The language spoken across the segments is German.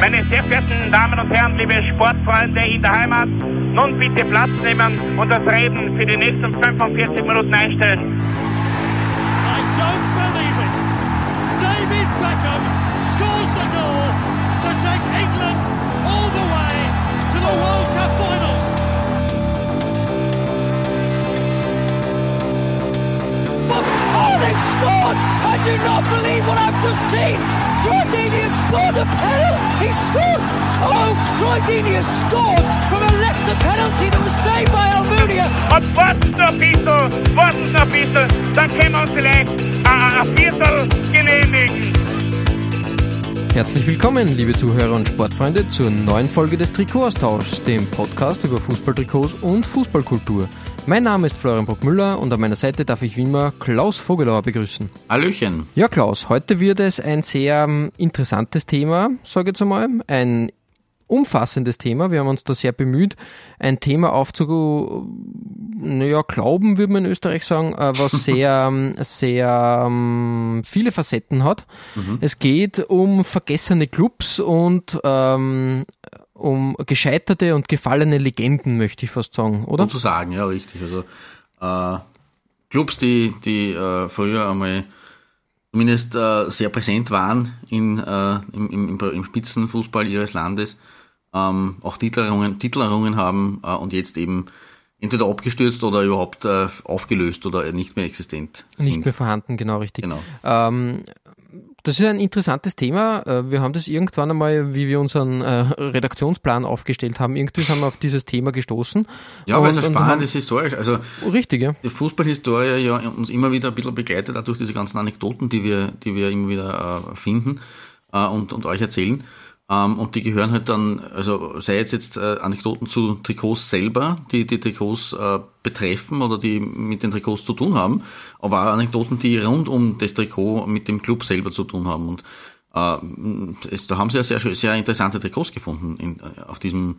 Meine sehr verehrten Damen und Herren, liebe Sportfreunde in der Heimat, nun bitte Platz nehmen und das Reden für die nächsten 45 Minuten einstellen. I don't believe it. David Beckham scored! I do not believe what I've just seen! Troy Deeney has scored a penalty! He scored! Oh, Troy Deeney has scored from a Leicester penalty that was saved by Almunia! Und warten noch ein bisschen, warten noch ein bisschen, dann können wir uns vielleicht ein, ein Viertel genehmigen. Herzlich willkommen, liebe Zuhörer und Sportfreunde, zur neuen Folge des Trikotaustauschs, dem Podcast über Fußballtrikots und Fußballkultur. Mein Name ist Florian Bruckmüller und an meiner Seite darf ich wie immer Klaus Vogelauer begrüßen. Hallöchen. Ja, Klaus, heute wird es ein sehr ähm, interessantes Thema, sage ich jetzt einmal, ein umfassendes Thema. Wir haben uns da sehr bemüht, ein Thema aufzu, naja, glauben würde man in Österreich sagen, äh, was sehr, ähm, sehr ähm, viele Facetten hat. Es geht um vergessene Clubs und ähm, um gescheiterte und gefallene Legenden, möchte ich fast sagen, oder? Sozusagen, ja, richtig. Also äh, Clubs, die, die äh, früher einmal zumindest äh, sehr präsent waren in, äh, im, im, im Spitzenfußball ihres Landes, ähm, auch Titelerungen, Titelerungen haben äh, und jetzt eben entweder abgestürzt oder überhaupt äh, aufgelöst oder nicht mehr existent sind. Nicht mehr vorhanden, genau richtig. Genau. Ähm, das ist ein interessantes Thema. Äh, Wir haben das irgendwann einmal, wie wir unseren äh, Redaktionsplan aufgestellt haben, irgendwie sind wir auf dieses Thema gestoßen. Ja, weil es ein spannendes historisch. Also Richtig, ja. die Fußballhistorie ja uns immer wieder ein bisschen begleitet, auch durch diese ganzen Anekdoten, die wir, die wir immer wieder äh, finden und, und euch erzählen. Ähm, und die gehören halt dann, also sei jetzt jetzt äh, Anekdoten zu Trikots selber, die die Trikots äh, betreffen oder die mit den Trikots zu tun haben, aber auch Anekdoten, die rund um das Trikot mit dem Club selber zu tun haben. Und äh, es, da haben sie ja sehr, sehr interessante Trikots gefunden in, äh, auf diesem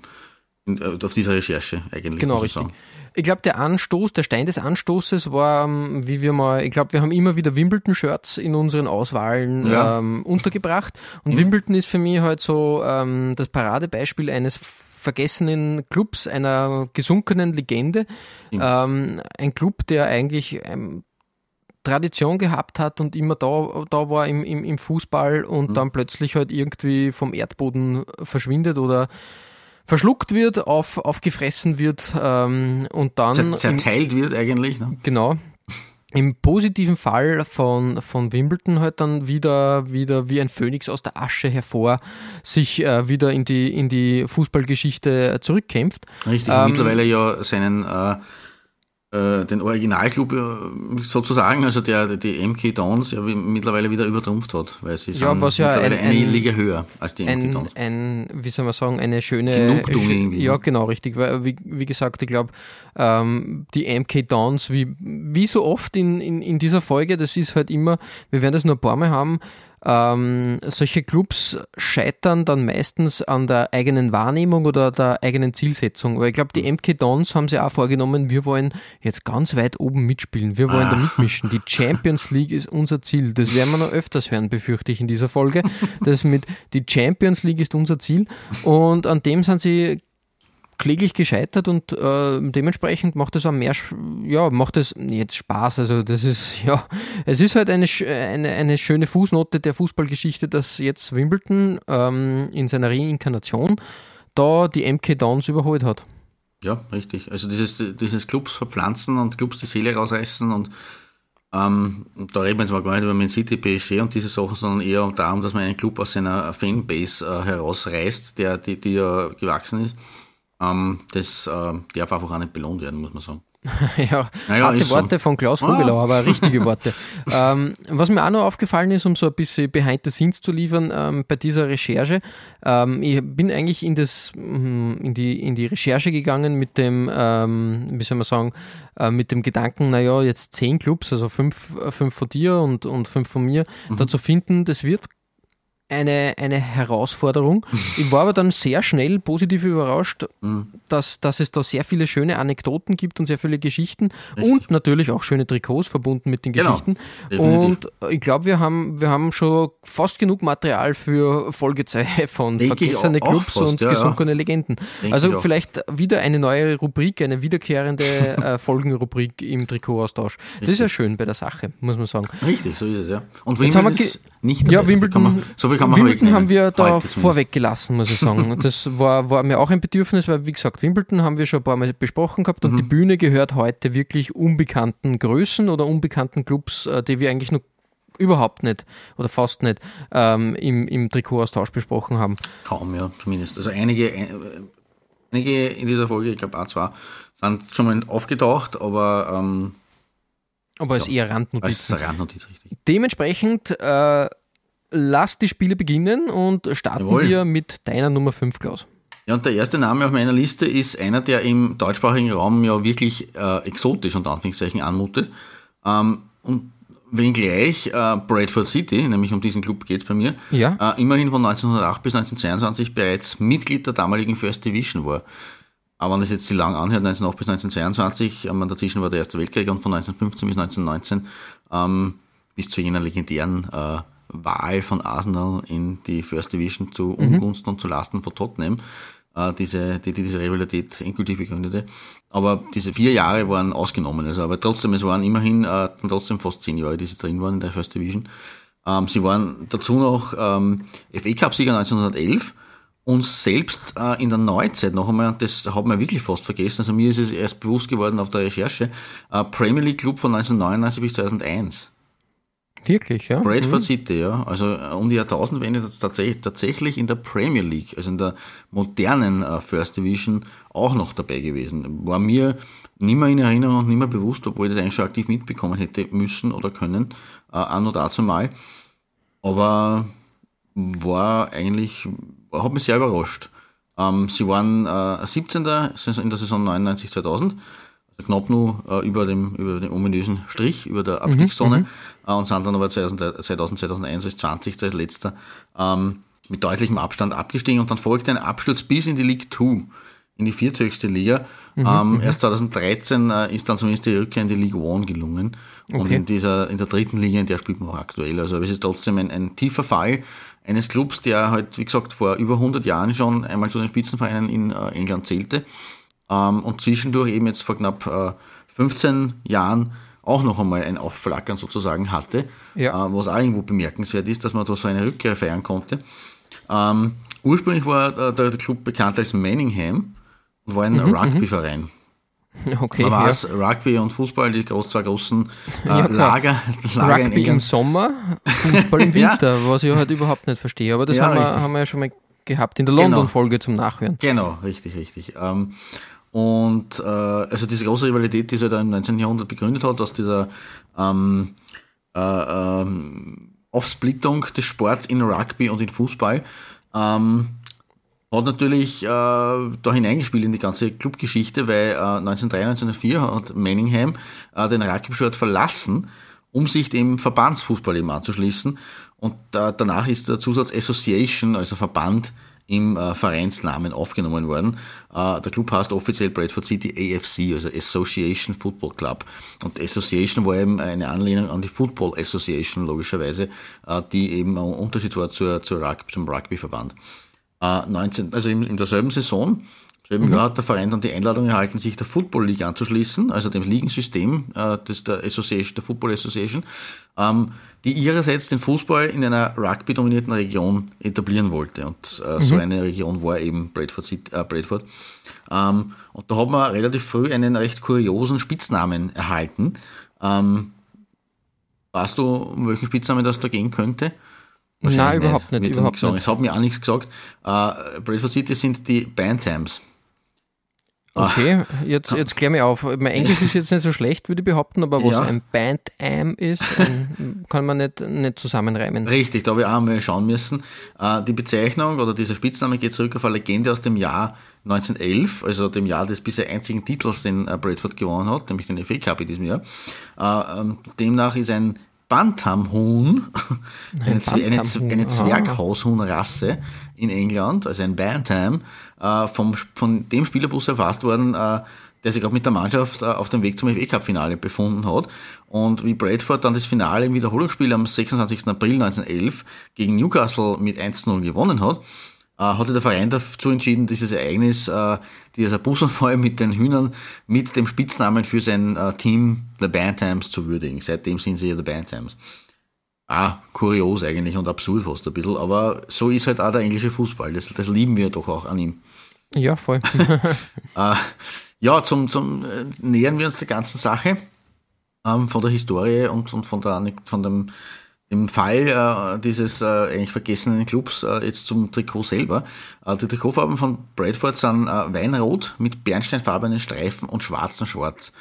auf dieser Recherche eigentlich. Genau, richtig. sagen. Ich glaube, der Anstoß, der Stein des Anstoßes war, ähm, wie wir mal, ich glaube, wir haben immer wieder Wimbledon-Shirts in unseren Auswahlen Ja. ähm, untergebracht. Und Wimbledon ist für mich halt so ähm, das Paradebeispiel eines vergessenen Clubs, einer gesunkenen Legende. Ähm, ein Club, der eigentlich ähm, Tradition gehabt hat und immer da, da war im, im, im Fußball und dann plötzlich halt irgendwie vom Erdboden verschwindet oder verschluckt wird, auf, aufgefressen wird ähm, und dann Zer im, zerteilt wird eigentlich. Ne? genau im positiven Fall von, von Wimbledon halt dann wieder, wieder wie ein Phönix aus der Asche hervor sich äh, wieder in die, in die Fußballgeschichte zurückkämpft. Richtig, Ähm, mittlerweile ja seinen äh, äh, den Originalclub äh, sozusagen, also der die MK Dons ja mittlerweile wieder übertrumpft hat, weil sie sind Ja, was ja mittlerweile ein- eine ein- Liga höher als die MK ein, Dons. ein, wie soll man sagen, eine schöne Genugtuung irgendwie, Ja, ne? genau, richtig. Weil, wie, wie gesagt, ich glaube, ähm, die MK Dons, wie, wie so oft in, in, in dieser Folge, das ist halt immer, wir werden das nur ein paar Mal haben, ähm, solche Clubs scheitern dann meistens an der eigenen Wahrnehmung oder der eigenen Zielsetzung. Weil ich glaube, die MK Dons haben sich auch vorgenommen, wir wollen jetzt ganz weit oben mitspielen, wir wollen da mitmischen. Die Champions League ist unser Ziel. Das werden wir noch öfters hören, befürchte ich in dieser Folge. Das mit die Champions League ist unser Ziel. Und an dem sind sie kläglich gescheitert und äh, dementsprechend macht es auch mehr, ja, macht es jetzt Spaß. Also das ist, ja, es ist halt eine, eine, eine schöne Fußnote der Fußballgeschichte, dass jetzt Wimbledon ähm, in seiner Reinkarnation da die MK Dons überholt hat. Ja, richtig. Also dieses, dieses Clubs verpflanzen und Clubs die Seele rausreißen und ähm, da reden wir jetzt mal gar nicht über Man City, PSG und diese Sachen, sondern eher darum, dass man einen Club aus seiner Fanbase äh, herausreißt, der, die, die ja gewachsen ist. Ähm, das äh, darf einfach auch nicht belohnt werden, muss man sagen. ja, Naja, harte ist so. Worte von Klaus Vogelauer, aber richtige Worte. ähm, was mir auch noch aufgefallen ist, um so ein bisschen Behind the Scenes zu liefern ähm, bei dieser Recherche, ähm, ich bin eigentlich in, das, mm, in, die, in die Recherche gegangen mit dem, ähm, wie soll man sagen, äh, mit dem Gedanken, naja, jetzt zehn Clubs, also fünf, äh, fünf von dir und, und fünf von mir, Mhm. da zu finden, das wird eine, eine Herausforderung. Ich war aber dann sehr schnell positiv überrascht, dass, dass es da sehr viele schöne Anekdoten gibt und sehr viele Geschichten und natürlich auch schöne Trikots verbunden mit den Genau, Geschichten. definitiv. und ich glaube, wir haben, wir haben schon fast genug Material für Folge 2 von Denke ich vergessene Clubs fast, und ja, ja. gesunkene Legenden. Denke ich also vielleicht wieder eine neue Rubrik, eine wiederkehrende äh, Folgenrubrik im Trikotaustausch. Das ist ja schön bei der Sache, muss man sagen. Richtig, so ist es, ja. Und Wimbledon wir ist nicht ja, Wimbledon, viel kann man Wimbledon haben wir da Heute zumindest. vorweg gelassen, muss ich sagen. Das war, war mir auch ein Bedürfnis, weil, wie gesagt, Wimbledon haben wir schon ein paar Mal besprochen gehabt und die Mhm. Bühne gehört heute wirklich unbekannten Größen oder unbekannten Clubs, äh, die wir eigentlich noch überhaupt nicht oder fast nicht ähm, im, im Trikotaustausch besprochen haben. Kaum, ja, zumindest. Also einige, äh, einige in dieser Folge, ich glaube auch zwei, sind schon mal aufgetaucht, aber ähm, Aber es ist eher als Randnotizen. Randnotiz richtig. Dementsprechend äh, lass die Spiele beginnen und starten Jawohl. wir mit deiner Nummer 5, Klaus. Ja, und der erste Name auf meiner Liste ist einer, der im deutschsprachigen Raum ja wirklich äh, exotisch unter Anführungszeichen anmutet. Ähm, und wenngleich äh, Bradford City, nämlich um diesen Club geht's bei mir, Ja. äh, immerhin von 1908 bis 1922 bereits Mitglied der damaligen First Division war. Aber wenn das jetzt so lang anhört, 1908 bis 1922, ähm, dazwischen war der Erste Weltkrieg und von 1915 bis 1919 ähm, bis zu jener legendären äh, Wahl von Arsenal in die First Division zu Ungunsten und zu Lasten von Tottenham, äh, diese, die, die diese Rivalität endgültig begründete. Aber diese vier Jahre waren ausgenommen. Also, aber trotzdem, es waren immerhin äh, trotzdem fast zehn Jahre, die sie drin waren in der First Division. Ähm, sie waren dazu noch ähm, FA Cup-Sieger 1911 und selbst äh, in der Neuzeit noch einmal, und das hat man wirklich fast vergessen, also mir ist es erst bewusst geworden auf der Recherche, äh, Premier League Club von 1999 bis 2001. Wirklich, ja? Bradford City, ja. Also äh, um die Jahrtausendwende tats- tatsächlich, tatsächlich in der Premier League, also in der modernen äh, First Division, auch noch dabei gewesen. War mir nicht mehr in Erinnerung und nicht mehr bewusst, obwohl ich das eigentlich schon aktiv mitbekommen hätte müssen oder können, äh, an und dazu mal. Aber war eigentlich, hat mich sehr überrascht. Ähm, sie waren äh, 17. in der Saison 99, 2000 also knapp nur äh, über, dem, über dem ominösen Strich, über der Abstiegszone äh, und sind dann aber 2000, 2000 2001 als 20. als letzter ähm, mit deutlichem Abstand abgestiegen und dann folgte ein Absturz bis in die League 2, in die vierthöchste Liga. ähm, erst 2013 äh, ist dann zumindest die Rückkehr in die League One gelungen und Okay. in dieser in der dritten Liga, in der spielt man auch aktuell. Also es ist trotzdem ein, ein tiefer Fall eines Clubs, der halt, wie gesagt, vor über 100 Jahren schon einmal zu den Spitzenvereinen in äh, England zählte ähm, und zwischendurch eben jetzt vor knapp äh, 15 Jahren auch noch einmal ein Aufflackern sozusagen hatte, Ja. äh, was auch irgendwo bemerkenswert ist, dass man da so eine Rückkehr feiern konnte. Ähm, ursprünglich war äh, der, der Club bekannt als Manningham und war ein Rugbyverein. Okay, Man ja. weiß, Rugby und Fußball, die groß, zwei großen äh, Ja. Lager, Lager in Rugby im. Sommer, Fußball im Ja. Winter, was ich halt überhaupt nicht verstehe. Aber das Ja, haben, wir, haben wir ja schon mal gehabt in der Genau. London-Folge zum Nachhören. Genau, richtig, richtig. Ähm, und äh, also diese große Rivalität, die sich da im 19. Jahrhundert begründet hat, aus dieser ähm, äh, ähm, Aufsplittung des Sports in Rugby und in Fußball, ähm, hat natürlich äh, da hineingespielt in die ganze Clubgeschichte, weil äh, 1903, 1904 hat Manningham äh, den Rugby-Sport verlassen, um sich dem Verbandsfußball eben anzuschließen. Und äh, danach ist der Zusatz Association, also Verband, im äh, Vereinsnamen aufgenommen worden. Äh, der Club heißt offiziell Bradford City AFC, also Association Football Club. Und Association war eben eine Anlehnung an die Football Association, logischerweise, äh, die eben ein Unterschied war zur, zur Rugby, zum Rugbyverband. Äh, 19, also in, in derselben Saison, selben Jahr hat der Verein dann die Einladung erhalten, sich der Football League anzuschließen, also dem Ligensystem äh, des, der Association, der Football Association, ähm, die ihrerseits den Fußball in einer Rugby-dominierten Region etablieren wollte. Und äh, so eine Region war eben Bradford. City- Äh, Bradford. Ähm, und da hat man relativ früh einen recht kuriosen Spitznamen erhalten. Ähm, weißt du, um welchen Spitznamen das da gehen könnte? Nein, überhaupt nicht, dir überhaupt nicht. Es hat mir auch nichts gesagt. Äh, Bradford City sind die Bantams. Okay, jetzt, jetzt klär mich auf. Mein Englisch ist jetzt nicht so schlecht, würde ich behaupten, aber was Ja. ein Band-Am ist, kann man nicht, nicht zusammenreimen. Richtig, da habe ich auch mal schauen müssen. Äh, die Bezeichnung oder dieser Spitzname geht zurück auf eine Legende aus dem Jahr 1911, also dem Jahr des bisher einzigen Titels, den äh, Bradford gewonnen hat, nämlich den FA Cup in diesem Jahr. Äh, ähm, demnach ist ein Bantamhuhn, eine, Zwe- eine, eine ah. Zwerghaushuhnrasse in England, also ein Bantam, äh, vom, von dem Spielerbus erfasst worden, äh, der sich gerade mit der Mannschaft äh, auf dem Weg zum FA Cup Finale befunden hat. Und wie Bradford dann das Finale im Wiederholungsspiel am 26. April 1911 gegen Newcastle mit 1-0 gewonnen hat, äh, hatte der Verein dazu entschieden, dieses Ereignis, äh, dieser Busunfall mit den Hühnern, mit dem Spitznamen für sein äh, Team The Bantams zu würdigen. Seitdem sind sie ja The Bantams. Ah, kurios eigentlich und absurd fast ein bisschen, aber so ist halt auch der englische Fußball. Das, das lieben wir doch auch an ihm. Ja, voll. Äh, ja, zum, zum äh, nähern wir uns der ganzen Sache ähm, von der Historie und, und von, der, von dem, dem Fall äh, dieses äh, eigentlich vergessenen Clubs äh, jetzt zum Trikot selber. Äh, die Trikotfarben von Bradford sind äh, weinrot mit bernsteinfarbenen Streifen und schwarzen Shorts.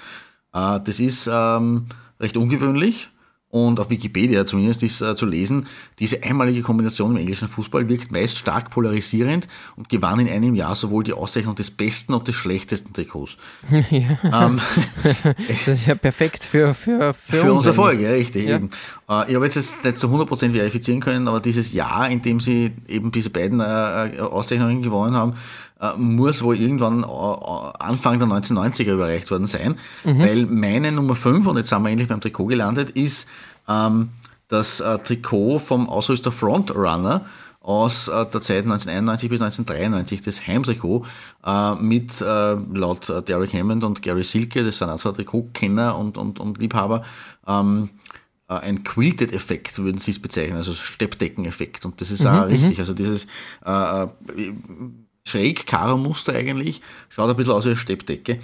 Äh, das ist ähm, recht ungewöhnlich. Und auf Wikipedia zumindest ist äh, zu lesen, diese einmalige Kombination im englischen Fußball wirkt meist stark polarisierend und gewann in einem Jahr sowohl die Auszeichnung des besten und des schlechtesten Trikots. Ähm, Das ist ja perfekt für, für, für, für uns. Folge, ja, richtig. Ja. Eben. Äh, Ich habe jetzt das nicht zu 100% verifizieren können, aber dieses Jahr, in dem sie eben diese beiden äh, äh, Auszeichnungen gewonnen haben, muss wohl irgendwann äh, äh, Anfang der 1990er überreicht worden sein, weil meine Nummer 5, und jetzt sind wir endlich beim Trikot gelandet, ist ähm, das äh, Trikot vom Ausrüster Frontrunner aus äh, der Zeit 1991 bis 1993, das Heimtrikot äh, mit äh, laut äh, Derek Hammond und Gary Silke, das sind also Trikotkenner und, und, und Liebhaber, ähm, äh, ein Quilted-Effekt, würden sie es bezeichnen, also Steppdecken-Effekt. Und das ist auch richtig. Also dieses äh, äh, schräg Karo-Muster eigentlich, schaut ein bisschen aus wie eine Steppdecke.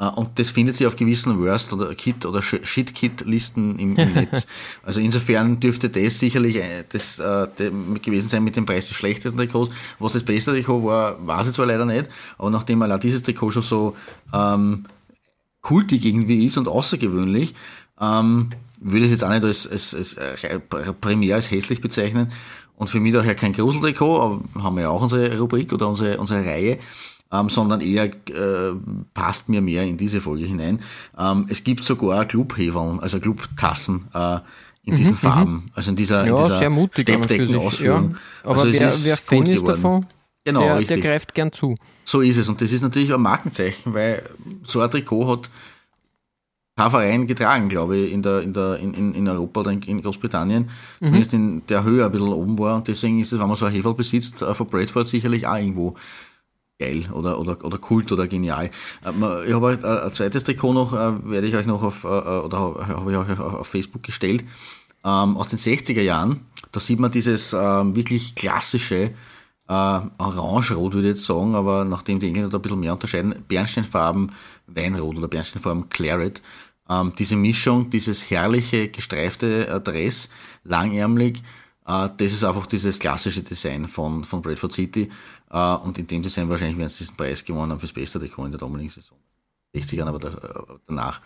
Äh, Und das findet sich auf gewissen Worst- oder Kit- oder Sh- Shit-Kit-Listen im, im Netz. Also insofern dürfte das sicherlich äh, das äh, gewesen sein mit dem Preis des schlechtesten Trikots. Was das beste Trikot war, weiß ich zwar leider nicht, aber nachdem allein dieses Trikot schon so ähm, kultig irgendwie ist und außergewöhnlich, ähm, würde ich es jetzt auch nicht als, als, als äh, primär als hässlich bezeichnen. Und für mich daher kein Gruseltrikot, aber haben wir ja auch unsere Rubrik oder unsere, unsere Reihe, ähm, sondern eher äh, passt mir mehr in diese Folge hinein. Ähm, es gibt sogar Clubhefeln, also Clubtassen äh, in diesen Farben, also in dieser, in Mhm, Ja, dieser sehr mutig Steppdeckenausführung. Ja. Aber also wer, wer Fan ist geworden. davon, Genau, der, der greift gern zu. So ist es. Und das ist natürlich ein Markenzeichen, weil so ein Trikot hat Verein getragen, glaube ich, in, der, in, der, in, in Europa oder in, in Großbritannien. Zumindest in der Höhe ein bisschen oben war. Und deswegen ist es, wenn man so ein Heferl besitzt, äh, von Bradford sicherlich auch irgendwo geil oder, oder, oder kult oder genial. Äh, Ich habe halt, äh, ein zweites Trikot noch, werde ich euch noch auf, oder habe ich euch auf Facebook gestellt, ähm, aus den 60er Jahren. Da sieht man dieses ähm, wirklich klassische Orange-Rot, würde ich jetzt sagen, aber nachdem die Engländer da ein bisschen mehr unterscheiden, Bernsteinfarben Weinrot oder Bernsteinfarben Claret. Ähm, diese Mischung, dieses herrliche gestreifte Dress, langärmlich, äh, das ist einfach dieses klassische Design von, von Bradford City. Äh, und in dem Design wahrscheinlich werden sie diesen Preis gewonnen haben fürs beste Trikot in der damaligen Saison. 60ern, aber da, äh, danach.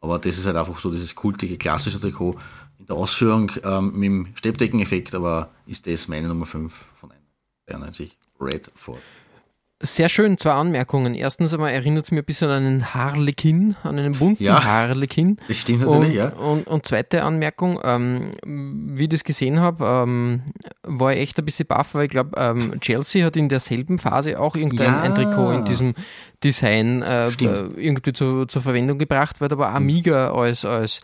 Aber das ist halt einfach so dieses kultige, klassische Trikot in der Ausführung ähm, mit dem Steppdeckeneffekt, aber ist das meine Nummer 5 von 91. Redford. Sehr schön, zwei Anmerkungen. Erstens einmal erinnert es mir ein bisschen an einen Harlekin, an einen bunten Ja. Harlekin. Das stimmt natürlich, und, ja. Und, und zweite Anmerkung, ähm, wie ich das gesehen habe, ähm, war ich echt ein bisschen baff, weil ich glaube, ähm, Chelsea hat in derselben Phase auch irgendein Ja. ein Trikot in diesem Design äh, irgendwie zu, zur Verwendung gebracht, weil da war Amiga als, als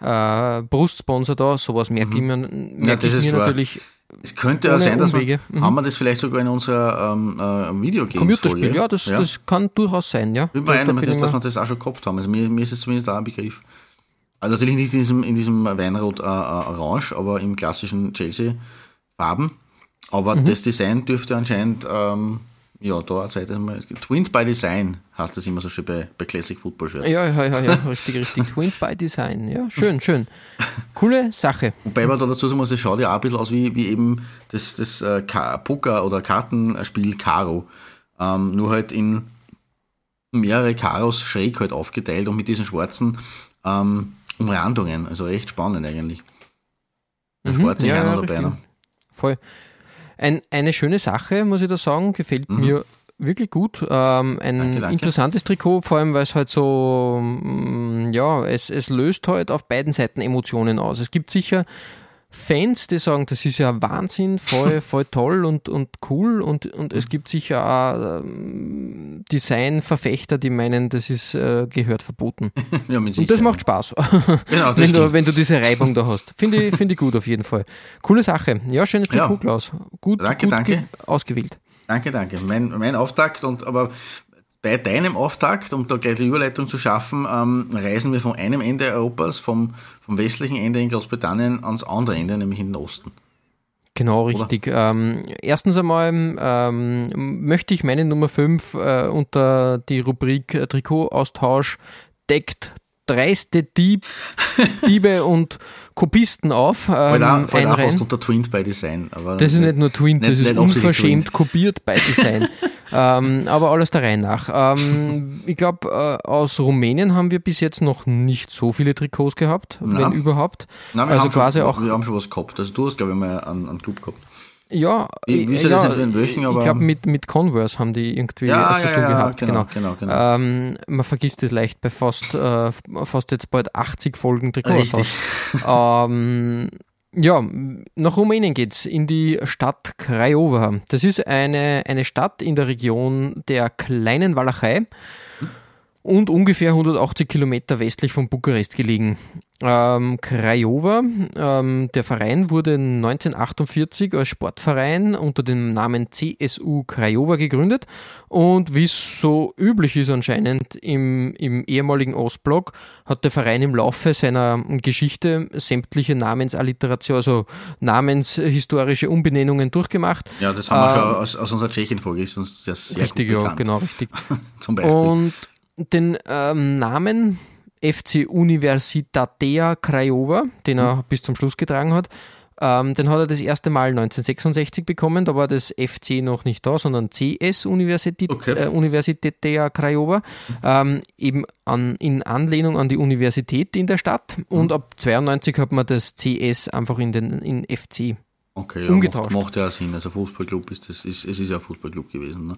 äh, Brustsponsor da, sowas merke ich mir, merke das ich ist mir natürlich. Es könnte ja sein, dass wir. Mhm. haben wir das vielleicht sogar in unserer ähm, äh, Videogames-Folge. Computerspiel, ja, das, das kann durchaus sein, ja. Bin mir ein, dass, wir das auch schon gehabt haben. Also mir, mir ist es zumindest auch ein Begriff. Also natürlich nicht in diesem, in diesem Weinrot äh, äh, Orange, aber im klassischen Chelsea-Farben. Aber Mhm. das Design dürfte anscheinend, ähm, ja, da Zeit einmal. Twinned by Design heißt das immer so schön bei, bei Classic Football Shirts. Ja, ja, ja, ja, richtig, richtig. Twinned by Design, ja, schön, schön. Coole Sache. Wobei man da dazu sagen muss, es schaut ja auch ein bisschen aus wie, wie eben das, das äh, Poker- oder Kartenspiel Karo. Ähm, nur halt in mehrere Karos schräg halt aufgeteilt und mit diesen schwarzen ähm, Umrandungen. Also recht spannend eigentlich. Ein schwarzer Mhm. ja, Hahn ja, dabei. Ne? Voll. Ein, eine schöne Sache, muss ich da sagen, gefällt Mhm. mir wirklich gut. Ähm, ein Danke, danke. interessantes Trikot, vor allem weil es halt so, mm, ja, es, es löst halt auf beiden Seiten Emotionen aus. Es gibt sicher Fans, die sagen, das ist ja Wahnsinn, voll, voll toll und, und cool. Und, und es gibt sicher auch ähm, Designverfechter, die meinen, das ist äh, gehört verboten. Ja, Und das macht Spaß, Genau, das wenn, du, wenn du diese Reibung da hast. Finde ich, finde ich gut auf jeden Fall. Coole Sache. Ja, schönes Ja. Trikot, Klaus. Gut, Danke, gut danke. ge- ausgewählt. Danke, danke. Mein, mein Auftakt und aber bei deinem Auftakt, um da gleich die Überleitung zu schaffen, ähm, reisen wir von einem Ende Europas, vom, vom westlichen Ende in Großbritannien ans andere Ende, nämlich in den Osten. Genau, richtig. Ähm, erstens einmal ähm, möchte ich meine Nummer 5 äh, unter die Rubrik äh, Trikotaustausch deckt dreiste Dieb, Diebe und Kopisten auf. Ähm, auch einreihen. fast unter Twint by Design. Aber Das ist nicht nur Twint, das nicht- ist nicht absichtlich unverschämt kopiert bei Design. ähm, aber alles der Reihe nach. Ähm, ich glaube, äh, aus Rumänien haben wir bis jetzt noch nicht so viele Trikots gehabt, Na. wenn überhaupt. Nein, wir also haben quasi schon, auch, Wir haben schon was gehabt. Also du hast, glaube ich, mal einen, einen Club gehabt. Ja, Ich wüsste ja, welchen, ich glaube mit, mit Converse haben die irgendwie Ja, zu ja, tun ja, gehabt. genau, genau, genau. Ähm, man vergisst es leicht bei fast, äh, fast jetzt bald 80 Folgen Trikotaustausch. ähm, ja, nach Rumänien geht's in die Stadt Craiova. Das ist eine, eine Stadt in der Region der kleinen Walachei und ungefähr 180 Kilometer westlich von Bukarest gelegen. Ähm, Craiova, ähm, der Verein wurde 1948 als Sportverein unter dem Namen CSU Craiova gegründet und wie es so üblich ist anscheinend im, im ehemaligen Ostblock, hat der Verein im Laufe seiner Geschichte sämtliche Namensalliteration, also namenshistorische Umbenennungen durchgemacht. Ja, das haben wir Ähm, schon aus, aus unserer Tschechien-Folge, ist uns ja sehr richtig, gut ja, bekannt. genau, richtig. Zum Beispiel. Und den ähm, Namen FC Universitatea Craiova, den er bis zum Schluss getragen hat, ähm, den hat er das erste Mal 1966 bekommen. Da war das FC noch nicht da, sondern CS Universität, Okay. äh, Universitatea Craiova, ähm, eben an, in Anlehnung an die Universität in der Stadt. Und Mhm. ab 92 hat man das CS einfach in den in FC. Okay, ja, umgetauscht. Macht, macht ja auch Sinn. Also Fußballclub ist das, ist, es ist ja ein Fußballclub gewesen. Ne?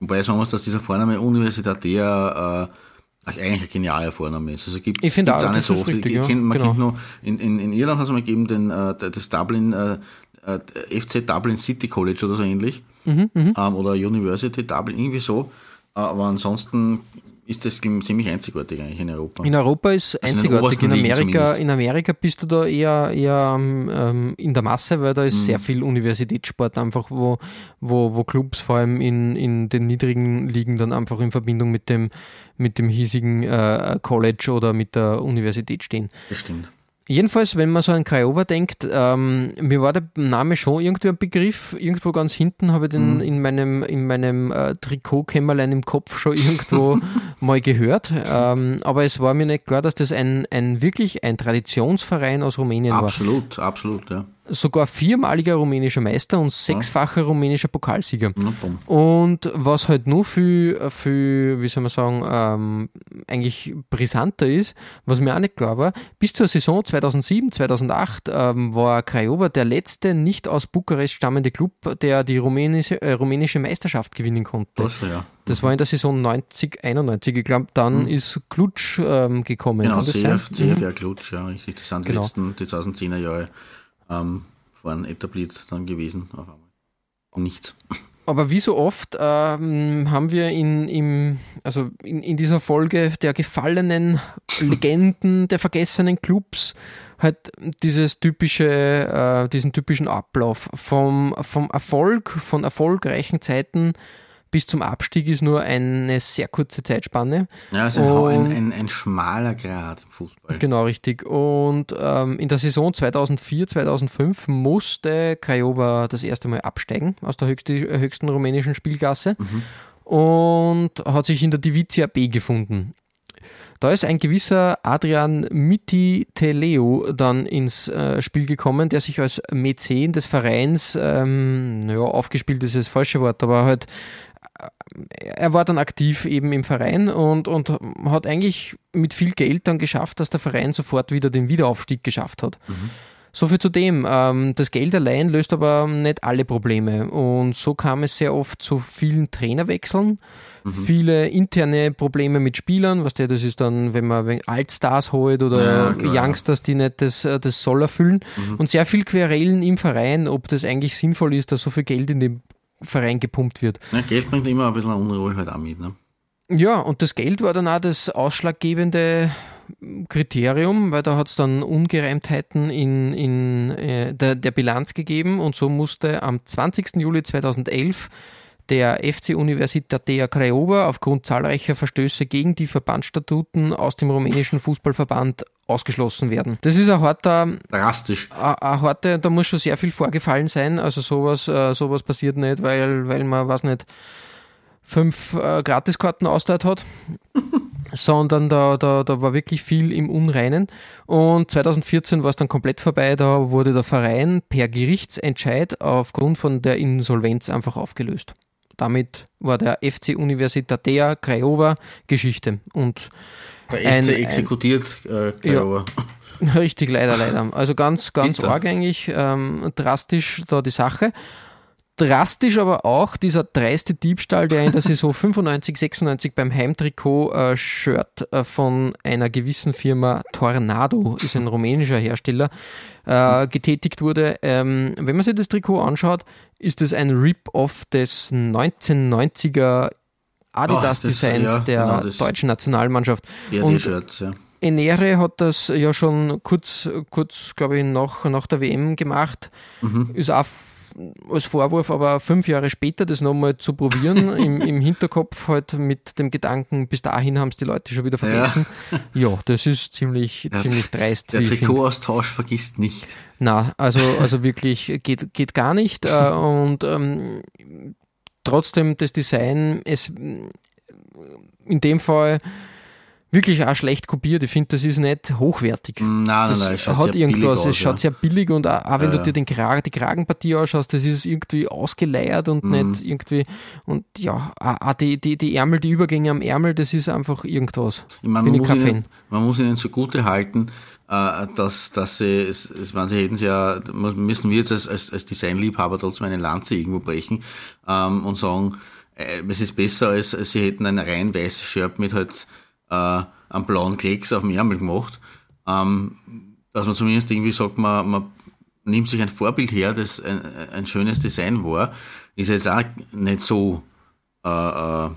Wobei sagen muss, dass dieser Vorname Universität der äh, eigentlich ein genialer Vorname ist. Also gibt Ich es auch nicht so oft. richtig, ich, ja, kenn, man genau. kennt nur, in, in, in Irland hat es mal gegeben, den, äh, das Dublin, äh, äh, FC Dublin City College oder so ähnlich. Mhm, ähm, oder University Dublin, irgendwie so. Äh, aber ansonsten ist das ziemlich einzigartig eigentlich in Europa. In Europa ist Also in einzigartig. In Ligen Amerika, in Amerika bist du da eher, eher ähm, ähm, in der Masse, weil da ist Mhm. sehr viel Universitätssport einfach, wo, wo, wo Clubs vor allem in, in den niedrigen Ligen dann einfach in Verbindung mit dem, mit dem hiesigen äh, College oder mit der Universität stehen. das stimmt. Jedenfalls, wenn man so an Craiova denkt, ähm, mir war der Name schon irgendwie ein Begriff. Irgendwo ganz hinten habe ich den in meinem, in meinem äh, Trikotkämmerlein im Kopf schon irgendwo mal gehört. Ähm, aber es war mir nicht klar, dass das ein, ein wirklich ein Traditionsverein aus Rumänien war. Absolut, absolut, ja. Sogar viermaliger rumänischer Meister und sechsfacher rumänischer Pokalsieger. Und was halt nur viel, viel wie soll man sagen, ähm, eigentlich brisanter ist, was mir auch nicht klar war, bis zur Saison 2007, 2008 ähm, war Craiova der letzte nicht aus Bukarest stammende Club, der die rumänische, äh, rumänische Meisterschaft gewinnen konnte. Das ja. Das war in der Saison 90, 91. Ich glaube, dann ist Klutsch ähm, gekommen. Genau, CF, sein? Mhm. CFR Klutsch, ja, richtig. Das sind die Genau. letzten, die 2010er Jahre ähm, waren etabliert dann gewesen. Auf einmal. Nichts. Aber wie so oft ähm, haben wir in, im, also in, in dieser Folge der gefallenen Legenden der vergessenen Clubs halt dieses typische, äh, diesen typischen Ablauf vom, vom Erfolg, von erfolgreichen Zeiten bis zum Abstieg ist nur eine sehr kurze Zeitspanne. Ja, also ein, ein, ein, schmaler Grad im Fußball. Genau, richtig. Und ähm, in der Saison 2004, 2005 musste Craiova das erste Mal absteigen aus der höchste, höchsten rumänischen Spielklasse und hat sich in der Divizia B gefunden. Da ist ein gewisser Adrian Mititeleu dann ins äh, Spiel gekommen, der sich als Mäzen des Vereins, ähm, ja, aufgespielt ist das falsche Wort, aber halt er war dann aktiv eben im Verein und, und hat eigentlich mit viel Geld dann geschafft, dass der Verein sofort wieder den Wiederaufstieg geschafft hat. So viel zu dem. Ähm, das Geld allein löst aber nicht alle Probleme. Und so kam es sehr oft zu vielen Trainerwechseln, mhm. viele interne Probleme mit Spielern. Was der, das ist dann, wenn man Altstars holt oder ja, Youngsters, die nicht das, äh, das Soll erfüllen. Mhm. Und sehr viel Querelen im Verein, ob das eigentlich sinnvoll ist, dass so viel Geld in den Verein gepumpt wird. Ja, Geld bringt immer ein bisschen Unruhe halt auch mit. Ne? Ja, und das Geld war dann auch das ausschlaggebende Kriterium, weil da hat es dann Ungereimtheiten in, in äh, der, der Bilanz gegeben und so musste am 20. Juli 2011 der FC Universitatea Craiova aufgrund zahlreicher Verstöße gegen die Verbandsstatuten aus dem rumänischen Fußballverband ausgeschlossen werden. Das ist ein harter. Drastisch. Ein, harter, da muss schon sehr viel vorgefallen sein. Also sowas, äh, sowas passiert nicht, weil, weil man, weiß nicht, fünf äh, Gratiskarten austeilt hat, sondern da, da, da war wirklich viel im Unreinen. Und 2014 war es dann komplett vorbei, da wurde der Verein per Gerichtsentscheid aufgrund von der Insolvenz einfach aufgelöst. Damit war der FC Universitatea Craiova Geschichte. Und der FC ein, exekutiert äh, Craiova. Ja, richtig, leider, leider. Also ganz, ganz Bitter. arg eigentlich, ähm, drastisch da die Sache drastisch aber auch dieser dreiste Diebstahl, der in der Saison 95, 96 beim Heimtrikot-Shirt äh, von einer gewissen Firma Tornado, ist ein rumänischer Hersteller, äh, getätigt wurde. Ähm, wenn man sich das Trikot anschaut, ist es ein Rip-Off des 1990er Adidas-Designs ja, der genau, deutschen Nationalmannschaft. Ja, Und Shirts, ja. Enere hat das ja schon kurz, kurz glaube ich, nach, nach der WM gemacht. Mhm. Ist auch als Vorwurf, aber fünf Jahre später das nochmal zu probieren, im, im Hinterkopf halt mit dem Gedanken, bis dahin haben es die Leute schon wieder vergessen. Ja, ja das ist ziemlich, der, ziemlich dreist. Der Trikotaustausch vergisst nicht. Na, also, also wirklich geht, geht gar nicht. Äh, und ähm, trotzdem das Design, es in dem Fall wirklich auch schlecht kopiert. Ich finde, das ist nicht hochwertig. Nein, nein, das nein, es schaut hat sehr irgendwas. Aus, es schaut ja. sehr billig und auch, auch wenn ja, du dir den Kragen, die Kragenpartie anschaust, das ist irgendwie ausgeleiert und mhm. nicht irgendwie. Und ja, auch die, die, die Ärmel, die Übergänge am Ärmel, das ist einfach irgendwas. Ich meine, man, muss ihnen, man muss ihnen zugute halten, äh, dass, dass sie, es, es, man, sie hätten sie ja, müssen wir jetzt als, als, als Designliebhaber trotzdem eine Lanze irgendwo brechen ähm, und sagen, äh, es ist besser, als, als sie hätten ein rein weißes Shirt mit halt äh, einen blauen Klecks auf dem Ärmel gemacht. Ähm, dass man zumindest irgendwie sagt, man, man nimmt sich ein Vorbild her, das ein, ein schönes Design war, ist jetzt auch nicht so, äh, äh,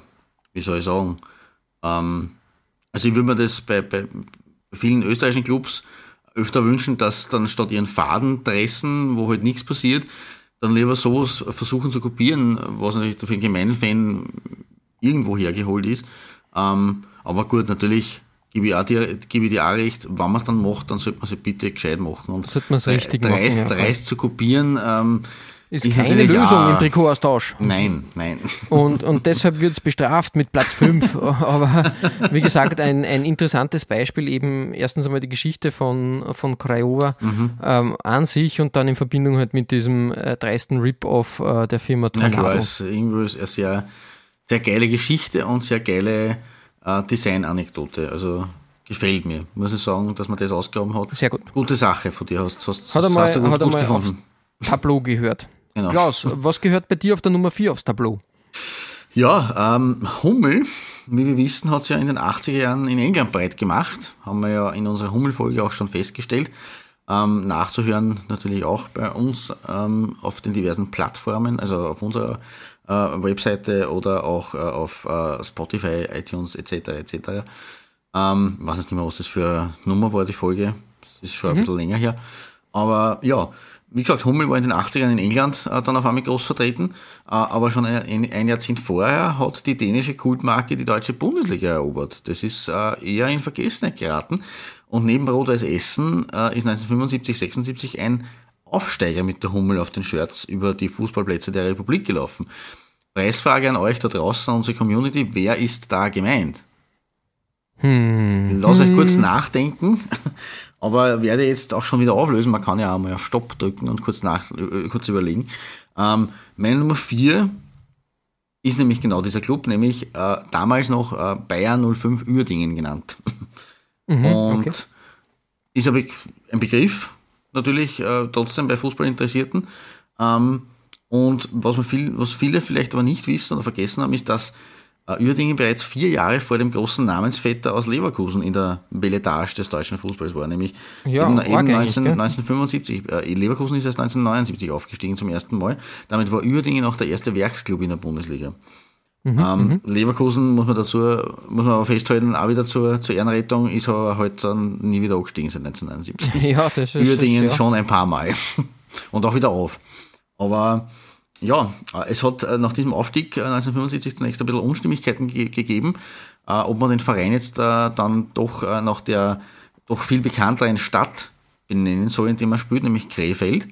wie soll ich sagen, ähm, also ich würde mir das bei, bei vielen österreichischen Clubs öfter wünschen, dass dann statt ihren Fadendressen, wo halt nichts passiert, dann lieber sowas versuchen zu kopieren, was natürlich für den gemeinen Fan irgendwo hergeholt ist. Ähm, aber gut, natürlich gebe ich, auch dir, gebe ich dir auch recht, wenn man es dann macht, dann sollte man es bitte gescheit machen. Und sollte man es richtig machen. Ja. Dreist zu kopieren, ähm, ist, ist keine Lösung auch, im Trikotaustausch. Nein, nein. Und, und deshalb wird es bestraft mit Platz 5. Aber wie gesagt, ein, ein interessantes Beispiel eben erstens einmal die Geschichte von, von Craiova mhm. ähm, an sich und dann in Verbindung halt mit diesem äh, dreisten Rip-Off äh, der Firma Tornado. Ja klar, es ist irgendwo eine sehr, sehr geile Geschichte und sehr geile äh, Design-Anekdote. Also gefällt mir, muss ich sagen, dass man das ausgegraben hat. Sehr gut. Gute Sache von dir. Hast, hast, hat er mal, gut, hat er mal aufs Tableau gehört. Genau. Klaus, was gehört bei dir auf der Nummer 4 aufs Tableau? Ja, ähm, Hummel, wie wir wissen, hat es ja in den 80er Jahren in England breit gemacht. Haben wir ja in unserer Hummel-Folge auch schon festgestellt. Ähm, nachzuhören natürlich auch bei uns ähm, auf den diversen Plattformen, also auf unserer Webseite oder auch äh, auf äh, Spotify, iTunes etc. etc. Ähm, weiß jetzt nicht mehr, was das für Nummer war, die Folge. Das ist schon mhm. ein bisschen länger her. Aber ja, wie gesagt, Hummel war in den 80ern in England äh, dann auf einmal groß vertreten, äh, aber schon ein, ein, Jahrzehnt vorher hat die dänische Kultmarke die deutsche Bundesliga erobert. Das ist äh, eher in Vergessenheit geraten. Und neben Rot-Weiß Essen äh, ist 1975, 76 ein Aufsteiger mit der Hummel auf den Shirts über die Fußballplätze der Republik gelaufen. Preisfrage an euch da draußen, unsere Community, wer ist da gemeint? Hm. Lass euch kurz nachdenken, aber werde jetzt auch schon wieder auflösen. Man kann ja auch mal auf Stopp drücken und kurz, nach, äh, kurz überlegen. Ähm, meine Nummer vier ist nämlich genau dieser Club, nämlich äh, damals noch äh, Bayern 05 Uerdingen genannt. Mhm, und okay. ist aber ein Begriff, natürlich äh, trotzdem bei Fußballinteressierten. Ähm, und was, man viel, was viele vielleicht aber nicht wissen oder vergessen haben, ist, dass äh, Uerdingen bereits vier Jahre vor dem großen Namensvetter aus Leverkusen in der Belletage des deutschen Fußballs war, nämlich Ja, eben, eben arg 19, eigentlich, gell? 1975. Äh, Leverkusen ist erst 1979 aufgestiegen zum ersten Mal. Damit war Uerdingen auch der erste Werksclub in der Bundesliga. Mhm, ähm, Leverkusen muss man dazu, muss man aber festhalten, auch wieder zur, zur Ehrenrettung, ist aber halt dann nie wieder abgestiegen seit 1979. Ja, das ist. Uerdingen ja. schon ein paar Mal. Und auch wieder auf. Aber ja, äh, es hat äh, nach diesem Aufstieg äh, 1975 zunächst ein bisschen Unstimmigkeiten ge gegeben, äh, ob man den Verein jetzt äh, dann doch äh, nach der doch viel bekannteren Stadt benennen soll, in der man spielt, nämlich Krefeld.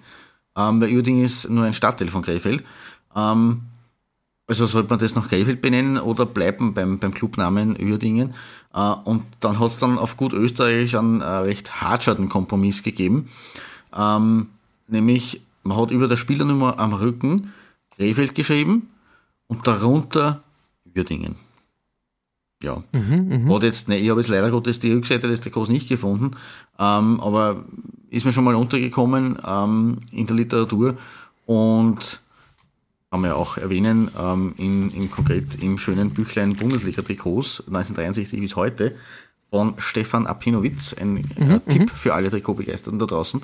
Ähm, weil Uerdingen ist nur ein Stadtteil von Krefeld. Ähm, also sollte man das nach Krefeld benennen oder bleiben beim, beim Clubnamen Uerdingen. Äh, und dann hat es dann auf gut Österreichisch einen äh, recht hartschatten Kompromiss gegeben. Ähm, nämlich, man hat über der Spielernummer am Rücken Krefeld geschrieben und darunter Uerdingen. Ja. Hat jetzt, ne, ich habe jetzt leider Gottes die Rückseite des Trikots nicht gefunden, ähm, aber ist mir schon mal untergekommen ähm, in der Literatur und kann man ja auch erwähnen, ähm, in, in konkret im schönen Büchlein Bundesliga-Trikots 1963 bis heute von Stefan Apinowitz, ein äh, Tipp für alle Trikotbegeisterten da draußen.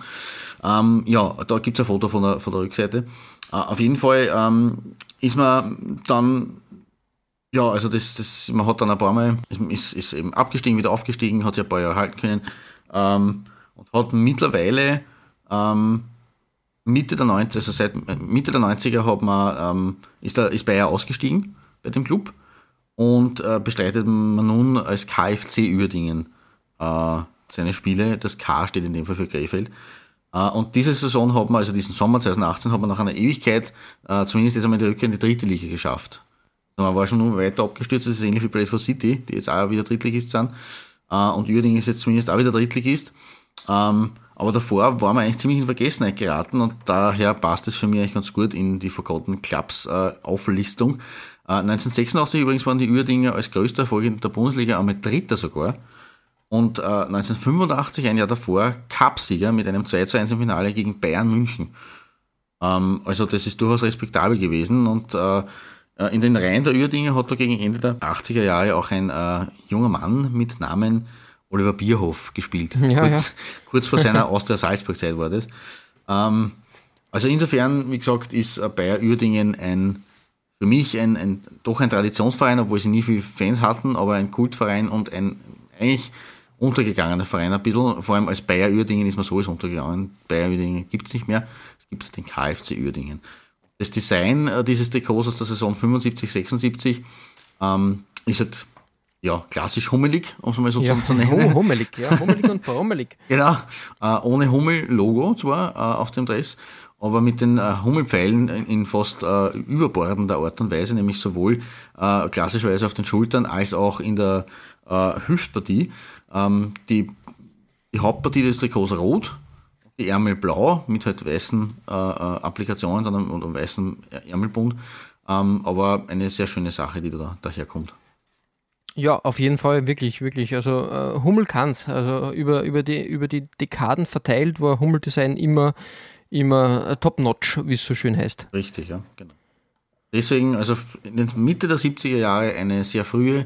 Ähm, ja, da gibt's ein Foto von der, von der Rückseite. Äh, auf jeden Fall ähm, ist man dann, ja, also das, das, man hat dann ein paar Mal, ist, ist eben abgestiegen, wieder aufgestiegen, hat sich ein paar Jahre halten können ähm, und hat mittlerweile ähm, Mitte der 90 also seit Mitte der 90er hat man, ähm, ist, da, ist Bayer ausgestiegen bei dem Club und äh, bestreitet man nun als KFC Uerdingen äh, seine Spiele. Das K steht in dem Fall für Krefeld. Äh, und diese Saison hat man, also diesen Sommer 2018, hat man nach einer Ewigkeit äh, zumindest jetzt einmal die Rückkehr in die dritte Liga geschafft. Man war schon nur weiter abgestürzt, das ist ähnlich wie Bradford City, die jetzt auch wieder Drittligist sind. Äh, und Uerdingen ist jetzt zumindest auch wieder Drittligist. Ähm, aber davor war man eigentlich ziemlich in Vergessenheit geraten und daher passt es für mich eigentlich ganz gut in die Forgotten Clubs Auflistung. Äh, 1986 übrigens waren die Uerdinger als größter Erfolg in der Bundesliga einmal Dritter sogar. Und äh, 1985, ein Jahr davor, Cupsieger mit einem 2 zu 1 im Finale gegen Bayern München. Ähm, also das ist durchaus respektabel gewesen und äh, in den Reihen der Uerdinger hat da gegen Ende der 80er Jahre auch ein äh, junger Mann mit Namen Oliver Bierhoff gespielt. Ja, kurz, ja. kurz vor seiner Austria-Salzburg-Zeit war das. Ähm, also insofern, wie gesagt, ist äh, Bayer Uerdingen ein, für mich ein, ein, doch ein Traditionsverein, obwohl sie nie viele Fans hatten, aber ein Kultverein und ein eigentlich untergegangener Verein ein bisschen. Vor allem als Bayer Uerdingen ist man sowieso untergegangen. Bayer Uerdingen gibt's nicht mehr. Es gibt den KFC Uerdingen. Das Design äh, dieses Trikots aus der Saison 75, 76 ähm, ist halt ja, klassisch hummelig, um es mal so Ja, zu nennen. oh, hummelig, ja, hummelig und brummelig. Genau, äh, ohne Hummel-Logo zwar äh, auf dem Dress, aber mit den äh, Hummelpfeilen in, fast äh, überbordender Art und Weise, nämlich sowohl äh, klassischerweise auf den Schultern als auch in der äh, Hüftpartie. Ähm, die, die Hauptpartie des Trikots rot, die Ärmel blau mit halt weißen äh, äh, Applikationen und, und weißem Ärmelbund. Ähm, aber eine sehr schöne Sache, die da daherkommt. Ja, auf jeden Fall, wirklich, wirklich. Also äh, Hummel kann's. Also über, über, die, über die Dekaden verteilt war Hummeldesign immer, immer äh, top-notch, wie es so schön heißt. Richtig, ja, genau. Deswegen, also in der Mitte der 70er Jahre eine sehr frühe äh,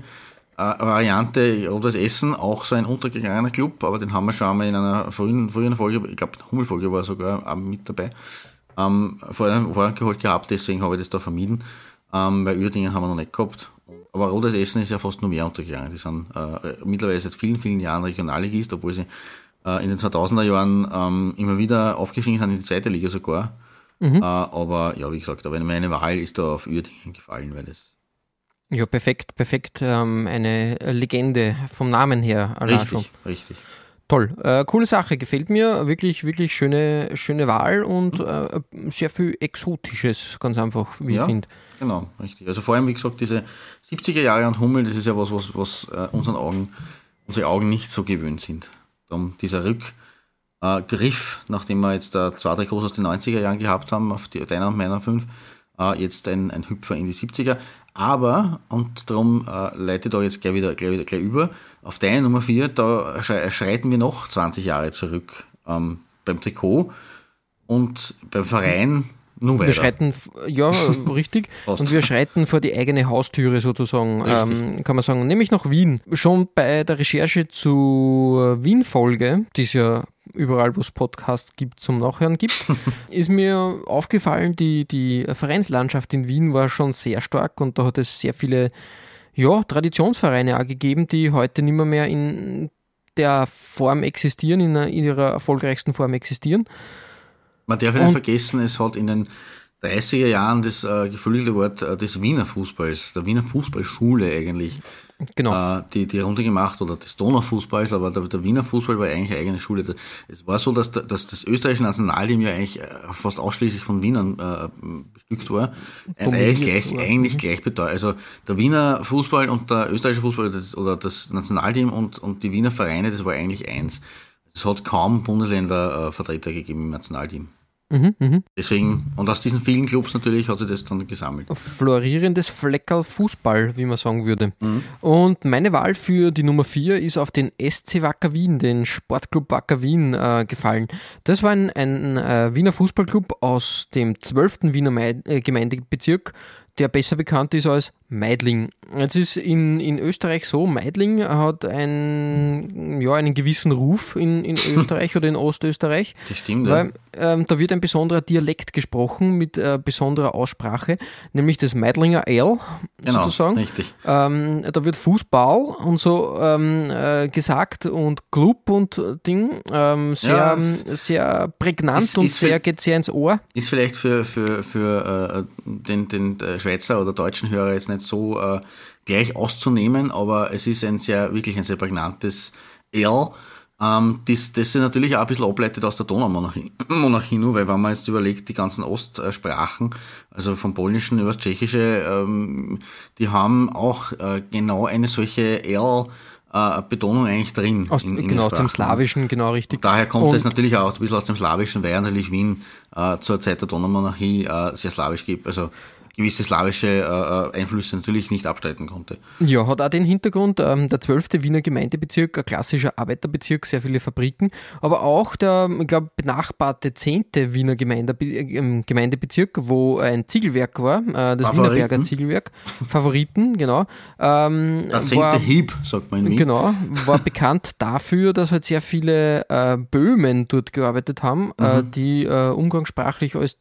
Variante Rotes Essen, auch so ein untergegangener Club, aber den haben wir schon einmal in einer frühen, frühen Folge, ich glaube, Hummelfolge war sogar auch mit dabei, ähm, vorher, vorher geholt gehabt, deswegen habe ich das da vermieden, ähm, weil Uerdingen haben wir noch nicht gehabt. Aber Rotes Essen ist ja fast nur mehr untergegangen. Die sind äh, mittlerweile seit vielen, vielen Jahren Regionalligist, obwohl sie äh, in den 2000er Jahren ähm, immer wieder aufgestiegen sind in die zweite Liga sogar. Äh, aber ja, wie gesagt, aber meine Wahl ist da auf Uerdingen gefallen, weil das Ja, perfekt, perfekt. Ähm, eine Legende vom Namen her allein richtig, richtig. Toll. Äh, coole Sache, gefällt mir. Wirklich, wirklich schöne, schöne Wahl und äh, sehr viel Exotisches, ganz einfach, wie Ja. ich finde. Genau, richtig. Also vor allem, wie gesagt, diese 70er Jahre an Hummel, das ist ja was, was, was äh, unseren Augen, unsere Augen nicht so gewöhnt sind. Darum dieser Rückgriff, äh, nachdem wir jetzt äh, zwei, drei Groß aus den 90er Jahren gehabt haben, auf die, deiner und meiner fünf, äh, jetzt ein, ein Hüpfer in die 70er. Aber, und darum äh, leite da jetzt gleich wieder, gleich wieder gleich über, auf deine Nummer vier, da schrei- schreiten wir noch 20 Jahre zurück, ähm, beim Trikot und beim Verein weiter. Wir schreiten, ja, richtig. Und wir schreiten vor die eigene Haustüre sozusagen, ähm, kann man sagen. Nämlich nach Wien. Schon bei der Recherche zur Wien-Folge, die es ja überall, wo es Podcasts gibt, zum Nachhören gibt, ist mir aufgefallen, die, die Vereinslandschaft in Wien war schon sehr stark und da hat es sehr viele ja, Traditionsvereine auch gegeben, die heute nicht mehr, mehr in der Form existieren, in, in ihrer erfolgreichsten Form existieren. Man darf ja nicht vergessen, es hat in den 30er Jahren das äh, geflügelte Wort äh, des Wiener Fußballs, der Wiener Fußballschule eigentlich, Genau. äh, die, die Runde gemacht oder des Donaufußballs, aber der, der Wiener Fußball war eigentlich eine eigene Schule. Es war so, dass, dass das österreichische Nationalteam ja eigentlich äh, fast ausschließlich von Wienern äh, bestückt war. Äh, eigentlich gleich, war. eigentlich gleich bedeutend. Also der Wiener Fußball und der österreichische Fußball das, oder das Nationalteam und, und die Wiener Vereine, das war eigentlich eins. Es hat kaum Bundesländer äh, Vertreter gegeben im Nationalteam. Deswegen, und aus diesen vielen Clubs natürlich hat sich das dann gesammelt. florierendes Fleckerl Fußball, wie man sagen würde. Und meine Wahl für die Nummer 4 ist auf den SC Wacker Wien, den Sportclub Wacker Wien, äh, gefallen. Das war ein, ein äh, Wiener Fußballclub aus dem 12. Wiener äh, Gemeindebezirk, der besser bekannt ist als Meidling. Es ist in, in Österreich so, Meidling hat ein, ja, einen gewissen Ruf in, in Österreich oder in Ostösterreich. Das stimmt, ja. Weil ähm, da wird ein besonderer Dialekt gesprochen mit äh, besonderer Aussprache, nämlich das Meidlinger L Genau, sozusagen. richtig. Ähm, da wird Fußball und so ähm, äh, gesagt und Club und Ding ähm, sehr, Ja, sehr prägnant es und ist sehr geht sehr ins Ohr. Ist vielleicht für, für, für äh, den, den äh, Schweizer oder deutschen Hörer jetzt nicht so äh, gleich auszunehmen, aber es ist ein sehr, wirklich ein sehr prägnantes L. Ähm, das, das sich natürlich auch ein bisschen ableitet aus der Donaumonarchie, Monarchie nur, weil wenn man jetzt überlegt, die ganzen Ostsprachen, also vom Polnischen über das Tschechische, ähm, die haben auch äh, genau eine solche L äh, Betonung eigentlich drin. Aus, in- in genau, aus dem. Slawischen, genau richtig. Daher kommt Und- es natürlich auch ein bisschen aus dem Slawischen, weil ja natürlich Wien äh, zur Zeit der Donaumonarchie äh, sehr slawisch gibt, also gewisse slawische äh, äh, Einflüsse natürlich nicht abstreiten konnte. Ja, hat auch den Hintergrund, ähm, der 12. Wiener Gemeindebezirk, ein klassischer Arbeiterbezirk, sehr viele Fabriken, aber auch der, ich glaube, benachbarte 10. Wiener Gemeinde, ähm, Gemeindebezirk, wo ein Ziegelwerk war, äh, das Favoriten. Wienerberger Ziegelwerk, Favoriten, genau. Ähm, Der zehnte war- Hieb, sagt man in Wien. Genau, war bekannt dafür, dass halt sehr viele äh, Böhmen dort gearbeitet haben, Mhm. die umgangssprachlich als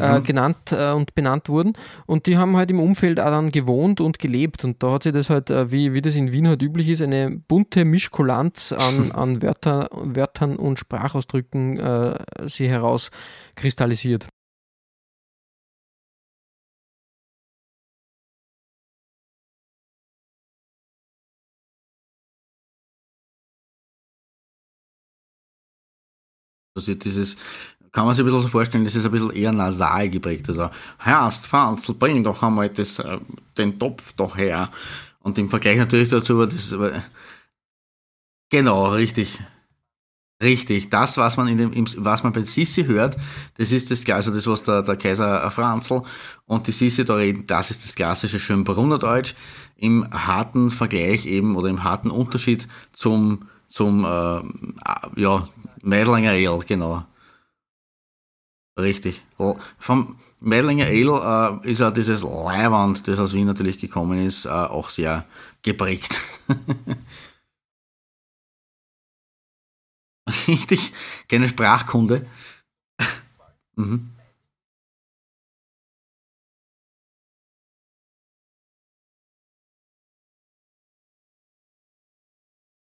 Äh, Mhm. genannt äh, und benannt wurden. Und die haben halt im Umfeld auch dann gewohnt und gelebt. Und da hat sich das halt, äh, wie, wie das in Wien halt üblich ist, eine bunte Mischkulanz an, an Wörter, Wörtern und Sprachausdrücken äh, sie herauskristallisiert. Also dieses, kann man sich ein bisschen so vorstellen, das ist ein bisschen eher nasal geprägt. Also, Herrst, Franzl, bring doch einmal das, äh, den Topf doch her. Und im Vergleich natürlich dazu war das, äh, genau, richtig. Richtig, das, was man in dem, im, was man bei Sissi hört, das ist das, also das, was der, der Kaiser Franzl und die Sissi da reden, das ist das klassische Schönbrunner Deutsch im harten Vergleich eben oder im harten Unterschied zum, zum, äh, ja, Meidlinger Ale, genau. Richtig. Oh, Vom Meidlinger Ale äh, ist auch dieses Leiwand, das aus Wien natürlich gekommen ist, äh, auch sehr geprägt. Richtig, keine Sprachkunde. mhm.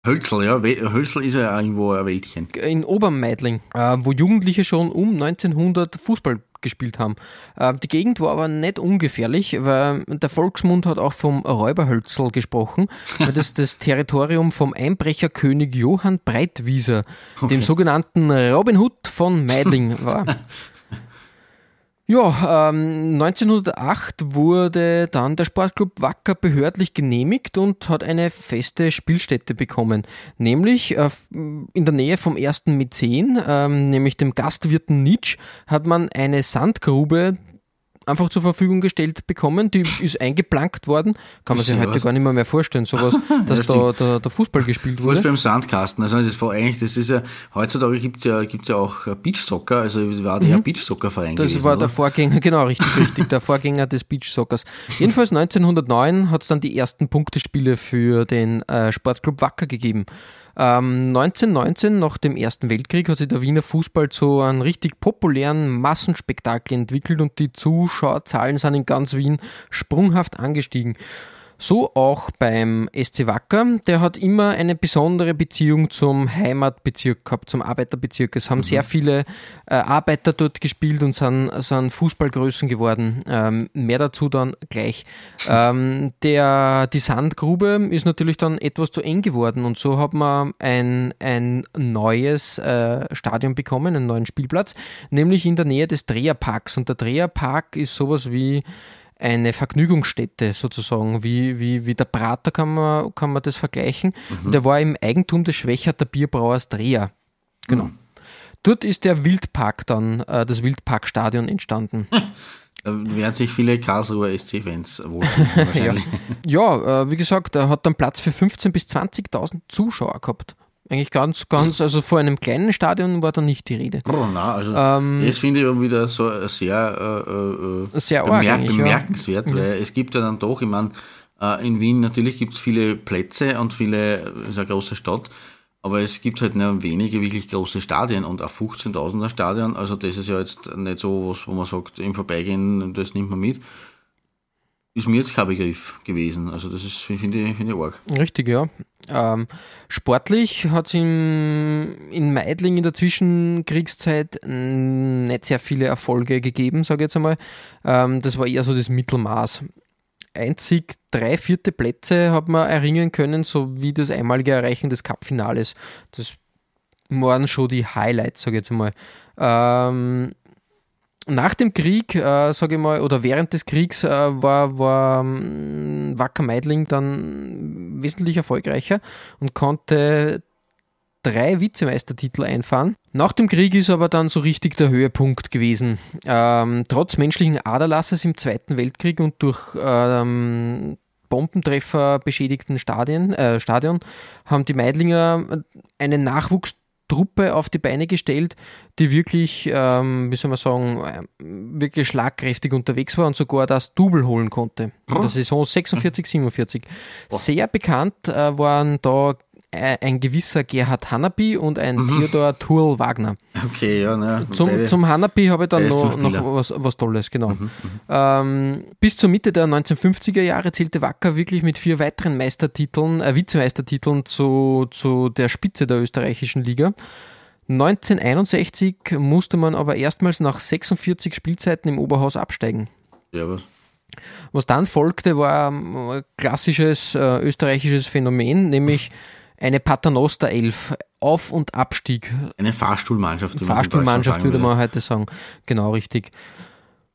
Hölzl, ja, Hölzl ist ja irgendwo ein Wäldchen. in Obermeidling, äh, wo Jugendliche schon um 1900 Fußball gespielt haben. Äh, die Gegend war aber nicht ungefährlich, weil der Volksmund hat auch vom Räuberhölzl gesprochen, weil das das Territorium vom Einbrecherkönig Johann Breitwieser, dem sogenannten Robin Hood von Meidling war. Ja, ähm, 1908 wurde dann der Sportclub Wacker behördlich genehmigt und hat eine feste Spielstätte bekommen. Nämlich äh, in der Nähe vom ersten Mäzen, ähm, nämlich dem Gastwirten Nitsch, hat man eine Sandgrube einfach zur Verfügung gestellt bekommen. Die ist eingeplankt worden. Kann man sich heute was? gar nicht mehr, mehr vorstellen, sowas, dass ja, da der, der, Fußball gespielt wurde. Fußball im Sandkasten. Also das war eigentlich, das ist ja, heutzutage gibt's ja, gibt's ja auch Beachsoccer, also war der mhm. Beachsoccer-Verein Das gewesen, war oder? der Vorgänger, genau, richtig, richtig, der Vorgänger des Beachsockers. Jedenfalls 1909 hat es dann die ersten Punktespiele für den äh, Sportclub Wacker gegeben. Ähm, 1919, nach dem Ersten Weltkrieg, hat sich der Wiener Fußball zu einem richtig populären Massenspektakel entwickelt und die Zuschauerzahlen sind in ganz Wien sprunghaft angestiegen. So auch beim SC Wacker. Der hat immer eine besondere Beziehung zum Heimatbezirk gehabt, zum Arbeiterbezirk. Es haben mhm. sehr viele äh, Arbeiter dort gespielt und sind, sind Fußballgrößen geworden. Ähm, mehr dazu dann gleich. Ähm, der, die Sandgrube ist natürlich dann etwas zu eng geworden und so hat man ein, ein neues äh, Stadion bekommen, einen neuen Spielplatz, nämlich in der Nähe des Dreherparks. Und der Dreherpark ist sowas wie eine Vergnügungsstätte sozusagen, wie, wie, wie der Prater kann man, kann man das vergleichen. Mhm. Der war im Eigentum des Schwächerter Bierbrauers Dreher. Genau. Mhm. Dort ist der Wildpark dann, äh, das Wildparkstadion entstanden. Werden sich viele Karlsruher SC-Fans wohl wahrscheinlich. ja, ja äh, wie gesagt, er hat dann Platz für 15.000 bis 20.000 Zuschauer gehabt. Eigentlich ganz, ganz, also vor einem kleinen Stadion war da nicht die Rede. Oh, nein, also ähm, das finde ich wieder so sehr, äh, äh sehr bemerk bemerkenswert, ja. weil es gibt ja dann doch, ich meine, äh, in Wien natürlich gibt es viele Plätze und viele, ist eine große Stadt, aber es gibt halt nur wenige wirklich große Stadien und auch 15.000er Stadion, also das ist ja jetzt nicht so was, wo man sagt, im Vorbeigehen, das nimmt man mit ist mir jetzt kein Begriff gewesen. Also das ist, finde ich, find ich arg. Richtig, ja. Ähm, sportlich hat es in Meidling in der Zwischenkriegszeit nicht sehr viele Erfolge gegeben, sage ich jetzt einmal. Ähm, das war eher so das Mittelmaß. Einzig drei vierte Plätze hat man erringen können, sowie das einmalige Erreichen des Cup-Finales. Das waren schon die Highlights, sage ich jetzt einmal. Ähm, nach dem Krieg, äh, sage ich mal, oder während des Kriegs äh, war, war ähm, Wacker Meidling dann wesentlich erfolgreicher und konnte drei Vizemeistertitel einfahren. Nach dem Krieg ist aber dann so richtig der Höhepunkt gewesen. Ähm, trotz menschlichen Aderlasses im Zweiten Weltkrieg und durch ähm, Bombentreffer beschädigten Stadien, äh, Stadion haben die Meidlinger einen Nachwuchs Truppe auf die Beine gestellt, die wirklich, ähm, wie soll man sagen, äh, wirklich schlagkräftig unterwegs war und sogar das Double holen konnte. In der Saison 46, 47. Sehr bekannt äh, waren da ein gewisser Gerhard Hanapi und ein mhm. Theodor Turl Wagner. Okay, ja, ne. Zum, zum Hanapi habe ich dann noch, noch was, was Tolles, genau. Mhm, mhm, ähm, bis zur Mitte der 1950er Jahre zählte Wacker wirklich mit vier weiteren Meistertiteln, äh, Vizemeistertiteln zu, zu der Spitze der österreichischen Liga. 1961 musste man aber erstmals nach 46 Spielzeiten im Oberhaus absteigen. Ja, was? Was dann folgte, war ein klassisches äh, österreichisches Phänomen, nämlich eine Paternoster 11, Auf- und Abstieg. Eine Fahrstuhlmannschaft. Fahrstuhlmannschaft würde man heute sagen. Genau, richtig.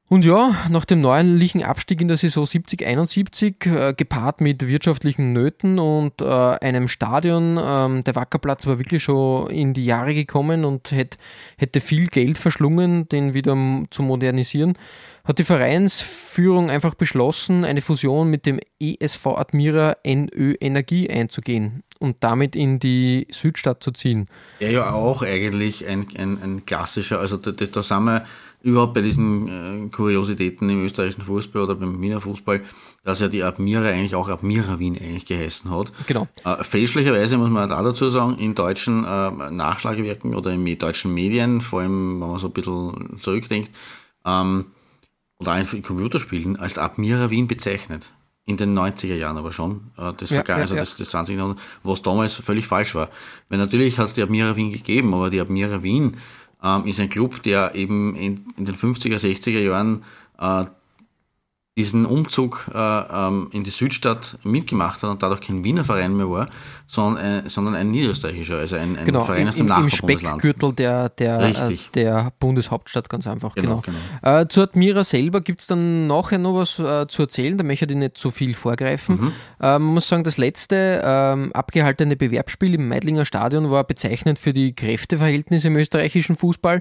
Und ja, nach dem neuerlichen Abstieg in der Saison 70-71, äh, gepaart mit wirtschaftlichen Nöten und äh, einem Stadion, ähm, der Wackerplatz war wirklich schon in die Jahre gekommen und hätte, hätte viel Geld verschlungen, den wieder zu modernisieren, hat die Vereinsführung einfach beschlossen, eine Fusion mit dem ESV Admira NÖ Energie einzugehen und damit in die Südstadt zu ziehen. Ja, ja, auch eigentlich ein, ein, ein klassischer, also da, da sind wir überhaupt bei diesen äh, Kuriositäten im österreichischen Fußball oder beim Wiener Fußball, dass ja die Admira eigentlich auch Admira Wien eigentlich geheißen hat. Genau. Äh, fälschlicherweise muss man auch dazu sagen, in deutschen äh, Nachschlagewerken oder in deutschen Medien, vor allem wenn man so ein bisschen zurückdenkt, ähm, oder einfach in Computerspielen als Admira Wien bezeichnet. In den 90er Jahren aber schon, äh, das, ja, ja, also das, das 20. Jahrhundert, was damals völlig falsch war. Weil natürlich hat es die Admira Wien gegeben, aber die Admira Wien ähm, ist ein Club, der eben in, in den 50er, 60er Jahren äh, diesen Umzug äh, ähm, in die Südstadt mitgemacht hat und dadurch kein Wiener Verein mehr war, sondern, äh, sondern ein niederösterreichischer, also ein, ein genau, Verein aus dem Nachbarbundesland. Im Speckgürtel der, der, äh, der Bundeshauptstadt, ganz einfach. Genau. genau. genau. Äh, zu Admira selber gibt es dann nachher noch was äh, zu erzählen, da möchte ich nicht zu viel vorgreifen. Mhm. Äh, man muss sagen, das letzte ähm, abgehaltene Bewerbsspiel im Meidlinger Stadion war bezeichnend für die Kräfteverhältnisse im österreichischen Fußball.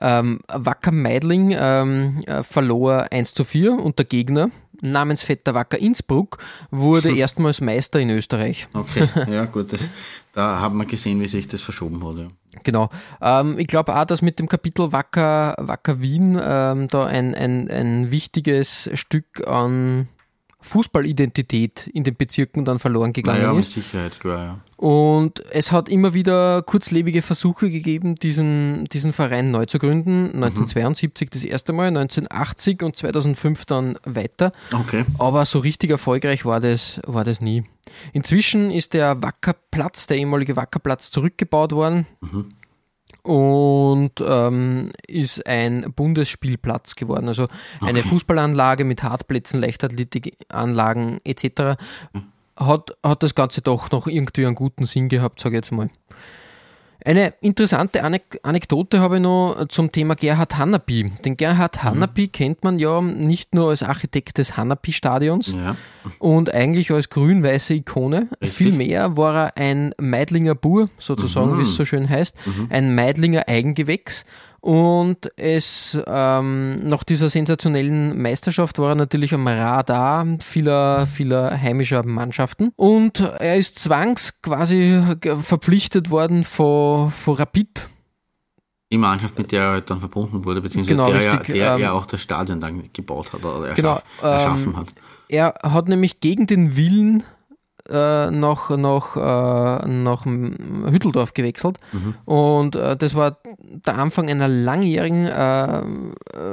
Ähm, Wacker Meidling ähm, äh, verlor 1 zu 4 und der Gegner, namensvetter Wacker Innsbruck, wurde erstmals Meister in Österreich. Okay, ja gut, das, da haben wir gesehen, wie sich das verschoben hat. Ja. Genau. Ähm, ich glaube auch, dass mit dem Kapitel Wacker, Wacker Wien ähm, da ein, ein, ein wichtiges Stück an Fußballidentität in den Bezirken dann verloren gegangen Naja, mit ist. Sicherheit, klar, ja. Und es hat immer wieder kurzlebige Versuche gegeben, diesen, diesen Verein neu zu gründen. 1972 das erste Mal, 1980 und 2005 dann weiter. Okay. Aber so richtig erfolgreich war das, war das nie. Inzwischen ist der Wackerplatz, der ehemalige Wackerplatz, zurückgebaut worden und ähm, ist ein Bundesspielplatz geworden. Also eine Fußballanlage mit Hartplätzen, Leichtathletikanlagen etc. Hat, hat das Ganze doch noch irgendwie einen guten Sinn gehabt, sage ich jetzt mal. Eine interessante Anek Anekdote habe ich noch zum Thema Gerhard Hanapi. Den Gerhard Hanapi kennt man ja nicht nur als Architekt des Hanapi-Stadions Ja. und eigentlich als grün-weiße Ikone. Richtig. Vielmehr war er ein Meidlinger Bur, sozusagen, wie es so schön heißt, ein Meidlinger Eigengewächs. Und es ähm, nach dieser sensationellen Meisterschaft war er natürlich am Radar vieler, vieler heimischer Mannschaften. Und er ist zwangs quasi verpflichtet worden von, von Rapid. Die Mannschaft, mit der er halt dann verbunden wurde, beziehungsweise Genau, der, richtig, ja, der ähm, ja auch das Stadion dann gebaut hat oder Genau, erschaff, erschaffen hat. Er hat nämlich gegen den Willen äh, nach, nach, äh, nach Hütteldorf gewechselt. Und äh, das war der Anfang einer langjährigen äh, äh,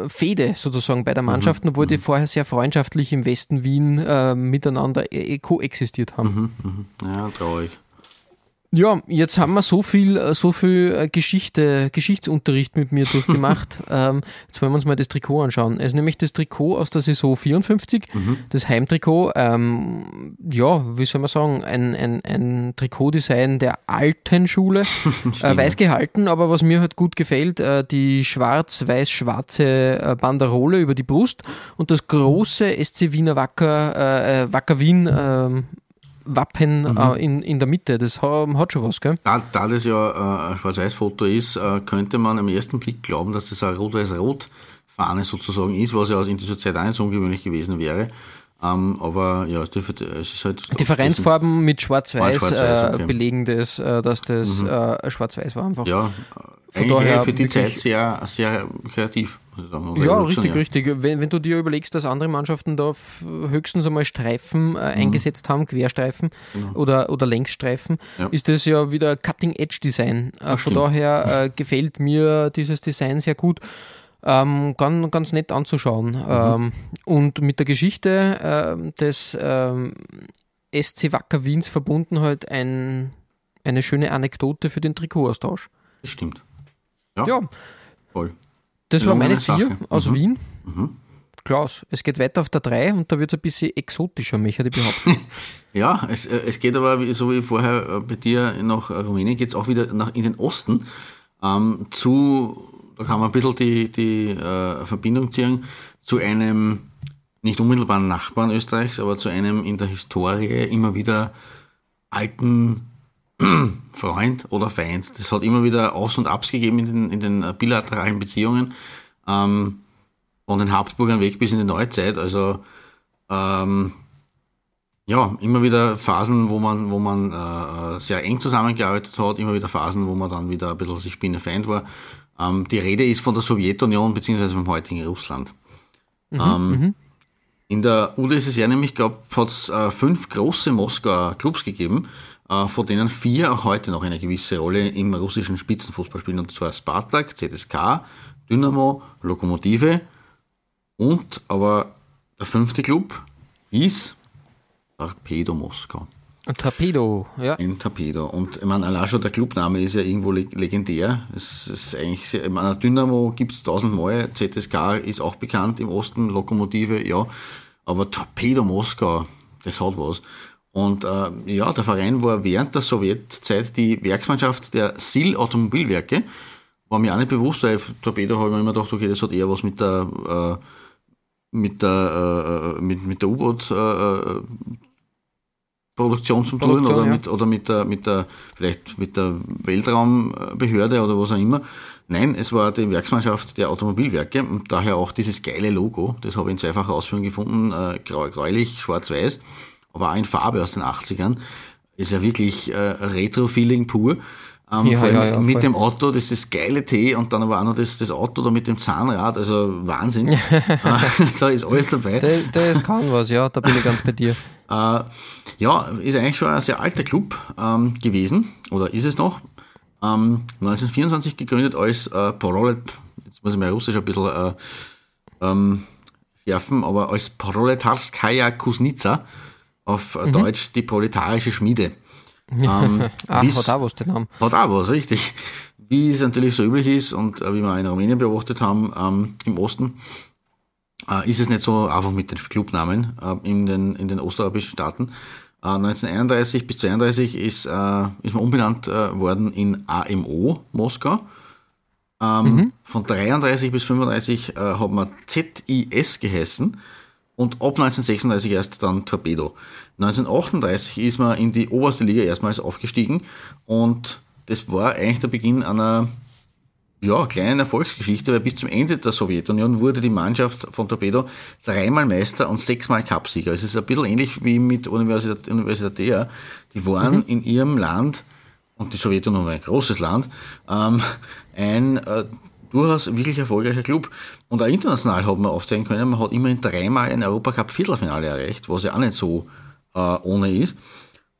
Fehde sozusagen bei der Mannschaft, obwohl die vorher sehr freundschaftlich im Westen Wien äh, miteinander äh, koexistiert haben. Ja, traurig. Ja, jetzt haben wir so viel, äh, so viel äh, Geschichte, Geschichtsunterricht mit mir durchgemacht. ähm, jetzt wollen wir uns mal das Trikot anschauen. Es ist nämlich das Trikot aus der Saison 54, das Heimtrikot. Ähm, ja, wie soll man sagen, ein, ein, ein Trikotdesign der alten Schule. äh, weiß gehalten, aber was mir halt gut gefällt, äh, die schwarz-weiß-schwarze äh, Banderole über die Brust und das große SC Wiener Wacker, äh, Wacker Wien Wappen äh, in, in der Mitte. Das ha- hat schon was, gell? Da, da das ja äh, ein Schwarz-Weiß-Foto ist, äh, könnte man am ersten Blick glauben, dass es eine Rot-Weiß-Rot-Fahne sozusagen ist, was ja in dieser Zeit auch nicht so ungewöhnlich gewesen wäre. Ähm, aber ja, die, es ist halt. Die Vereinsfarben mit Schwarz-Weiß, Schwarz-Weiß, äh, okay. Mhm. belegen das, äh, dass das äh, Schwarz-Weiß war einfach. Ja, Von eigentlich daher für die Zeit sehr, sehr kreativ. Ja, richtig, richtig. Wenn, wenn du dir überlegst, dass andere Mannschaften da höchstens einmal Streifen äh, eingesetzt haben, Querstreifen oder, oder Längsstreifen, Ja. ist das ja wieder Cutting-Edge-Design. Äh, von daher äh, gefällt mir dieses Design sehr gut. Ähm, ganz, ganz nett anzuschauen. Ähm, und mit der Geschichte ähm, des ähm, SC Wacker Wiens verbunden halt ein, eine schöne Anekdote für den Trikotaustausch. Das stimmt. Ja, Ja, voll. Das war meine vier aus Mhm. Wien. Klaus, es geht weiter auf der 3 und da wird es ein bisschen exotischer, möchte ich behaupten. Ja, es, äh, es geht aber, so wie vorher äh, bei dir nach Rumänien, geht es auch wieder nach, in den Osten. Ähm, zu, da kann man ein bisschen die, die äh, Verbindung ziehen zu einem nicht unmittelbaren Nachbarn Österreichs, aber zu einem in der Historie immer wieder alten Freund oder Feind. Das hat immer wieder Aufs und Abs gegeben in den, in den bilateralen Beziehungen. Ähm, von den Habsburgern weg bis in die Neuzeit. Also ähm, ja, immer wieder Phasen, wo man, wo man äh, sehr eng zusammengearbeitet hat, immer wieder Phasen, wo man dann wieder ein bisschen sich Spinnefeind war. Ähm, die Rede ist von der Sowjetunion beziehungsweise vom heutigen Russland. ähm, In der UdSSR nämlich, glaube hat es äh, fünf große Moskauer Clubs gegeben, von denen vier auch heute noch eine gewisse Rolle im russischen Spitzenfußball spielen, und zwar Spartak, ZSK, Dynamo, Lokomotive und aber der fünfte Club hieß Torpedo Moskau. Ein Torpedo, ja. Ein Torpedo. Und ich meine, allein schon der Clubname ist ja irgendwo leg legendär. Es ist eigentlich sehr, ich meine, Dynamo gibt es tausendmal, ZSK ist auch bekannt im Osten, Lokomotive, ja. Aber Torpedo Moskau, das hat was. Und äh, ja, der Verein war während der Sowjetzeit die Werksmannschaft der SIL Automobilwerke. War mir auch nicht bewusst, weil Torpedo habe ich mir immer gedacht, okay, das hat eher was mit der äh, mit der äh, mit, mit der U-Boot äh, äh, Produktion zu tun oder ja. mit oder mit der mit der vielleicht mit der Weltraumbehörde oder was auch immer. Nein, es war die Werksmannschaft der Automobilwerke und daher auch dieses geile Logo. Das habe ich in zweifacher Ausführung gefunden, äh, grau, gräulich, schwarz-weiß, aber auch in Farbe aus den 80ern. Ist ja wirklich äh, Retro-Feeling pur. Ähm, Ja, vor allem ja, ja, mit voll. dem Auto, das ist geile T und dann aber auch noch das, das Auto da mit dem Zahnrad, also Wahnsinn. Da ist alles dabei. Der, der ist kann was, ja, da bin ich ganz bei dir. Äh, ja, ist eigentlich schon ein sehr alter Club ähm, gewesen, oder ist es noch. Ähm, 1924 gegründet als äh, Prolet, jetzt muss ich mal Russisch ein bisschen äh, ähm, schärfen, aber als Proletarskaya Kuznitsa, auf äh, Deutsch die proletarische Schmiede. Ähm, Ah, wie's- hat auch was den Namen. hat auch was, richtig. Wie es natürlich so üblich ist und äh, wie wir in Rumänien beobachtet haben, ähm, im Osten, äh, ist es nicht so einfach mit den Clubnamen äh, in, den, in den osteuropäischen Staaten. Äh, 1931 bis 32 ist, äh, ist man umbenannt äh, worden in AMO Moskau. Ähm, Von 33 bis 35 äh, hat man ZIS geheißen und ab 1936 erst dann Torpedo. 1938 ist man in die oberste Liga erstmals aufgestiegen und das war eigentlich der Beginn einer ja, kleinen Erfolgsgeschichte, weil bis zum Ende der Sowjetunion wurde die Mannschaft von Torpedo dreimal Meister und sechsmal Cupsieger. Es ist ein bisschen ähnlich wie mit Universität, Universitäter. Die waren in ihrem Land, und die Sowjetunion war ein großes Land, ähm, ein äh, durchaus wirklich erfolgreicher Club. Und auch international hat man aufzeigen können, man hat immerhin dreimal ein Europacup-Viertelfinale erreicht, was ja auch nicht so äh, ohne ist.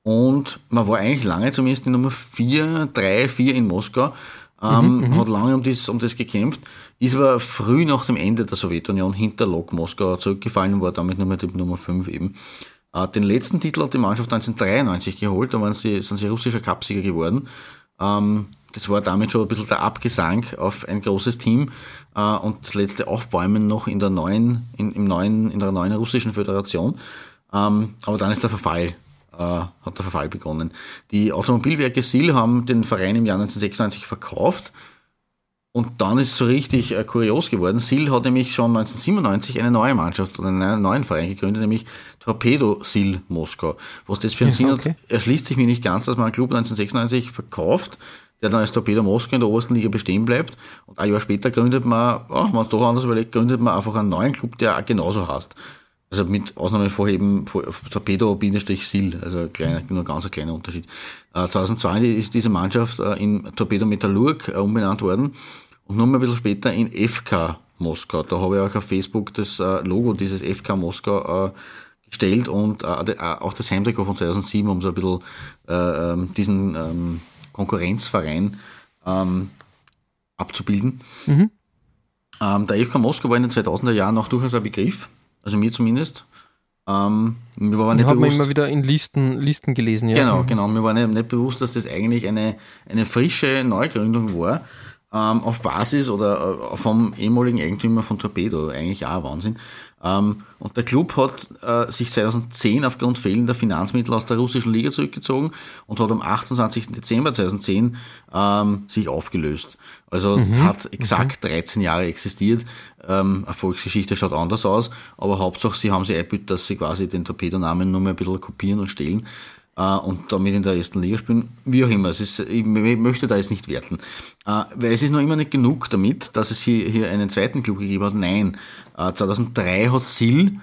Und man war eigentlich lange zumindest die Nummer 4, 3, 4 in Moskau, ähm, hat lange um das, um das gekämpft, ist aber früh nach dem Ende der Sowjetunion hinter Lok Moskau zurückgefallen und war damit nur mehr die Nummer 5 eben. Äh, den letzten Titel hat die Mannschaft 1993 geholt, da waren sie, sind sie russischer Cupsieger geworden. Ähm, das war damit schon ein bisschen der Abgesang auf ein großes Team äh, und das letzte Aufbäumen noch in der neuen, in, im neuen, in der neuen russischen Föderation. Ähm, aber dann ist der Verfall, äh, hat der Verfall begonnen. Die Automobilwerke Sil haben den Verein im Jahr 1996 verkauft und dann ist es so richtig äh, kurios geworden. Sil hat nämlich schon 1997 eine neue Mannschaft oder einen neuen Verein gegründet, nämlich Torpedo Sil Moskau. Was das für einen Ja, Sinn okay. hat, erschließt sich mir nicht ganz, dass man einen Club 1996 verkauft, der dann als Torpedo Moskau in der obersten Liga bestehen bleibt. Und ein Jahr später gründet man, oh, wenn man es doch anders überlegt, gründet man einfach einen neuen Club, der auch genauso heißt. Also mit Ausnahme vor eben vor- Torpedo-Sil, also ein kleiner, nur ganz ein kleiner Unterschied. Äh, 2002 ist diese Mannschaft äh, in Torpedo Metallurg äh, umbenannt worden und nur mal ein bisschen später in FK Moskau. Da habe ich auch auf Facebook das äh, Logo dieses FK Moskau äh, gestellt und äh, äh, auch das Heimtrikot von 2007, um so ein bisschen äh, ähm, diesen ähm, Konkurrenzverein ähm, abzubilden. Ähm, der FK Moskau war in den 2000er Jahren auch durchaus ein Begriff, also mir zumindest. Ähm, mir war nicht habe mir bewusst, immer wieder in Listen, Listen gelesen, ja. Genau, genau. Mir war nicht, nicht bewusst, dass das eigentlich eine, eine frische Neugründung war, ähm, auf Basis oder äh, vom ehemaligen Eigentümer von Torpedo. Eigentlich auch Wahnsinn. Ähm, und der Club hat äh, sich 2010 aufgrund fehlender Finanzmittel aus der russischen Liga zurückgezogen und hat am 28. Dezember 2010 ähm, sich aufgelöst. Also hat exakt 13 Jahre existiert. Ähm, Erfolgsgeschichte schaut anders aus, aber Hauptsache sie haben sich eingebildet, dass sie quasi den Torpedo-Namen nur mehr ein bisschen kopieren und stehlen äh, und damit in der ersten Liga spielen. Wie auch immer, es ist, ich möchte da jetzt nicht werten. Äh, weil es ist noch immer nicht genug damit, dass es hier, hier einen zweiten Club gegeben hat. Nein, 2003 hat Sil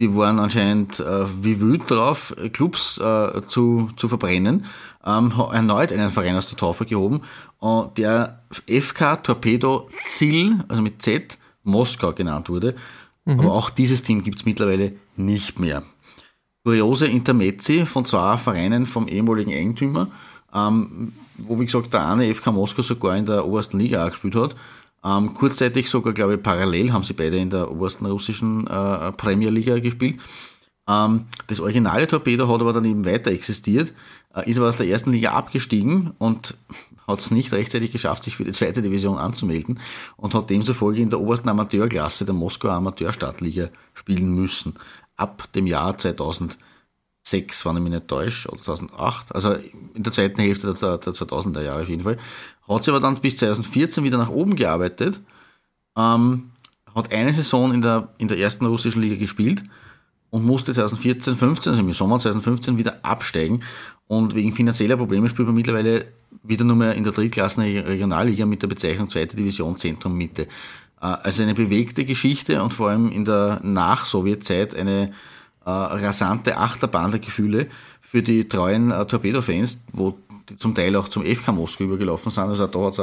die waren anscheinend äh, wie wild drauf, äh, Clubs äh, zu, zu verbrennen, ähm, erneut einen Verein aus der Taufe gehoben, äh, der FK Torpedo Zil, also mit Z, Moskau genannt wurde. Aber auch dieses Team gibt's mittlerweile nicht mehr. Kuriose Intermezzi von zwei Vereinen vom ehemaligen Eigentümer, ähm, wo wie gesagt der eine FK Moskau sogar in der obersten Liga gespielt hat. Ähm, kurzzeitig sogar, glaube ich, parallel haben sie beide in der obersten russischen äh, Premier Liga gespielt. Ähm, das originale Torpedo hat aber dann eben weiter existiert, äh, ist aber aus der ersten Liga abgestiegen und hat es nicht rechtzeitig geschafft, sich für die zweite Division anzumelden und hat demzufolge in der obersten Amateurklasse der Moskauer Amateurstadtliga spielen müssen. Ab dem Jahr 2006, wenn ich mich nicht täusche, oder 2008, also in der zweiten Hälfte der 2000er Jahre auf jeden Fall. Hat sie aber dann bis 2014 wieder nach oben gearbeitet, ähm, hat eine Saison in der, in der ersten russischen Liga gespielt und musste 2014, 15, also im Sommer 2015 wieder absteigen. Und wegen finanzieller Probleme spielt man mittlerweile wieder nur mehr in der drittklassen Regionalliga mit der Bezeichnung zweite Division Zentrum Mitte. Äh, also eine bewegte Geschichte und vor allem in der Nach-Sowjetzeit eine äh, rasante Achterbahn der Gefühle für die treuen äh, Torpedo-Fans, wo die zum Teil auch zum FK Moskau übergelaufen sind. Also da hat es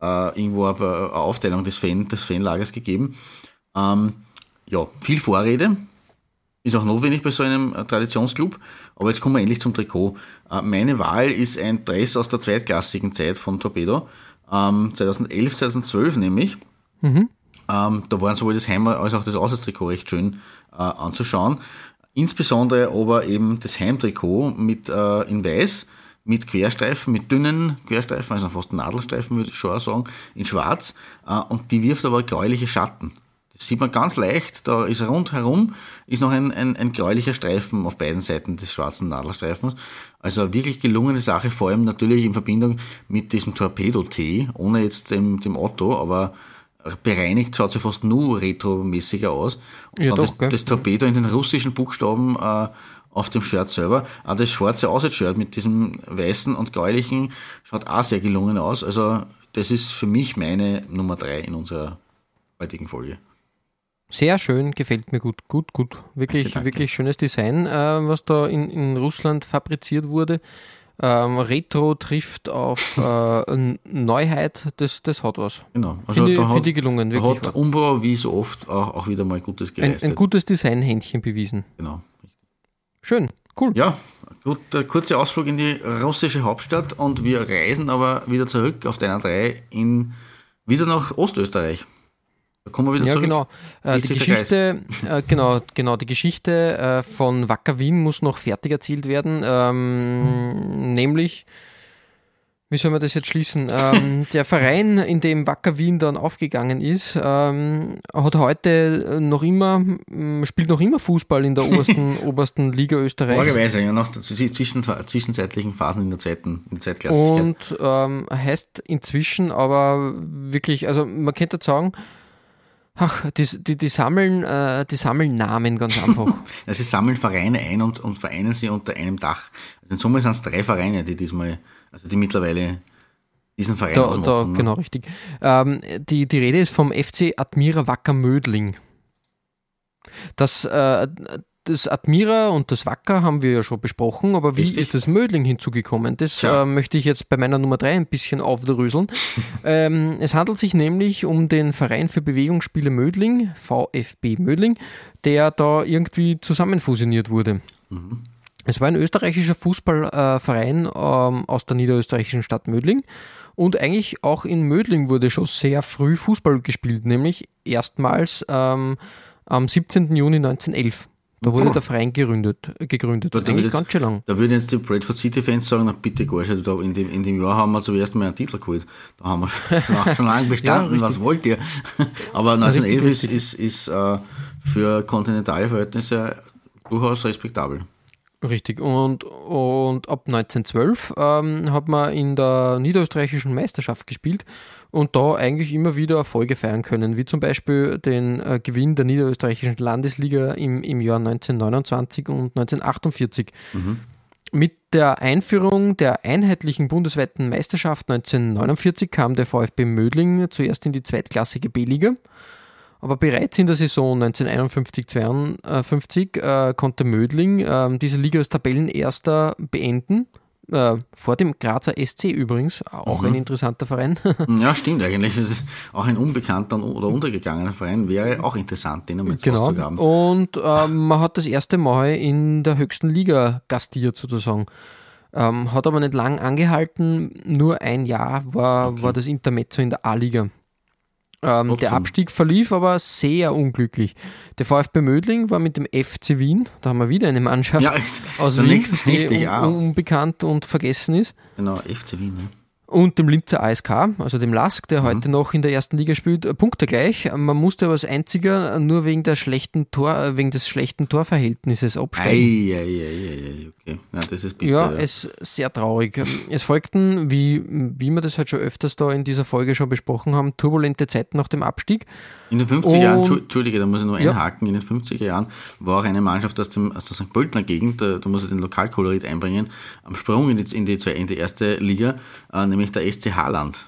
äh, irgendwo eine Aufteilung des, Fan, des Fanlagers gegeben. Ähm, ja, viel Vorrede, ist auch notwendig bei so einem äh, Traditionsclub. Aber jetzt kommen wir endlich zum Trikot. Äh, meine Wahl ist ein Dress aus der zweitklassigen Zeit von Torpedo. 2011, ähm, 2012 nämlich. Mhm. Ähm, da waren sowohl das Heim- als auch das Auswärtstrikot recht schön äh, anzuschauen. Insbesondere aber eben das Heimtrikot mit in weiß mit Querstreifen, mit dünnen Querstreifen, also fast Nadelstreifen würde ich schon auch sagen, in schwarz. Und die wirft aber gräuliche Schatten sieht man ganz leicht, da ist rundherum ist noch ein, ein, ein gräulicher Streifen auf beiden Seiten des schwarzen Nadelstreifens. Also wirklich gelungene Sache, vor allem natürlich in Verbindung mit diesem Torpedo-T, ohne jetzt dem, dem Otto, aber bereinigt schaut sie fast nur retromäßiger aus. Und ja, doch, das, das, Torpedo in den russischen Buchstaben äh, auf dem Shirt selber. Auch das schwarze Aussatz-Shirt mit diesem weißen und gräulichen schaut auch sehr gelungen aus. Also das ist für mich meine Nummer drei in unserer heutigen Folge. Sehr schön, gefällt mir gut, gut, gut. Wirklich, danke, danke. wirklich schönes Design, äh, was da in, in Russland fabriziert wurde. Ähm, Retro trifft auf äh, Neuheit, das, das hat was. Genau, also finde, da hat, finde gelungen. Wirklich hat Umbro wie so oft auch, auch wieder mal Gutes geleistet. Ein, ein gutes Designhändchen bewiesen. Genau. Schön, cool. Ja, gut, der kurze Ausflug in die russische Hauptstadt und wir reisen aber wieder zurück auf deiner 3 in, wieder nach Ostösterreich. Da kommen wir wieder ja, zurück. Genau. Äh, die Geschichte, äh, genau, genau, die Geschichte äh, von Wacker Wien muss noch fertig erzählt werden. Ähm, nämlich, wie soll man das jetzt schließen? Ähm, der Verein, in dem Wacker Wien dann aufgegangen ist, ähm, hat heute noch immer, spielt noch immer Fußball in der obersten, obersten Liga Österreichs. Morgenweise, ja, noch zwischen, zwischenzeitlichen Phasen in der zweiten, in der Zweitklassigkeit. Und ähm, heißt inzwischen aber wirklich, also man könnte sagen, Ach, die, die, die, sammeln, äh, die sammeln Namen ganz einfach. ja, sie sammeln Vereine ein und, und vereinen sie unter einem Dach. Also in Summe sind es drei Vereine, die diesmal, also die mittlerweile diesen Verein da, da ne? Genau, richtig. Ähm, die, die Rede ist vom FC Admira Wacker Mödling. Das, äh, das Admira und das Wacker haben wir ja schon besprochen, aber wie Richtig. ist das Mödling hinzugekommen? Das äh, möchte ich jetzt bei meiner Nummer 3 ein bisschen aufdröseln. ähm, es handelt sich nämlich um den Verein für Bewegungsspiele Mödling, VfB Mödling, der da irgendwie zusammenfusioniert wurde. Mhm. Es war ein österreichischer Fußballverein äh, ähm, aus der niederösterreichischen Stadt Mödling. Und eigentlich auch in Mödling wurde schon sehr früh Fußball gespielt, nämlich erstmals ähm, am 17. Juni 1911. Da wurde der Verein gegründet. gegründet. Da, Eigentlich ganz schön lang. Da würden jetzt die Bradford City-Fans sagen, na bitte Gorsche, in dem, in dem Jahr haben wir zum ersten Mal einen Titel geholt. Da haben wir schon, schon lange bestanden, ja, was wollt ihr? Aber 1911 ist, ist, ist äh, für kontinentale Verhältnisse durchaus respektabel. Richtig. Und, und ab 1912 ähm, hat man in der niederösterreichischen Meisterschaft gespielt und da eigentlich immer wieder Erfolge feiern können, wie zum Beispiel den äh, Gewinn der niederösterreichischen Landesliga im, im Jahr 1929 und 1948. Mhm. Mit der Einführung der einheitlichen bundesweiten Meisterschaft 1949 kam der VfB Mödling zuerst in die zweitklassige B-Liga. Aber bereits in der Saison 1951-52 äh, konnte Mödling äh, diese Liga als Tabellenerster beenden äh, vor dem Grazer SC übrigens, auch mhm. ein interessanter Verein. ja, stimmt eigentlich. Das ist auch ein unbekannter oder untergegangener Verein, wäre auch interessant, den einmal genau. zu haben. Und äh, man hat das erste Mal in der höchsten Liga gastiert sozusagen. Ähm, hat aber nicht lang angehalten, nur ein Jahr war, okay. war das Intermezzo in der A-Liga. Ähm, der Abstieg verlief aber sehr unglücklich. Der VfB Mödling war mit dem FC Wien, da haben wir wieder eine Mannschaft ja, aus Wien, die un unbekannt und vergessen ist. Genau, FC Wien. Ja. Und dem Linzer ASK, also dem Lask, der mhm. heute noch in der ersten Liga spielt, Punkte gleich. Man musste aber als einziger nur wegen, der schlechten Tor, äh, wegen des schlechten Torverhältnisses absteigen. Ei, ei, ei, Okay, ja, das ist bitter. Ja, es ist sehr traurig. Es folgten, wie, wie wir das halt schon öfters da in dieser Folge schon besprochen haben, turbulente Zeiten nach dem Abstieg. In den 50er Jahren, Und- Entschu- Entschuldige, da muss ich nur Ja. einhaken, in den 50er Jahren war auch eine Mannschaft aus, dem, aus der St. Pöltener Gegend, da, da muss ich den Lokalkolorit einbringen, am Sprung in die, in die, in die erste Liga, äh, nämlich der SC Haaland.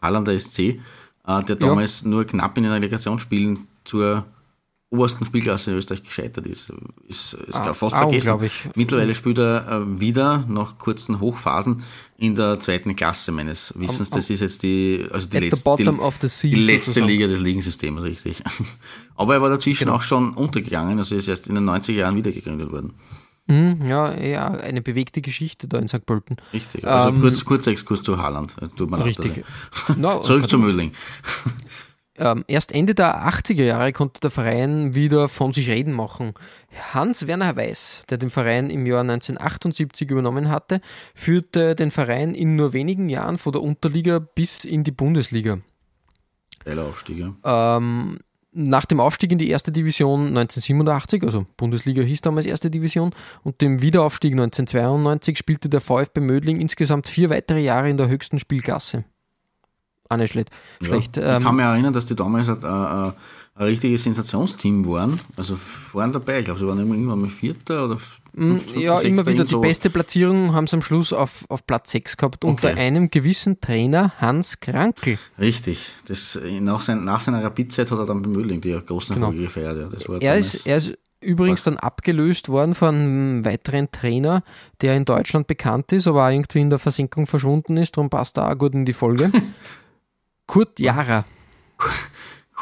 Haalander SC, äh, der damals nur knapp in den Relegationsspielen zur obersten Spielklasse in Österreich gescheitert ist. Ist, ist Ah, fast ah, vergessen. Mittlerweile spielt er äh, wieder nach kurzen Hochphasen in der zweiten Klasse meines Wissens. Am- das ist jetzt die, also die letzte, die, sea die letzte. Liga des Ligensystems, richtig. Aber er war dazwischen Genau. auch schon untergegangen, also ist erst in den 90er Jahren wieder gegründet worden. Mhm, ja, ja, eine bewegte Geschichte da in St. Pölten. Richtig. Also Ähm, kurz, kurzer Exkurs zu Haaland. Äh, Tut mir Richtig. also. Na, Zurück zu Mödling. Ähm, erst Ende der 80er Jahre konnte der Verein wieder von sich reden machen. Hans-Werner Weiß, der den Verein im Jahr 1978 übernommen hatte, führte den Verein in nur wenigen Jahren von der Unterliga bis in die Bundesliga. Geiler Aufstieg, ja. Ähm, nach dem Aufstieg in die erste Division 1987, also Bundesliga hieß damals erste Division, und dem Wiederaufstieg 1992 spielte der VfB Mödling insgesamt vier weitere Jahre in der höchsten Spielklasse. Auch nicht schlecht. schlecht. Ja. Ähm, Ich kann mich erinnern, dass die damals ein, ein, ein richtiges Sensationsteam waren. Also vorne dabei. Ich glaube, sie waren irgendwann mal Vierter oder Ja, immer wieder die so. beste Platzierung haben sie am Schluss auf, auf Platz 6 gehabt, unter Okay. einem gewissen Trainer Hans Krankel. Richtig. Das, äh, nach, sein, nach seiner Rapidzeit hat er dann bei Mödling die großen Genau. Erfolge gefeiert. Ja. Das war Er damals- ist, er ist übrigens dann abgelöst worden von einem weiteren Trainer, der in Deutschland bekannt ist, aber auch irgendwie in der Versenkung verschwunden ist, darum passt er auch gut in die Folge. Kurt Jara,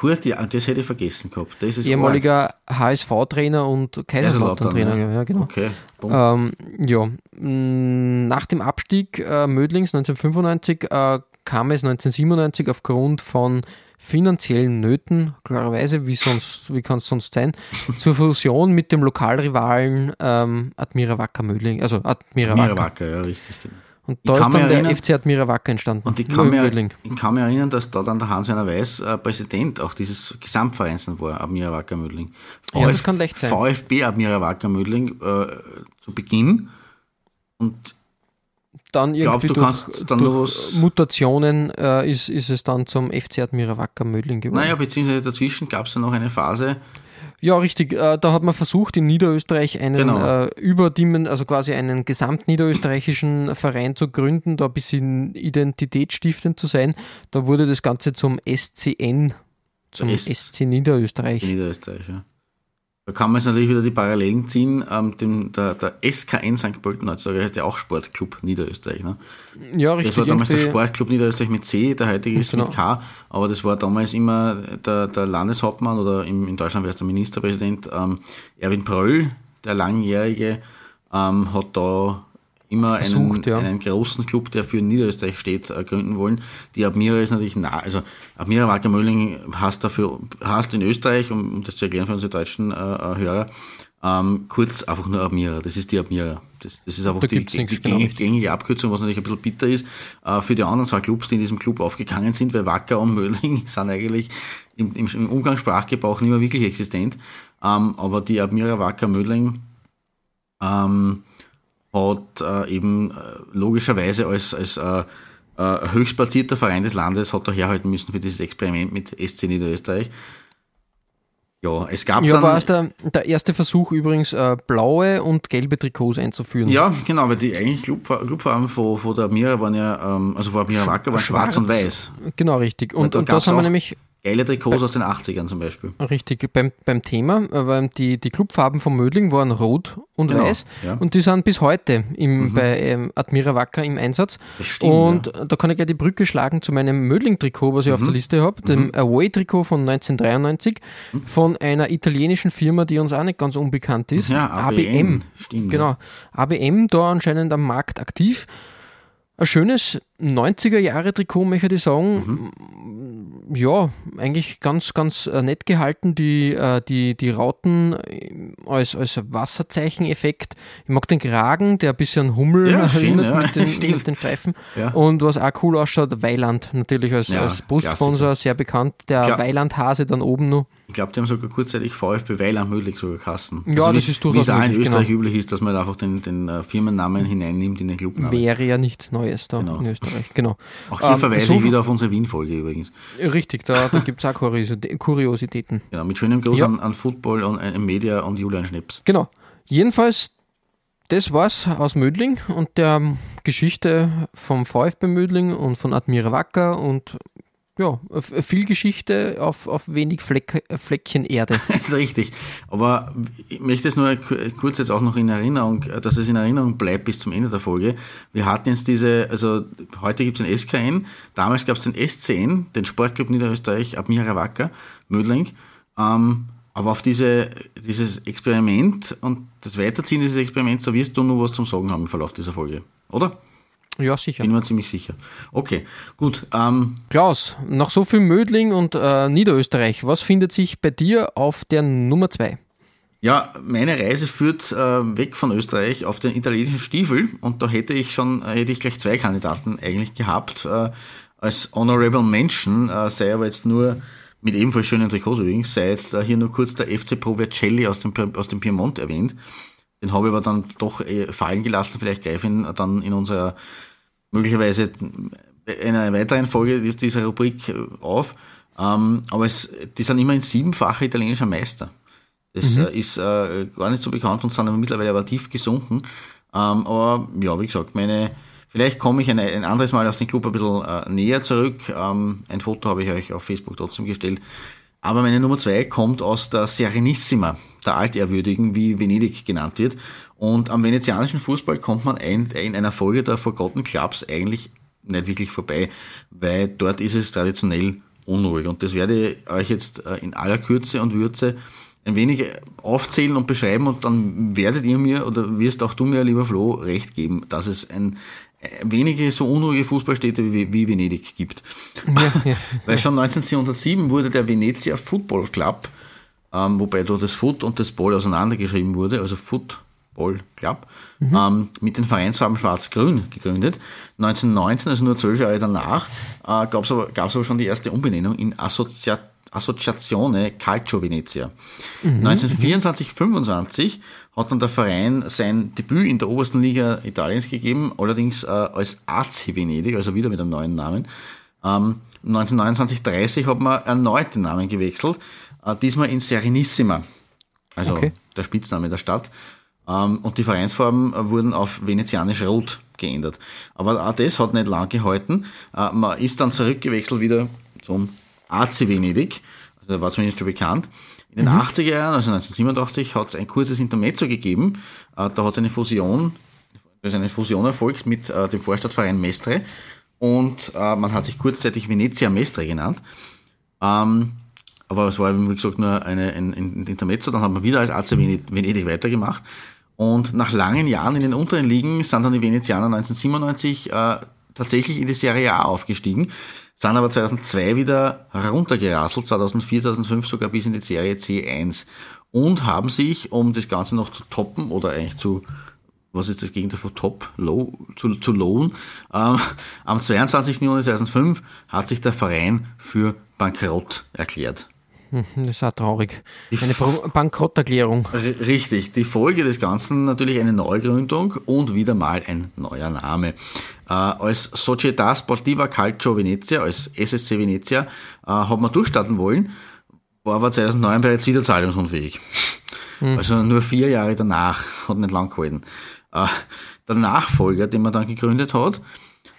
Kurt, ja, das hätte ich vergessen gehabt. Ehemaliger HSV-Trainer und. Kaiserslautern-Trainer. Kaiserslautern, Ja, genau. Okay. Ähm, ja, mh, nach dem Abstieg äh, Mödlings 1995 äh, kam es 1997 aufgrund von finanziellen Nöten, klarerweise, wie, sonst, wie kann es sonst sein, zur Fusion mit dem Lokalrivalen ähm, Admira Wacker Mödling, also Admira Wacker. Mirawacker, ja, richtig. Genau. Und Ich da ist dann der erinnern- FC Admira Wacker entstanden. Und ich kann, mir, ich kann mich erinnern, dass da dann der Hans-Werner Weiß äh, Präsident auch dieses Gesamtvereins war, Admira Wacker Mödling. Ja, das kann leicht sein. VfB Admira Wacker Mödling äh, zu Beginn. Und Dann glaub, irgendwie du durch, dann durch was- Mutationen äh, ist, ist es dann zum FC Admira Wacker Mödling geworden. naja, beziehungsweise dazwischen gab es ja noch eine Phase, Ja, richtig. Äh, Da hat man versucht, in Niederösterreich einen Genau. äh, überdimen, also quasi einen gesamtniederösterreichischen Verein zu gründen, da ein bisschen identitätsstiftend zu sein. Da wurde das Ganze zum SCN, zum S- SC Niederösterreich. Niederösterreich. Ja. Da kann man jetzt natürlich wieder die Parallelen ziehen. Ähm, dem, der, der SKN St. Pölten heutzutage heißt ja auch Sportclub Niederösterreich. Ne? Ja, richtig. Das war damals der Sportclub Niederösterreich mit C, der heutige ist Genau. mit K, aber das war damals immer der, der Landeshauptmann oder im, in Deutschland wäre es der Ministerpräsident ähm, Erwin Pröll, der langjährige, ähm, hat da immer einen, Versucht, ja. einen großen Club, der für Niederösterreich steht, äh, gründen wollen. Die Admira ist natürlich nah, also Admira Wacker Möllling hast dafür, hast in Österreich, um, um das zu erklären für unsere deutschen äh, äh, Hörer, ähm, kurz einfach nur Admira. Das ist die Admira. Das, das ist einfach Da die, die, die genau, gängige, gängige Abkürzung, was natürlich ein bisschen bitter ist, äh, für die anderen zwei Clubs, die in diesem Club aufgegangen sind, weil Wacker und Mödling sind eigentlich im, im, Umgangssprachgebrauch nicht mehr wirklich existent. Ähm, aber die Admira Wacker Mödling ähm, hat äh, eben äh, logischerweise als, als äh, äh, höchstplatzierter Verein des Landes hat er herhalten müssen für dieses Experiment mit SC Niederösterreich. Ja, es gab Ja, dann... war es der, der erste Versuch übrigens, äh, blaue und gelbe Trikots einzuführen. Ja, genau, weil die eigentlich Club, Clubfarben von, von der Admira waren ja, ähm, also von Admira Wacker waren schwarz, und weiß. Genau, richtig. Und, da und das haben wir nämlich Geile Trikots aus den 80ern zum Beispiel. Richtig, beim, beim Thema, äh, weil die, die Clubfarben von Mödling waren rot und Genau, weiß ja. und die sind bis heute im, bei ähm, Admira Wacker im Einsatz. Das stimmt, und da kann ich gleich die Brücke schlagen zu meinem Mödling-Trikot, was ich auf Mhm. der Liste habe, dem Away-Trikot von 1993 von einer italienischen Firma, die uns auch nicht ganz unbekannt ist. Ja, ABM. Stimmt, Genau, ABM da anscheinend am Markt aktiv. Ein schönes 90er-Jahre-Trikot, möchte ich sagen. Mhm. Ja, eigentlich ganz, ganz äh, nett gehalten. Die, äh, die, die Rauten äh, als, als Wasserzeicheneffekt. Ich mag den Kragen, der ein bisschen Hummel Ja, erinnert ja. mit, den, mit den Streifen. Ja. Und was auch cool ausschaut, Weiland natürlich als, als Brustsponsor, sehr bekannt. Der. Weiland-Hase dann oben noch. Ich glaube, die haben sogar kurzzeitig VfB Weiland Mödlich sogar Kassen. Ja, wie, das ist durchaus Wie es auch in Österreich genau. üblich ist, dass man einfach den, den äh, Firmennamen hineinnimmt in den Clubnamen. Wäre ja nichts Neues da Genau. in Österreich. Genau. Auch hier Ähm, verweise so- ich wieder auf unsere Wien-Folge übrigens. Richtig, da, da gibt es auch Kuriositä- Kuriositäten. Genau, mit schönem Gruß Ja. an, an Football und äh, Media und Julian Schneps. Genau. Jedenfalls, das war's aus Mödling und der ähm, Geschichte vom VfB Mödling und von Admira Wacker und ja, viel Geschichte auf, auf wenig Fleck, Fleckchen Erde. Das ist richtig. Aber ich möchte es nur ku- kurz jetzt auch noch in Erinnerung, dass es in Erinnerung bleibt bis zum Ende der Folge. Wir hatten jetzt diese, also heute gibt es den SKN, damals gab es den SCN, den Sportclub Niederösterreich, Admira Wacker, Mödling. Ähm, aber auf diese, dieses Experiment und das Weiterziehen dieses Experiments, da wirst du nur was zum Sagen haben im Verlauf dieser Folge, oder? Ja, sicher. Bin mir ziemlich sicher. Okay, gut. Ähm, Klaus, nach so viel Mödling und äh, Niederösterreich, was findet sich bei dir auf der Nummer 2? Ja, meine Reise führt äh, weg von Österreich auf den italienischen Stiefel und da hätte ich schon, äh, hätte ich gleich zwei Kandidaten eigentlich gehabt äh, als Honorable Mention, äh, sei aber jetzt nur mit ebenfalls schönen Trikots übrigens, sei jetzt äh, hier nur kurz der FC Pro Vercelli aus dem, aus dem Piemont erwähnt. Den habe ich aber dann doch äh, fallen gelassen, vielleicht greife ich ihn dann in unserer möglicherweise in einer weiteren Folge dieser Rubrik äh, auf. Ähm, aber es, die sind immerhin siebenfache italienischer Meister. Das äh, ist äh, gar nicht so bekannt und sind aber mittlerweile aber tief gesunken. Ähm, aber ja, wie gesagt, meine, vielleicht komme ich ein, ein anderes Mal auf den Club ein bisschen äh, näher zurück. Ähm, ein Foto habe ich euch auf Facebook trotzdem gestellt. Aber meine Nummer zwei kommt aus der Serenissima, der Altehrwürdigen, wie Venedig genannt wird. Und am venezianischen Fußball kommt man ein, in einer Folge der Forgotten Clubs eigentlich nicht wirklich vorbei, weil dort ist es traditionell unruhig. Und das werde ich euch jetzt äh, in aller Kürze und Würze ein wenig aufzählen und beschreiben und dann werdet ihr mir oder wirst auch du mir, lieber Flo, recht geben, dass es ein äh, wenige so unruhige Fußballstädte wie, wie Venedig gibt. Weil schon 1907 wurde der Venezia Football Club, ähm, wobei dort das Foot und das Ball auseinandergeschrieben wurde, also Football Club, ähm, mit den Vereinsfarben Schwarz-Grün gegründet. 1919, also nur zwölf Jahre danach, äh, gab es aber, gab's aber schon die erste Umbenennung in Associa Associazione Calcio Venezia. 1924, 25 hat dann der Verein sein Debüt in der obersten Liga Italiens gegeben, allerdings äh, als AC Venedig, also wieder mit einem neuen Namen. Ähm, 1929, 30 hat man erneut den Namen gewechselt, diesmal in Serenissima, also Okay. der Spitzname der Stadt. Ähm, und die Vereinsfarben äh, wurden auf venezianisch rot geändert. Aber auch das hat nicht lang gehalten. Äh, man ist dann zurückgewechselt wieder zum AC Venedig, also der war zumindest schon bekannt. In den 80er Jahren, also 1987, hat es ein kurzes Intermezzo gegeben. Äh, da hat es eine Fusion, da ist eine Fusion erfolgt mit äh, dem Vorstadtverein Mestre und äh, man hat sich kurzzeitig Venezia Mestre genannt. Aber es war, wie gesagt, nur eine, ein, ein Intermezzo. Dann hat man wieder als AC Venedig, weitergemacht. Und nach langen Jahren in den unteren Ligen sind dann die Venezianer 1997 äh, tatsächlich in die Serie A aufgestiegen, sind aber 2002 wieder runtergerasselt, 2004, 2005 sogar bis in die Serie C1 und haben sich, um das Ganze noch zu toppen oder eigentlich zu was ist das Gegenteil von Top, Low, zu, zu Lowen. Ähm, am 22. Juni 2005 hat sich der Verein für bankrott erklärt. Das ist auch traurig. Eine Bankrotterklärung. Richtig. Die Folge des Ganzen natürlich eine Neugründung und wieder mal ein neuer Name. Äh, als Società Sportiva Calcio Venezia, als SSC Venezia, äh, hat man durchstarten wollen, war aber 2009 bereits wieder zahlungsunfähig. Also nur vier Jahre danach, hat nicht lang gehalten. Äh, der Nachfolger, den man dann gegründet hat,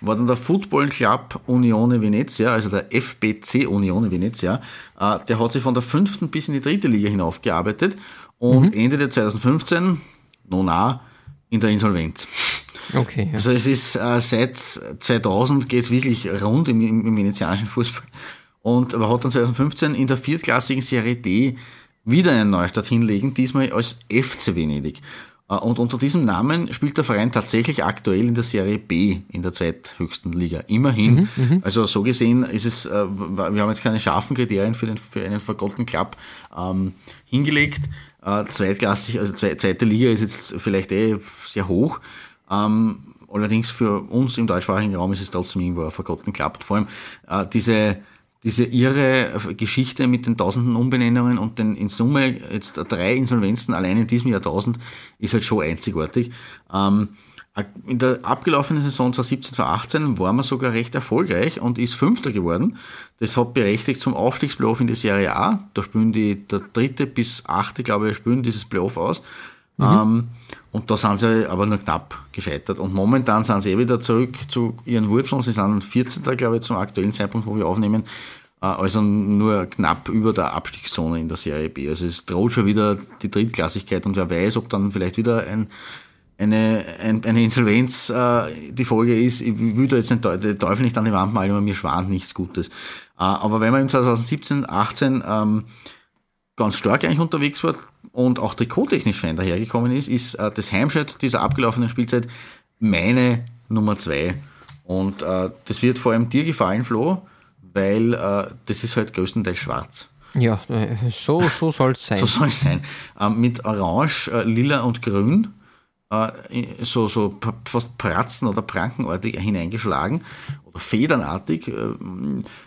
war dann der Football Club Unione Venezia, also der FBC Unione Venezia. Äh, der hat sich von der fünften bis in die dritte Liga hinaufgearbeitet und endete 2015, nun auch, in der Insolvenz. Okay, ja. Also es ist äh, seit 2000 geht es wirklich rund im, im, venezianischen Fußball. Und aber hat dann 2015 in der viertklassigen Serie D wieder einen Neustart hinlegen, diesmal als FC Venedig. Äh, und unter diesem Namen spielt der Verein tatsächlich aktuell in der Serie B in der zweithöchsten Liga. Immerhin. Mhm, also so gesehen ist es, äh, wir haben jetzt keine scharfen Kriterien für, den, für einen Forgotten Club ähm, hingelegt. Äh, zweitklassig, also zweite Liga ist jetzt vielleicht eh sehr hoch. Ähm, allerdings für uns im deutschsprachigen Raum ist es trotzdem irgendwo ein Forgotten Club. Vor allem äh, diese diese irre Geschichte mit den tausenden Umbenennungen und den in Summe jetzt drei Insolvenzen allein in diesem Jahrtausend ist halt schon einzigartig. Ähm, in der abgelaufenen Saison 2017, 2018 war man sogar recht erfolgreich und ist Fünfter geworden. Das hat berechtigt zum Aufstiegsplayoff in die Serie A. Da spielen die, der dritte bis achte, glaube ich, spielen dieses Playoff aus. Mhm. Ähm, und da sind sie aber nur knapp gescheitert. Und momentan sind sie eh wieder zurück zu ihren Wurzeln. Sie sind 14. glaube ich, zum aktuellen Zeitpunkt, wo wir aufnehmen. Äh, also nur knapp über der Abstiegszone in der Serie B. Also es droht schon wieder die Drittklassigkeit und wer weiß, ob dann vielleicht wieder ein, eine, ein, eine Insolvenz äh, die Folge ist. Ich will da jetzt den Teufel nicht an die Wand malen, aber mir schwant nichts Gutes. Äh, aber wenn man im 2017, 18 ähm, ganz stark eigentlich unterwegs war und auch trikottechnisch fein dahergekommen ist, ist äh, das Heimschild dieser abgelaufenen Spielzeit meine Nummer zwei. Und äh, das wird vor allem dir gefallen, Flo weil äh, das ist halt größtenteils schwarz. Ja, äh, so, so soll es sein. so soll es sein. Ähm, mit Orange, äh, Lila und Grün, so, so fast pratzen- oder prankenartig hineingeschlagen oder federnartig. Äh,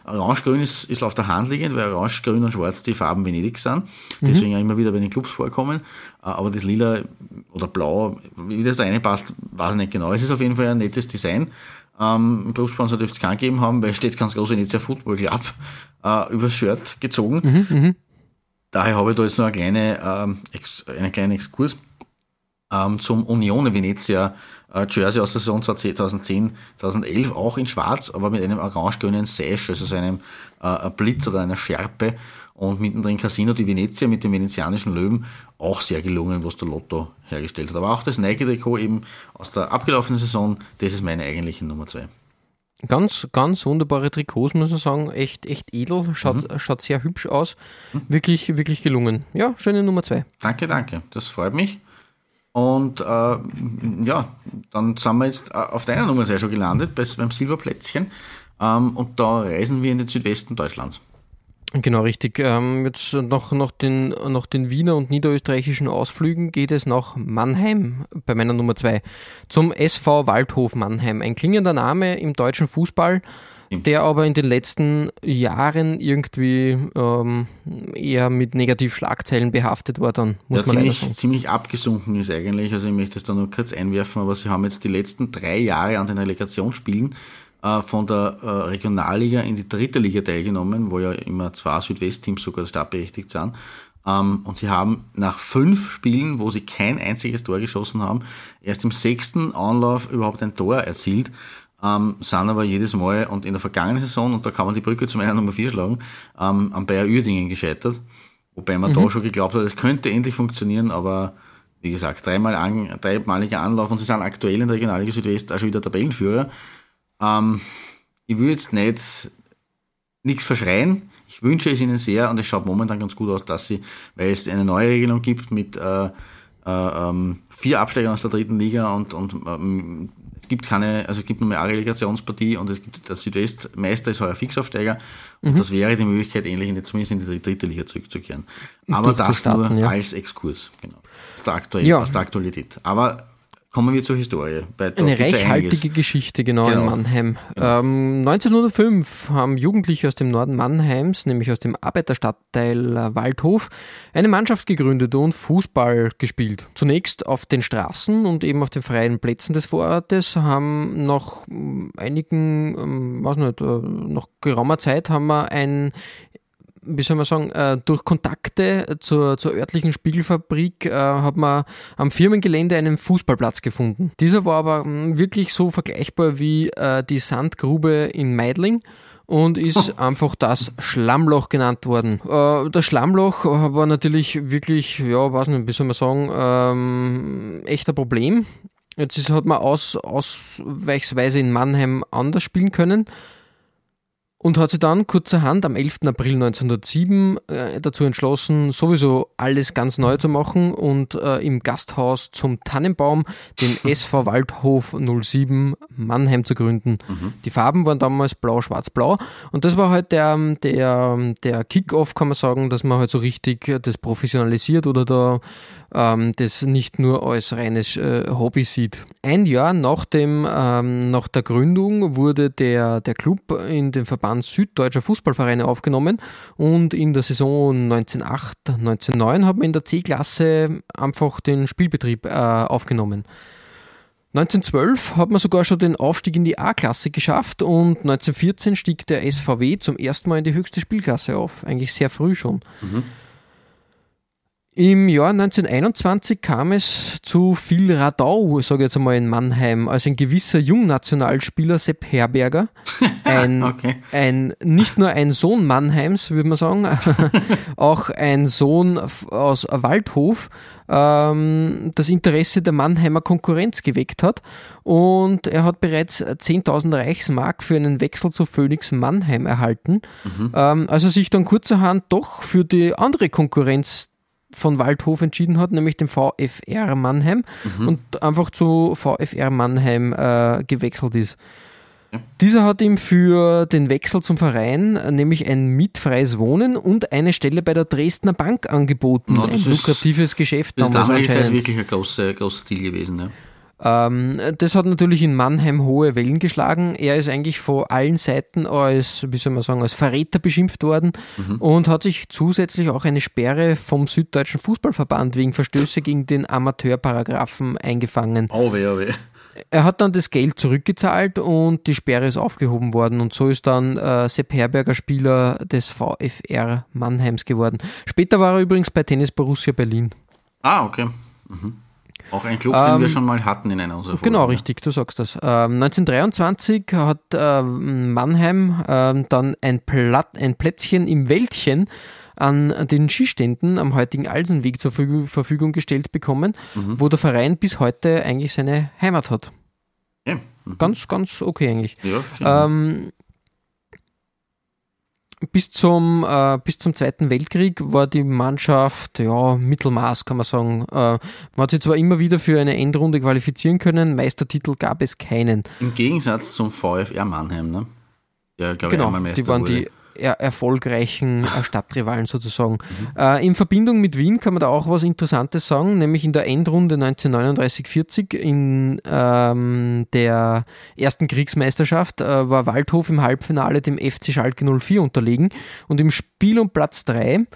Orange-Grün ist, ist auf der Hand liegend, weil Orange, Grün und Schwarz die Farben Venedig sind. Deswegen mhm. ja immer wieder bei den Clubs vorkommen. Äh, aber das Lila oder Blau, wie das da reinpasst, weiß ich nicht genau. Es ist auf jeden Fall ein nettes Design. Ähm, Berufssponsor dürfte es keinen geben haben, weil es steht ganz groß Venezia Football Club äh, übers Shirt gezogen. Mhm, mhm, Daher habe ich da jetzt noch eine kleine, ähm, einen kleinen Exkurs ähm, zum Unione Venezia äh, Jersey aus der Saison 2010, 2011, auch in schwarz, aber mit einem orange-grünen Sash, also so einem äh, Blitz oder einer Schärpe und mittendrin Casino di Venezia mit dem venezianischen Löwen auch sehr gelungen, was der Lotto hergestellt hat. Aber auch das Nike-Trikot eben aus der abgelaufenen Saison, das ist meine eigentliche Nummer zwei. Ganz, ganz wunderbare Trikots, muss man sagen. Echt, echt edel. Schaut, mhm. schaut sehr hübsch aus. Wirklich, wirklich gelungen. Ja, schöne Nummer zwei. Danke, danke. Das freut mich. Und äh, ja, dann sind wir jetzt äh, auf deiner Nummer sehr schon gelandet, beim Silberplätzchen. Ähm, und da reisen wir in den Südwesten Deutschlands. Genau, richtig. Ähm, jetzt noch, noch, den, noch den Wiener und niederösterreichischen Ausflügen geht es nach Mannheim bei meiner Nummer zwei zum SV Waldhof Mannheim. Ein klingender Name im deutschen Fußball, der aber in den letzten Jahren irgendwie ähm, eher mit Negativschlagzeilen behaftet war, dann muss ja, man ziemlich, ziemlich abgesunken ist eigentlich. Also ich möchte es da nur kurz einwerfen, aber sie haben jetzt die letzten drei Jahre an den Relegationsspielen äh, von der äh, Regionalliga in die dritte Liga teilgenommen, wo ja immer zwei Südwestteams sogar startberechtigt sind. Ähm, und sie haben nach fünf Spielen, wo sie kein einziges Tor geschossen haben, erst im sechsten Anlauf überhaupt ein Tor erzielt. Ähm, sind aber jedes Mal und in der vergangenen Saison, und da kann man die Brücke zum einen Nummer 4 schlagen, ähm, am Bayer Uerdingen gescheitert. Wobei man mhm. da schon geglaubt hat, es könnte endlich funktionieren, aber wie gesagt, dreimal an, dreimaliger Anlauf und sie sind aktuell in der Regionalliga Südwest auch schon wieder Tabellenführer. Ähm, ich will jetzt nicht nichts verschreien. Ich wünsche es Ihnen sehr und es schaut momentan ganz gut aus, dass Sie, weil es eine neue Regelung gibt mit äh, äh, ähm, vier Absteigern aus der dritten Liga und, und ähm, es gibt keine, also es gibt nur mehr eine Relegationspartie und es gibt der Südwestmeister ist heuer Fixaufsteiger mhm. und das wäre die Möglichkeit, ähnlich in die, zumindest in die dritte Liga zurückzukehren. Aber das nur ja. als Exkurs, genau. Aus der, Aktuell, ja. aus der Aktualität. Aber Kommen wir zur Historie. Eine reichhaltige Geschichte, genau, genau. in Mannheim. Genau. Ähm, 1905 haben Jugendliche aus dem Norden Mannheims, nämlich aus dem Arbeiterstadtteil Waldhof, eine Mannschaft gegründet und Fußball gespielt. Zunächst auf den Straßen und eben auf den freien Plätzen des Vorortes haben nach einigen, ähm, was nicht, äh, nach geraumer Zeit haben wir ein wie soll man sagen, äh, durch Kontakte zur, zur örtlichen Spiegelfabrik äh, hat man am Firmengelände einen Fußballplatz gefunden. Dieser war aber hm, wirklich so vergleichbar wie äh, die Sandgrube in Meidling und ist oh. einfach das Schlammloch genannt worden. Äh, das Schlammloch war natürlich wirklich, ja, weiß nicht, wie soll man sagen, ähm, echter Problem. Jetzt ist, hat man aus, ausweichsweise in Mannheim anders spielen können. Und hat sich dann kurzerhand am 11. April 1907 äh, dazu entschlossen, sowieso alles ganz neu zu machen und äh, im Gasthaus zum Tannenbaum den SV Waldhof 07 Mannheim zu gründen. Mhm. Die Farben waren damals blau, schwarz, blau und das war halt der, der, der Kick-Off, kann man sagen, dass man halt so richtig das professionalisiert oder da ähm, das nicht nur als reines äh, Hobby sieht. Ein Jahr nach, dem, ähm, nach der Gründung wurde der, der Club in den Verband Süddeutscher Fußballvereine aufgenommen und in der Saison 1908, 1909 hat man in der C-Klasse einfach den Spielbetrieb äh, aufgenommen. 1912 hat man sogar schon den Aufstieg in die A-Klasse geschafft und 1914 stieg der SVW zum ersten Mal in die höchste Spielklasse auf. Eigentlich sehr früh schon. Mhm. Im Jahr 1921 kam es zu viel Radau, sage ich jetzt einmal in Mannheim, als ein gewisser Jungnationalspieler Sepp Herberger, ein, okay. ein, nicht nur ein Sohn Mannheims, würde man sagen, auch ein Sohn aus Waldhof, ähm, das Interesse der Mannheimer Konkurrenz geweckt hat und er hat bereits 10.000 Reichsmark für einen Wechsel zu Phoenix Mannheim erhalten, mhm. ähm, also sich dann kurzerhand doch für die andere Konkurrenz von Waldhof entschieden hat, nämlich dem VfR Mannheim mhm. und einfach zu VfR Mannheim äh, gewechselt ist. Dieser hat ihm für den Wechsel zum Verein nämlich ein mietfreies Wohnen und eine Stelle bei der Dresdner Bank angeboten. No, ein lukratives Geschäft damals. Das ist wirklich ein großer, großer Deal gewesen. Ja. Ähm, das hat natürlich in Mannheim hohe Wellen geschlagen. Er ist eigentlich von allen Seiten als, wie soll man sagen, als Verräter beschimpft worden mhm. und hat sich zusätzlich auch eine Sperre vom Süddeutschen Fußballverband wegen Verstöße gegen den Amateurparagraphen eingefangen. Oh weh, oh weh. Er hat dann das Geld zurückgezahlt und die Sperre ist aufgehoben worden und so ist dann äh, Sepp Herberger Spieler des VfR Mannheims geworden. Später war er übrigens bei Tennis Borussia Berlin. Ah, okay. Mhm. Auch ein Club, den wir ähm, schon mal hatten in einer unserer Folgen. Genau, richtig, du sagst das. Ähm, 1923 hat äh, Mannheim äh, dann ein, Platt, ein Plätzchen im Wäldchen an den Skiständen am heutigen Alsenweg zur Verfügung gestellt bekommen, mhm. wo der Verein bis heute eigentlich seine Heimat hat. Ja. Mhm. Ganz, ganz okay eigentlich. Ja, ähm, bis zum, äh, bis zum Zweiten Weltkrieg war die Mannschaft, ja, Mittelmaß kann man sagen. Äh, man hat sich zwar immer wieder für eine Endrunde qualifizieren können, Meistertitel gab es keinen. Im Gegensatz zum VfR Mannheim, ne? Ja, glaube genau, ich, einmal Meister die waren wurde. die er erfolgreichen äh, Stadtrivalen sozusagen. Mhm. Äh, in Verbindung mit Wien kann man da auch was Interessantes sagen, nämlich in der Endrunde 1939-40 in ähm, der ersten Kriegsmeisterschaft äh, war Waldhof im Halbfinale dem FC Schalke 04 unterlegen und im Spiel um Platz 3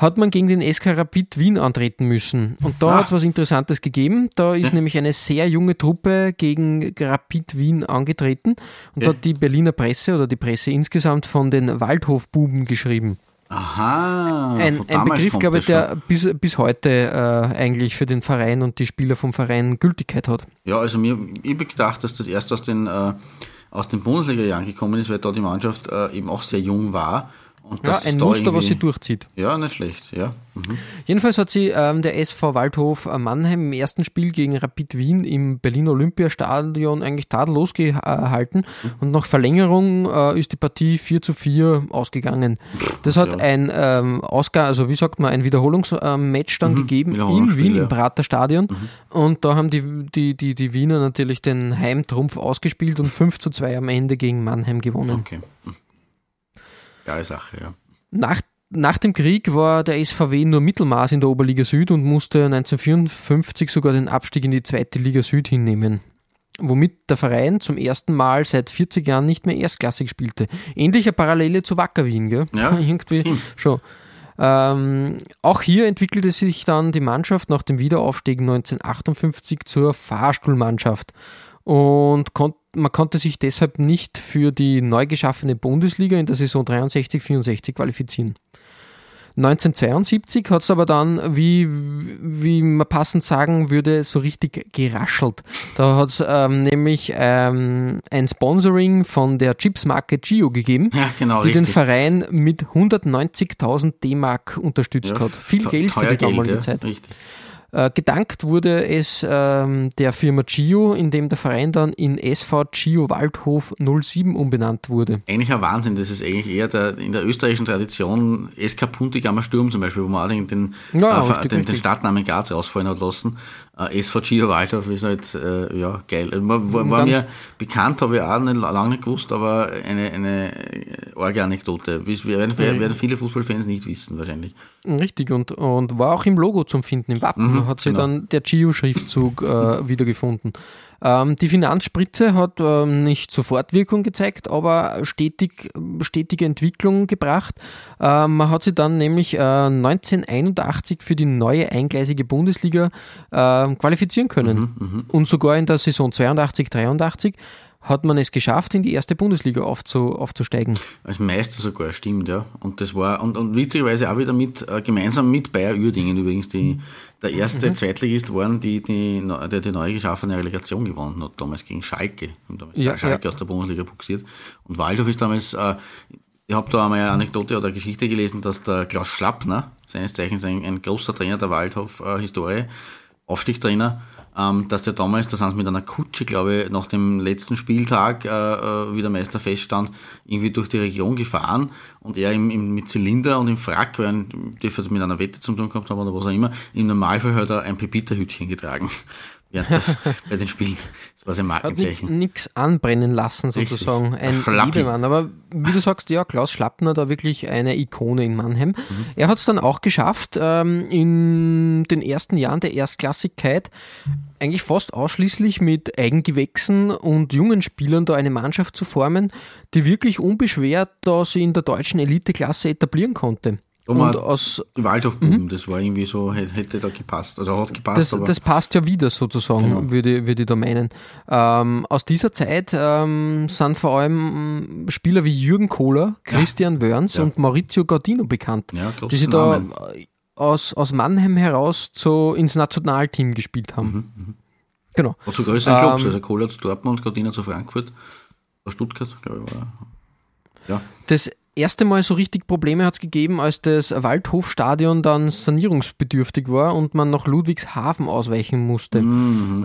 hat man gegen den SK Rapid Wien antreten müssen. Und da ah. hat es was Interessantes gegeben. Da ist ja. nämlich eine sehr junge Truppe gegen Rapid Wien angetreten und ja. hat die Berliner Presse oder die Presse insgesamt von den Waldhofbuben geschrieben. Aha. Ein, ein Begriff, glaube ich, der bis, bis heute äh, eigentlich für den Verein und die Spieler vom Verein Gültigkeit hat. Ja, also mir, ich habe gedacht, dass das erst aus den, äh, aus den Bundesliga-Jahren gekommen ist, weil da die Mannschaft äh, eben auch sehr jung war und ja, ein Muster, was sie durchzieht. Ja, nicht schlecht, ja. Mhm. Jedenfalls hat sie ähm, der SV Waldhof Mannheim im ersten Spiel gegen Rapid Wien im Berlin Olympiastadion eigentlich tadellos gehalten mhm. und nach Verlängerung äh, ist die Partie 4 zu 4 ausgegangen. Das hat ja. ein ähm, Ausgang, also wie sagt man, ein Wiederholungsmatch dann mhm. gegeben in Wien ja. im Prater Stadion mhm. und da haben die, die, die, die Wiener natürlich den Heimtrumpf ausgespielt und 5 zu 2 am Ende gegen Mannheim gewonnen. Okay. Geile Sache, ja. Nach, nach dem Krieg war der SVW nur Mittelmaß in der Oberliga Süd und musste 1954 sogar den Abstieg in die zweite Liga Süd hinnehmen. Womit der Verein zum ersten Mal seit 40 Jahren nicht mehr erstklassig spielte. Ähnliche Parallele zu Wacker Wien, gell? Ja. Irgendwie schon. Ähm, auch hier entwickelte sich dann die Mannschaft nach dem Wiederaufstieg 1958 zur Fahrstuhlmannschaft und kon man konnte sich deshalb nicht für die neu geschaffene Bundesliga in der Saison 63-64 qualifizieren. 1972 hat es aber dann, wie, wie man passend sagen würde, so richtig geraschelt. Da hat es ähm, nämlich ähm, ein Sponsoring von der Chipsmarke Gio gegeben, ja, genau, die richtig. den Verein mit 190.000 D-Mark unterstützt ja, hat. Viel Geld für die damalige Geld, ja, Zeit. Richtig. Äh, gedankt wurde es ähm, der Firma Gio, in dem der Verein dann in SV Gio Waldhof 07 umbenannt wurde. Eigentlich ein Wahnsinn, das ist eigentlich eher der, in der österreichischen Tradition SK Puntigammer Sturm zum Beispiel, wo man auch den, Ja, äh, richtig, den, den. Stadtnamen Graz rausfallen hat lassen. Äh, SV Gio Waldhof ist halt, äh, ja, geil. Also, War, war, mir bekannt, habe ich auch nicht, lange nicht gewusst, aber eine, eine äh, arge Anekdote. Wies- Werden, werden viele Fußballfans nicht wissen, wahrscheinlich. Richtig, und, und war auch im Logo zum Finden, im Wappen hat sich genau. dann der Gio-Schriftzug äh, wiedergefunden. Ähm, die Finanzspritze hat ähm, nicht sofort Wirkung gezeigt, aber stetig, stetige Entwicklung gebracht. Ähm, man hat sie dann nämlich äh, 1981 für die neue eingleisige Bundesliga äh, qualifizieren können. Und sogar in der Saison 82, 83 hat man es geschafft, in die erste Bundesliga aufzu, aufzusteigen. Als Meister sogar, stimmt, ja. Und das war, und, und witzigerweise auch wieder mit, äh, gemeinsam mit Bayer Uerdingen übrigens, die der erste Zweitligist waren, die die, der die neu geschaffene Relegation gewonnen hat, damals gegen Schalke. Haben damals Ja, Schalke ja. aus der Bundesliga buxiert. Und Waldhof ist damals, äh, ich habe da einmal eine Anekdote oder eine Geschichte gelesen, dass der Klaus Schlappner, seines Zeichens ein, ein großer Trainer der Waldhof-Historie, Aufstiegstrainer, ähm, dass der damals, da sind sie mit einer Kutsche, glaube ich, nach dem letzten Spieltag, äh, äh, wie der Meister feststand, irgendwie durch die Region gefahren und er im, im, mit Zylinder und im Frack, weil dürfte mit einer Wette zu tun gehabt haben oder was auch immer, im Normalfall hat er ein Pepita-Hütchen getragen. Während der, bei den Spielen. Das war sein Hat Markenzeichen. nichts anbrennen lassen, Richtig. sozusagen. Der Ein. Liebemann. Aber wie du sagst, ja, Klaus Schlappner da wirklich eine Ikone in Mannheim. Er hat es dann auch geschafft, ähm, in den ersten Jahren der Erstklassigkeit eigentlich fast ausschließlich mit Eigengewächsen und jungen Spielern da eine Mannschaft zu formen, die wirklich unbeschwert da sie in der deutschen Eliteklasse etablieren konnte. Und Und aus, Waldhofbuben, das war irgendwie so, hätte, da gepasst. Also hat gepasst, das, aber das passt ja wieder sozusagen, Genau. würde, ich- würde ich da meinen. Ähm, aus dieser Zeit ähm, sind vor allem mm, Spieler wie Jürgen Kohler, Christian Wörns Ja. und Maurizio Gardino bekannt, Ja, die sich da äh, aus, aus Mannheim heraus zu, ins Nationalteam gespielt haben. Genau. hat zu größeren Clubs, Ähm, also Kohler zu Dortmund, Gardiner zu Frankfurt, oder Stuttgart, glaube ich, war. Ja, Das erste Mal so richtig Probleme hat es gegeben, als das Waldhofstadion dann sanierungsbedürftig war und man nach Ludwigshafen ausweichen musste.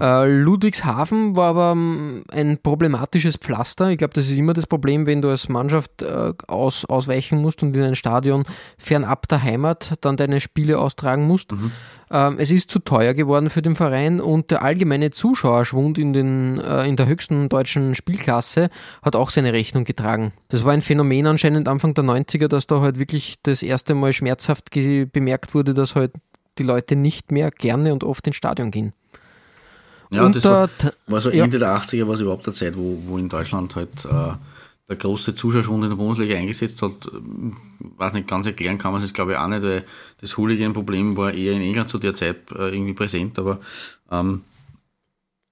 Äh, Ludwigshafen war aber ähm, ein problematisches Pflaster. Ich glaube, das ist immer das Problem, wenn du als Mannschaft äh, aus, ausweichen musst und in ein Stadion fernab der Heimat dann deine Spiele austragen musst. Ähm, es ist zu teuer geworden für den Verein und der allgemeine Zuschauerschwund in, den, äh, in der höchsten deutschen Spielklasse hat auch seine Rechnung getragen. Das war ein Phänomen anscheinend Anfang der 90er, dass da halt wirklich das erste Mal schmerzhaft bemerkt wurde, dass halt die Leute nicht mehr gerne und oft ins Stadion gehen. ja Und das war, war so ja. Ende der 80er, war es überhaupt der Zeit, wo, wo in Deutschland halt äh, der große Zuschauerschwund in der Bundesliga eingesetzt hat. Ähm, Weiß nicht, ganz erklären kann man es jetzt glaube ich auch nicht, weil das Hooligan-Problem war eher in England zu der Zeit äh, irgendwie präsent, aber ähm,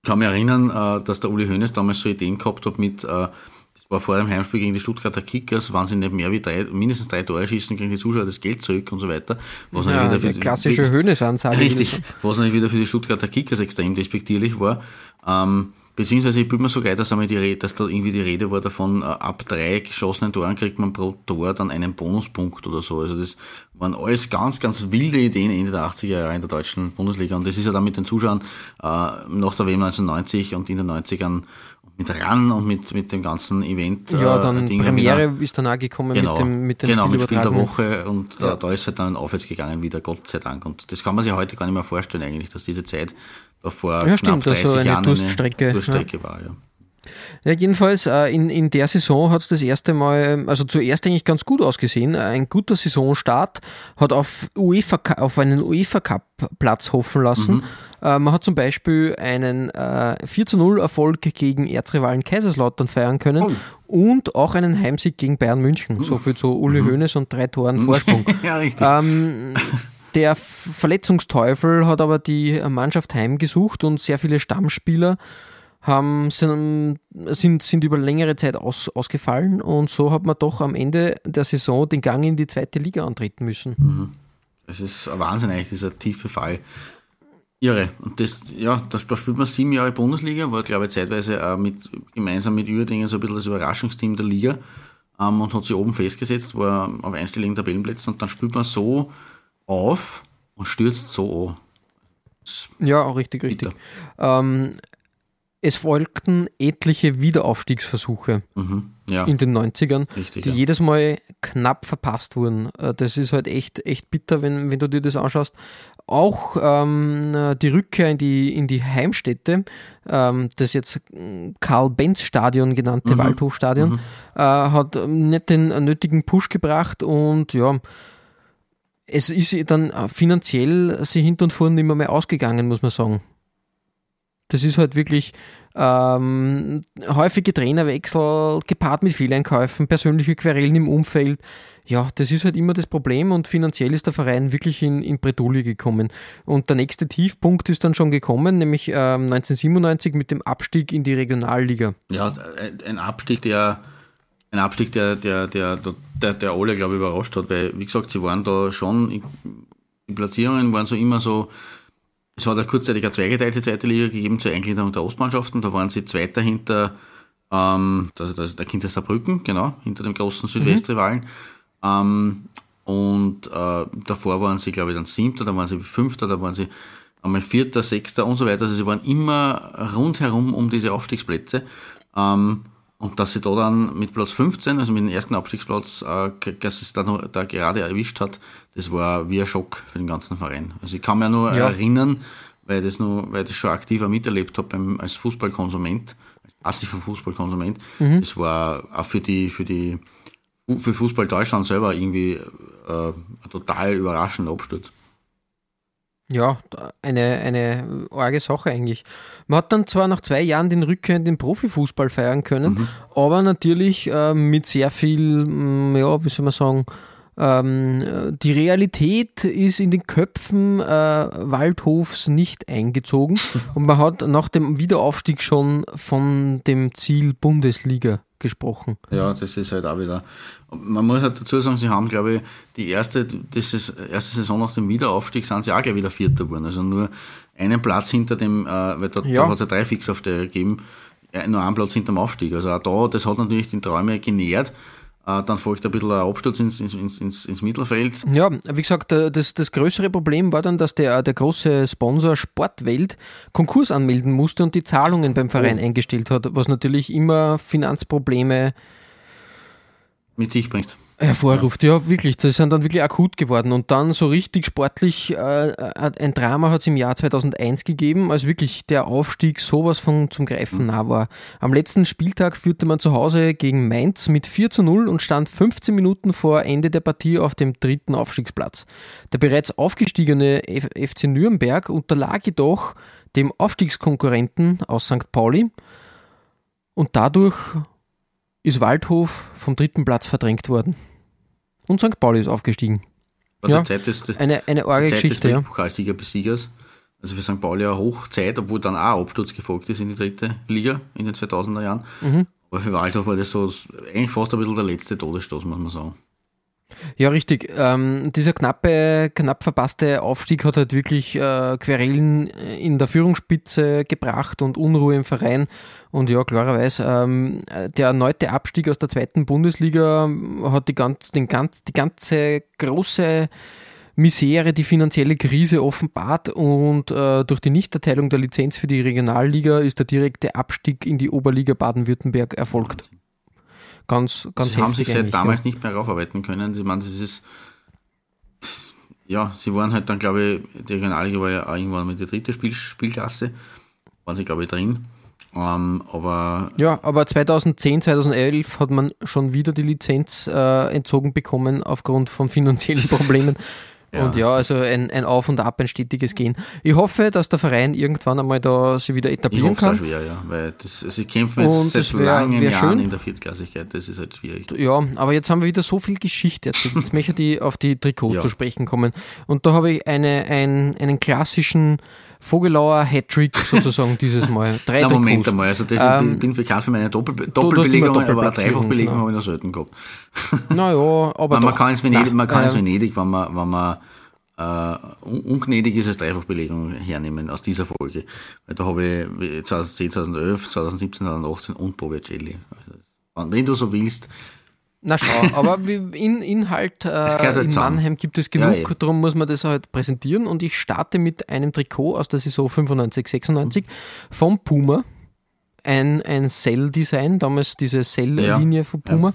ich kann mich erinnern, äh, dass der Uli Hoeneß damals so Ideen gehabt hat mit, äh, das war vor dem Heimspiel gegen die Stuttgarter Kickers, wenn sie nicht mehr wie drei, mindestens drei Tore schießen, kriegen die Zuschauer das Geld zurück und so weiter. Was Ja, natürlich die klassische Höhnesansage. Richtig, was natürlich wieder für die Stuttgarter Kickers extrem despektierlich war. Ähm, beziehungsweise ich bin mir so geil, dass, einmal die Rede, dass da irgendwie die Rede war davon, äh, ab drei geschossenen Toren kriegt man pro Tor dann einen Bonuspunkt oder so. Also das waren alles ganz, ganz wilde Ideen Ende der 80er Jahre in der deutschen Bundesliga. Und das ist ja dann mit den Zuschauern äh, nach der WM 1990 und in den 90ern mit RAN und mit, mit dem ganzen Event. Ja, äh, dann Ding Premiere wieder- ist dann auch gekommen Genau, mit dem mit den genau mit Spiel der. Woche und da, da ist halt dann aufwärts gegangen wieder, Gott sei Dank. Und das kann man sich heute gar nicht mehr vorstellen eigentlich, dass diese Zeit vor Ja, knapp stimmt, dass 30 so eine Jahren Durststrecke, eine Durststrecke war. Ja. Ja, jedenfalls äh, in, in der Saison hat es das erste Mal, also zuerst eigentlich ganz gut ausgesehen. Ein guter Saisonstart hat auf, UEFA, auf einen UEFA Cup Platz hoffen lassen. Äh, man hat zum Beispiel einen äh, 4 zu 0 Erfolg gegen Erzrivalen Kaiserslautern feiern können und auch einen Heimsieg gegen Bayern München. So viel zu Uli Hoeneß und drei Toren Vorsprung. ja, richtig. Ähm, der Verletzungsteufel hat aber die Mannschaft heimgesucht und sehr viele Stammspieler haben, sind, sind, sind über längere Zeit aus, ausgefallen und so hat man doch am Ende der Saison den Gang in die zweite Liga antreten müssen. Es ist ein Wahnsinn eigentlich, dieser tiefe Fall. Irre. Und das, ja, da spielt man sieben Jahre Bundesliga, war glaube ich zeitweise auch mit, gemeinsam mit Uerdingen so ein bisschen das Überraschungsteam der Liga ähm, und hat sich oben festgesetzt, war auf einstelligen Tabellenplätzen und dann spielt man so auf und stürzt so an. Ja, richtig, richtig. Ähm, es folgten etliche Wiederaufstiegsversuche Mhm. Ja, in den 90ern, Richtig, die ja. jedes Mal knapp verpasst wurden. Äh, Das ist halt echt, echt bitter, wenn, wenn du dir das anschaust. Auch ähm, äh, die Rückkehr in die, in die Heimstätte, ähm, das jetzt Karl-Benz-Stadion genannte Waldhofstadion, äh, hat nicht den nötigen Push gebracht und ja, es ist dann finanziell sie hinter und vorne nicht mehr, ausgegangen, muss man sagen. Das ist halt wirklich ähm, häufige Trainerwechsel gepaart mit Fehleinkäufen, persönliche Querelen im Umfeld. Ja, das ist halt immer das Problem und finanziell ist der Verein wirklich in, in Bredouille gekommen. Und der nächste Tiefpunkt ist dann schon gekommen, nämlich ähm, 1997 mit dem Abstieg in die Regionalliga. ja, ein Abstieg, der ein Abstieg, der, der, der, der, der alle, glaube ich, überrascht hat, weil, wie gesagt, sie waren da schon, die Platzierungen waren so immer so, es hat ja kurzzeitig eine zweigeteilte zweite Liga gegeben zur Eingliederung der Ostmannschaften, da waren sie Zweiter hinter, ähm, das, das, der Kind Saarbrücken, genau, hinter dem großen Südwestrivalen, ähm, und äh, davor waren sie, glaube ich, dann Siebter, dann waren sie Fünfter, da waren sie einmal Vierter, Sechster und so weiter. Also sie waren immer rundherum um diese Aufstiegsplätze. Ähm, und dass sie da dann mit Platz 15, also mit dem ersten Abstiegsplatz, äh, dass es da, noch, da gerade erwischt hat, das war wie ein Schock für den ganzen Verein. Also ich kann mich nur Ja. erinnern, weil ich das nur, weil ich das schon aktiver miterlebt habe beim, als Fußballkonsument, als passiver Fußballkonsument. Das war auch für die, für die, für Fußball Deutschland selber irgendwie äh, ein total überraschender Absturz. Ja, eine, eine arge Sache eigentlich. Man hat dann zwar nach zwei Jahren den Rückkehr in den Profifußball feiern können, aber natürlich äh, mit sehr viel, mm, ja, wie soll man sagen, ähm, äh, die Realität ist in den Köpfen äh, Waldhofs nicht eingezogen und man hat nach dem Wiederaufstieg schon von dem Ziel Bundesliga gesprochen. Ja, das ist halt auch wieder. Man muss halt dazu sagen, sie haben, glaube ich, die erste, das ist, erste Saison nach dem Wiederaufstieg sind sie auch gleich wieder Vierter geworden. Also nur einen Platz hinter dem, äh, weil da, Ja. da hat es ja drei Fixaufsteiger gegeben, äh, nur einen Platz hinter dem Aufstieg. Also auch da, das hat natürlich den Träume genährt. Äh, dann folgt ein bisschen ein Absturz ins, ins, ins, ins, Mittelfeld. Ja, wie gesagt, äh, das, das größere Problem war dann, dass der, der große Sponsor Sportwelt Konkurs anmelden musste und die Zahlungen beim Verein eingestellt hat, was natürlich immer Finanzprobleme mit sich bringt. Hervorruft. Ja, wirklich, das sind dann wirklich akut geworden. Und dann so richtig sportlich, äh, ein Drama hat es im Jahr 2001 gegeben, als wirklich der Aufstieg sowas von zum Greifen nah war. Am letzten Spieltag führte man zu Hause gegen Mainz mit 4 zu 0 und stand 15 Minuten vor Ende der Partie auf dem dritten Aufstiegsplatz. Der bereits aufgestiegene FC Nürnberg unterlag jedoch dem Aufstiegskonkurrenten aus St. Pauli und dadurch ist Waldhof vom dritten Platz verdrängt worden. Und St. Pauli ist aufgestiegen. War Ja, Zeit des, Eine, eine arge Zeit des ja. Weltpokalsieger Besiegers. Also für St. Pauli eine Hochzeit, obwohl dann auch Absturz gefolgt ist in die dritte Liga in den 2000er Jahren. Mhm. Aber für Waldhof war das so eigentlich fast ein bisschen der letzte Todesstoß, muss man sagen. Ja, richtig. Ähm, dieser knappe, knapp verpasste Aufstieg hat halt wirklich äh, Querelen in der Führungsspitze gebracht und Unruhe im Verein. Und ja, klarerweise, ähm, der erneute Abstieg aus der zweiten Bundesliga hat die, ganz, den ganz, die ganze große Misere, die finanzielle Krise offenbart und äh, durch die Nichterteilung der Lizenz für die Regionalliga ist der direkte Abstieg in die Oberliga Baden-Württemberg erfolgt. Ganz, ganz sie haben sich seit damals ja. nicht mehr raufarbeiten können. Ich meine, das ist, ja, sie waren halt dann, glaube ich, die Regionalliga war ja irgendwann mit der dritte Spiel, Spielklasse, waren sie, glaube ich, drin. Ähm, aber Ja, aber 2010, 2011 hat man schon wieder die Lizenz äh, entzogen bekommen aufgrund von finanziellen Problemen. Ja, und ja, also ein, ein Auf und Ab, ein stetiges Gehen. Ich hoffe, dass der Verein irgendwann einmal da sich wieder ich etablieren auch kann. schwer, ja, weil das, sie kämpfen jetzt Und seit wär- langen wär Jahren schön. in der Viertklassigkeit, das ist halt schwierig. Ja, aber jetzt haben wir wieder so viel Geschichte erzählt. Jetzt möchte ich auf die Trikots Ja. zu sprechen kommen. Und da habe ich eine, ein, einen klassischen Vogelauer Hattrick sozusagen dieses Mal. Drei Na, Moment einmal, also das, Ähm, ich bin, bekannt für meine Doppel, Doppelbelegung, aber eine Dreifachbelegung genau. habe ich noch selten gehabt. Naja, aber Man, doch. kann ins Venedig, man kann ins Venedig, wenn man, wenn man äh, un- ungnädig ist, als Dreifachbelegung hernehmen aus dieser Folge. Weil da habe ich wie 2010, 2011, 2017, 2018 und Bovicelli. Also, wenn du so willst, Na schau, aber in Inhalt äh, halt in zusammen. Mannheim gibt es genug, Ja, darum muss man das halt präsentieren und ich starte mit einem Trikot aus der Saison 95, 96 vom Puma. Ein, ein Cell-Design, damals diese Cell-Linie Ja, von Puma.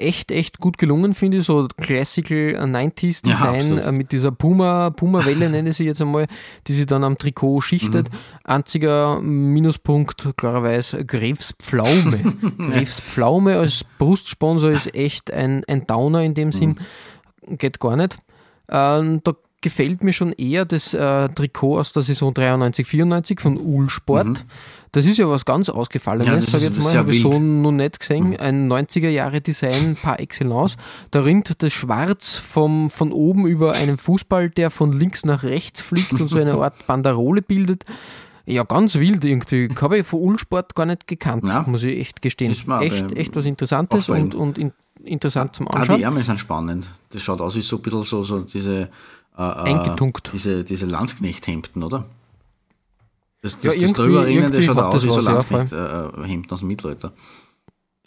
Echt, echt gut gelungen, finde ich. So Classical 90s Ja, Design absolut. äh, mit dieser Puma, Puma-Welle, nenne ich sie jetzt einmal, die sie dann am Trikot schichtet. Mhm. Einziger Minuspunkt, klarerweise, Greves Pflaume. Greves Pflaume als Brustsponsor ist echt ein, ein Downer in dem Sinn. Geht gar nicht. Ähm, da gefällt mir schon eher das äh, Trikot aus der Saison 93, 94 von Uhl Sport. Das ist ja was ganz Mhm. Ja, Ausgefallenes, das sag ich jetzt mal, habe ich so. Mhm. noch nicht gesehen. Ein 90er-Jahre-Design par excellence. Da rinnt das Schwarz vom, von oben über einen Fußball, der von links nach rechts fliegt und so eine Art Banderole bildet. Ja, ganz wild irgendwie. Habe ich von Ulsport gar nicht gekannt, Ja. muss ich echt gestehen. Echt, echt was Interessantes und, und in, interessant zum Ah, die Anschauen. Ärmel sind spannend. Das schaut aus wie so ein bisschen so, so diese, äh, äh, Eingetunkt. diese, diese Landsknechthemden, oder? Das, das, Ja, das das irgendwie schaut aus wie so was, ja, Landsknechthemden aus dem Mittelalter.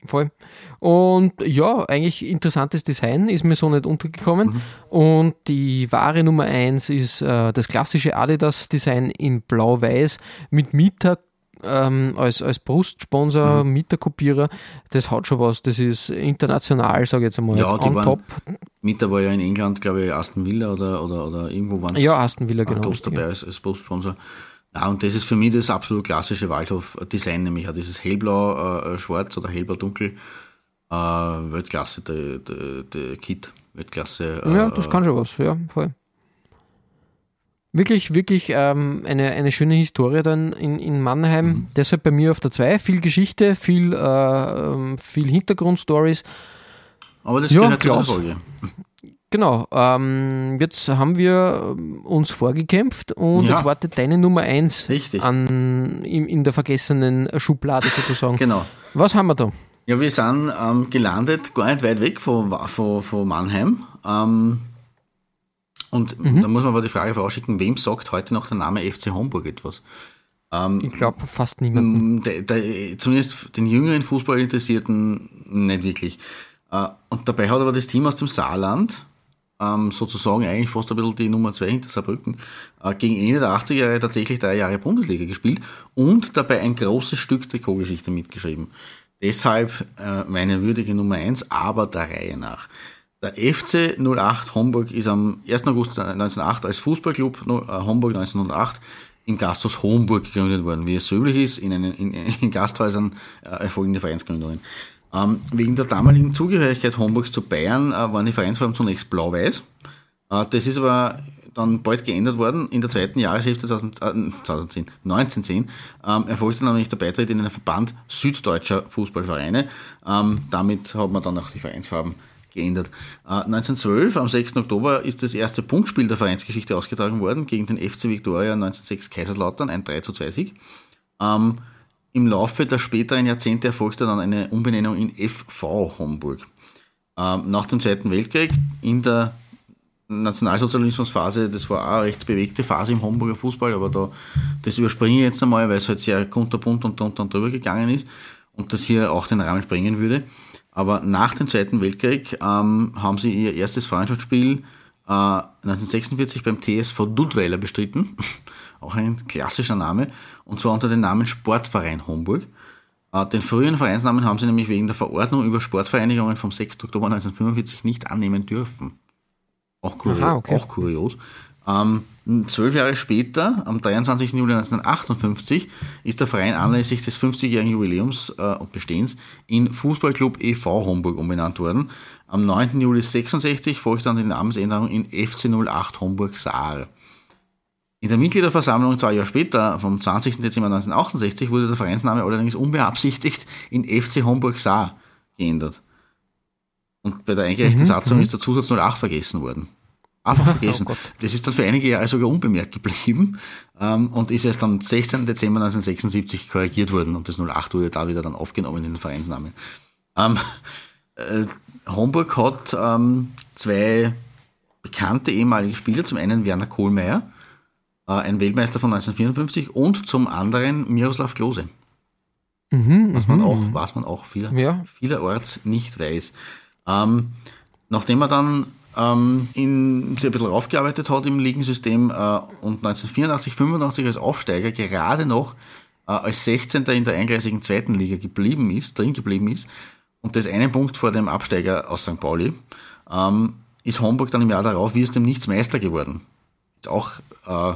Voll. Und ja, eigentlich interessantes Design, ist mir so nicht untergekommen. Mhm. Und die wahre Nummer eins ist äh, das klassische Adidas-Design in Blau-Weiß mit Mieter ähm, als, als Brustsponsor, Mhm. Mieterkopierer. Das hat schon was. Das ist international, sage ich jetzt einmal. Ja, die waren- top. Mieter war ja in England, glaube ich, Aston Villa oder, oder, oder irgendwo waren Ja, Aston Villa, genau. groß dabei als, als Brustsponsor. Ja, und das ist für mich das absolut klassische Waldhof-Design, nämlich auch dieses hellblau, äh, schwarz oder hellblau-dunkel. Äh, Weltklasse, der, der, der Kit. Weltklasse. Äh, Ja, das kann schon was, ja, voll. Wirklich, wirklich ähm, eine, eine schöne Historie dann in, in Mannheim. Mhm. Deshalb bei mir auf der 2. Viel Geschichte, viel, äh, ähm, viel Hintergrundstories. Aber das Ja, gehört zu der Klaus. Folge. Genau, ähm, jetzt haben wir uns vorgekämpft und Ja. jetzt wartet deine Nummer 1 Richtig. an, in, in der vergessenen Schublade sozusagen. Genau. Was haben wir da? Ja, wir sind ähm, gelandet, gar nicht weit weg von, von, von Mannheim. Ähm, und Mhm. da muss man aber die Frage vorausschicken, wem sagt heute noch der Name FC Homburg etwas? Ich glaube fast niemand. Zumindest den jüngeren Fußballinteressierten nicht wirklich. Äh, Und dabei hat aber das Team aus dem Saarland, ähm, sozusagen eigentlich fast ein bisschen die Nummer zwei hinter Saarbrücken, äh, gegen Ende der 80er Jahre tatsächlich drei Jahre Bundesliga gespielt und dabei ein großes Stück Trikotgeschichte mitgeschrieben. Deshalb äh, meine würdige Nummer eins, aber der Reihe nach. Der FC 08 Homburg ist am 1. August 1908 als Fußballclub äh, Homburg 1908 im Gasthaus Homburg gegründet worden. Wie es so üblich ist, in, einen, in, in Gasthäusern äh, erfolgen die Vereinsgründungen. Ähm, wegen der damaligen Zugehörigkeit Homburgs zu Bayern äh, waren die Vereinsfarben zunächst blau-weiß. Äh, das ist aber dann bald geändert worden. In der zweiten Jahreshälfte 2000, äh, 2010, 1910 ähm, erfolgte nämlich der Beitritt in den Verband süddeutscher Fußballvereine. Ähm, damit hat man dann auch die Vereinsfarben geändert. Äh, 1912, am 6. Oktober, ist das erste Punktspiel der Vereinsgeschichte ausgetragen worden gegen den FC Viktoria 1906 Kaiserslautern, ein 3 zu 2 Sieg. Ähm, Im Laufe der späteren Jahrzehnte erfolgte dann eine Umbenennung in FV Homburg. Ähm, nach dem Zweiten Weltkrieg in der Nationalsozialismusphase, das war auch eine recht bewegte Phase im Homburger Fußball, aber da, das überspringe ich jetzt einmal, weil es halt sehr kunterbunt und drunter und drüber gegangen ist und das hier auch den Rahmen sprengen würde. Aber nach dem Zweiten Weltkrieg ähm, haben sie ihr erstes Freundschaftsspiel äh, 1946 beim TSV Dudweiler bestritten. auch ein klassischer Name. Und zwar unter dem Namen Sportverein Homburg. Äh, Den früheren Vereinsnamen haben sie nämlich wegen der Verordnung über Sportvereinigungen vom 6. Oktober 1945 nicht annehmen dürfen. Auch, kurio Aha, okay. auch kurios. Ähm, zwölf Jahre später, am 23. Juli 1958, ist der Verein anlässlich des 50-jährigen Jubiläums äh, und Bestehens in Fußballclub e.V. Homburg umbenannt worden. Am 9. Juli 66 folgte dann die Namensänderung in FC 08 Homburg Saar. In der Mitgliederversammlung zwei Jahre später, vom 20. Dezember 1968, wurde der Vereinsname allerdings unbeabsichtigt in FC Homburg Saar geändert. Und bei der eingereichten Satzung ist der Zusatz 08 vergessen worden. Einfach vergessen. Gott. das ist dann für einige Jahre sogar unbemerkt geblieben ähm, und ist erst am 16. Dezember 1976 korrigiert worden und das 08 wurde da wieder dann aufgenommen in den Vereinsnamen. Ähm, äh, Homburg hat ähm, zwei bekannte ehemalige Spieler, zum einen Werner Kohlmeier, äh, ein Weltmeister von 1954 und zum anderen Miroslav Klose. was man auch, was man auch vieler, Ja. vielerorts nicht weiß. Ähm, nachdem er dann ähm, in, sich ein bisschen raufgearbeitet hat im Ligensystem äh, und 1984, 85 als Aufsteiger gerade noch äh, als 16. in der eingleisigen zweiten Liga geblieben ist, drin geblieben ist und das einen Punkt vor dem Absteiger aus St. Pauli, ähm, ist Homburg dann im Jahr darauf wie es dem Nichts Meister geworden. Ist auch, äh,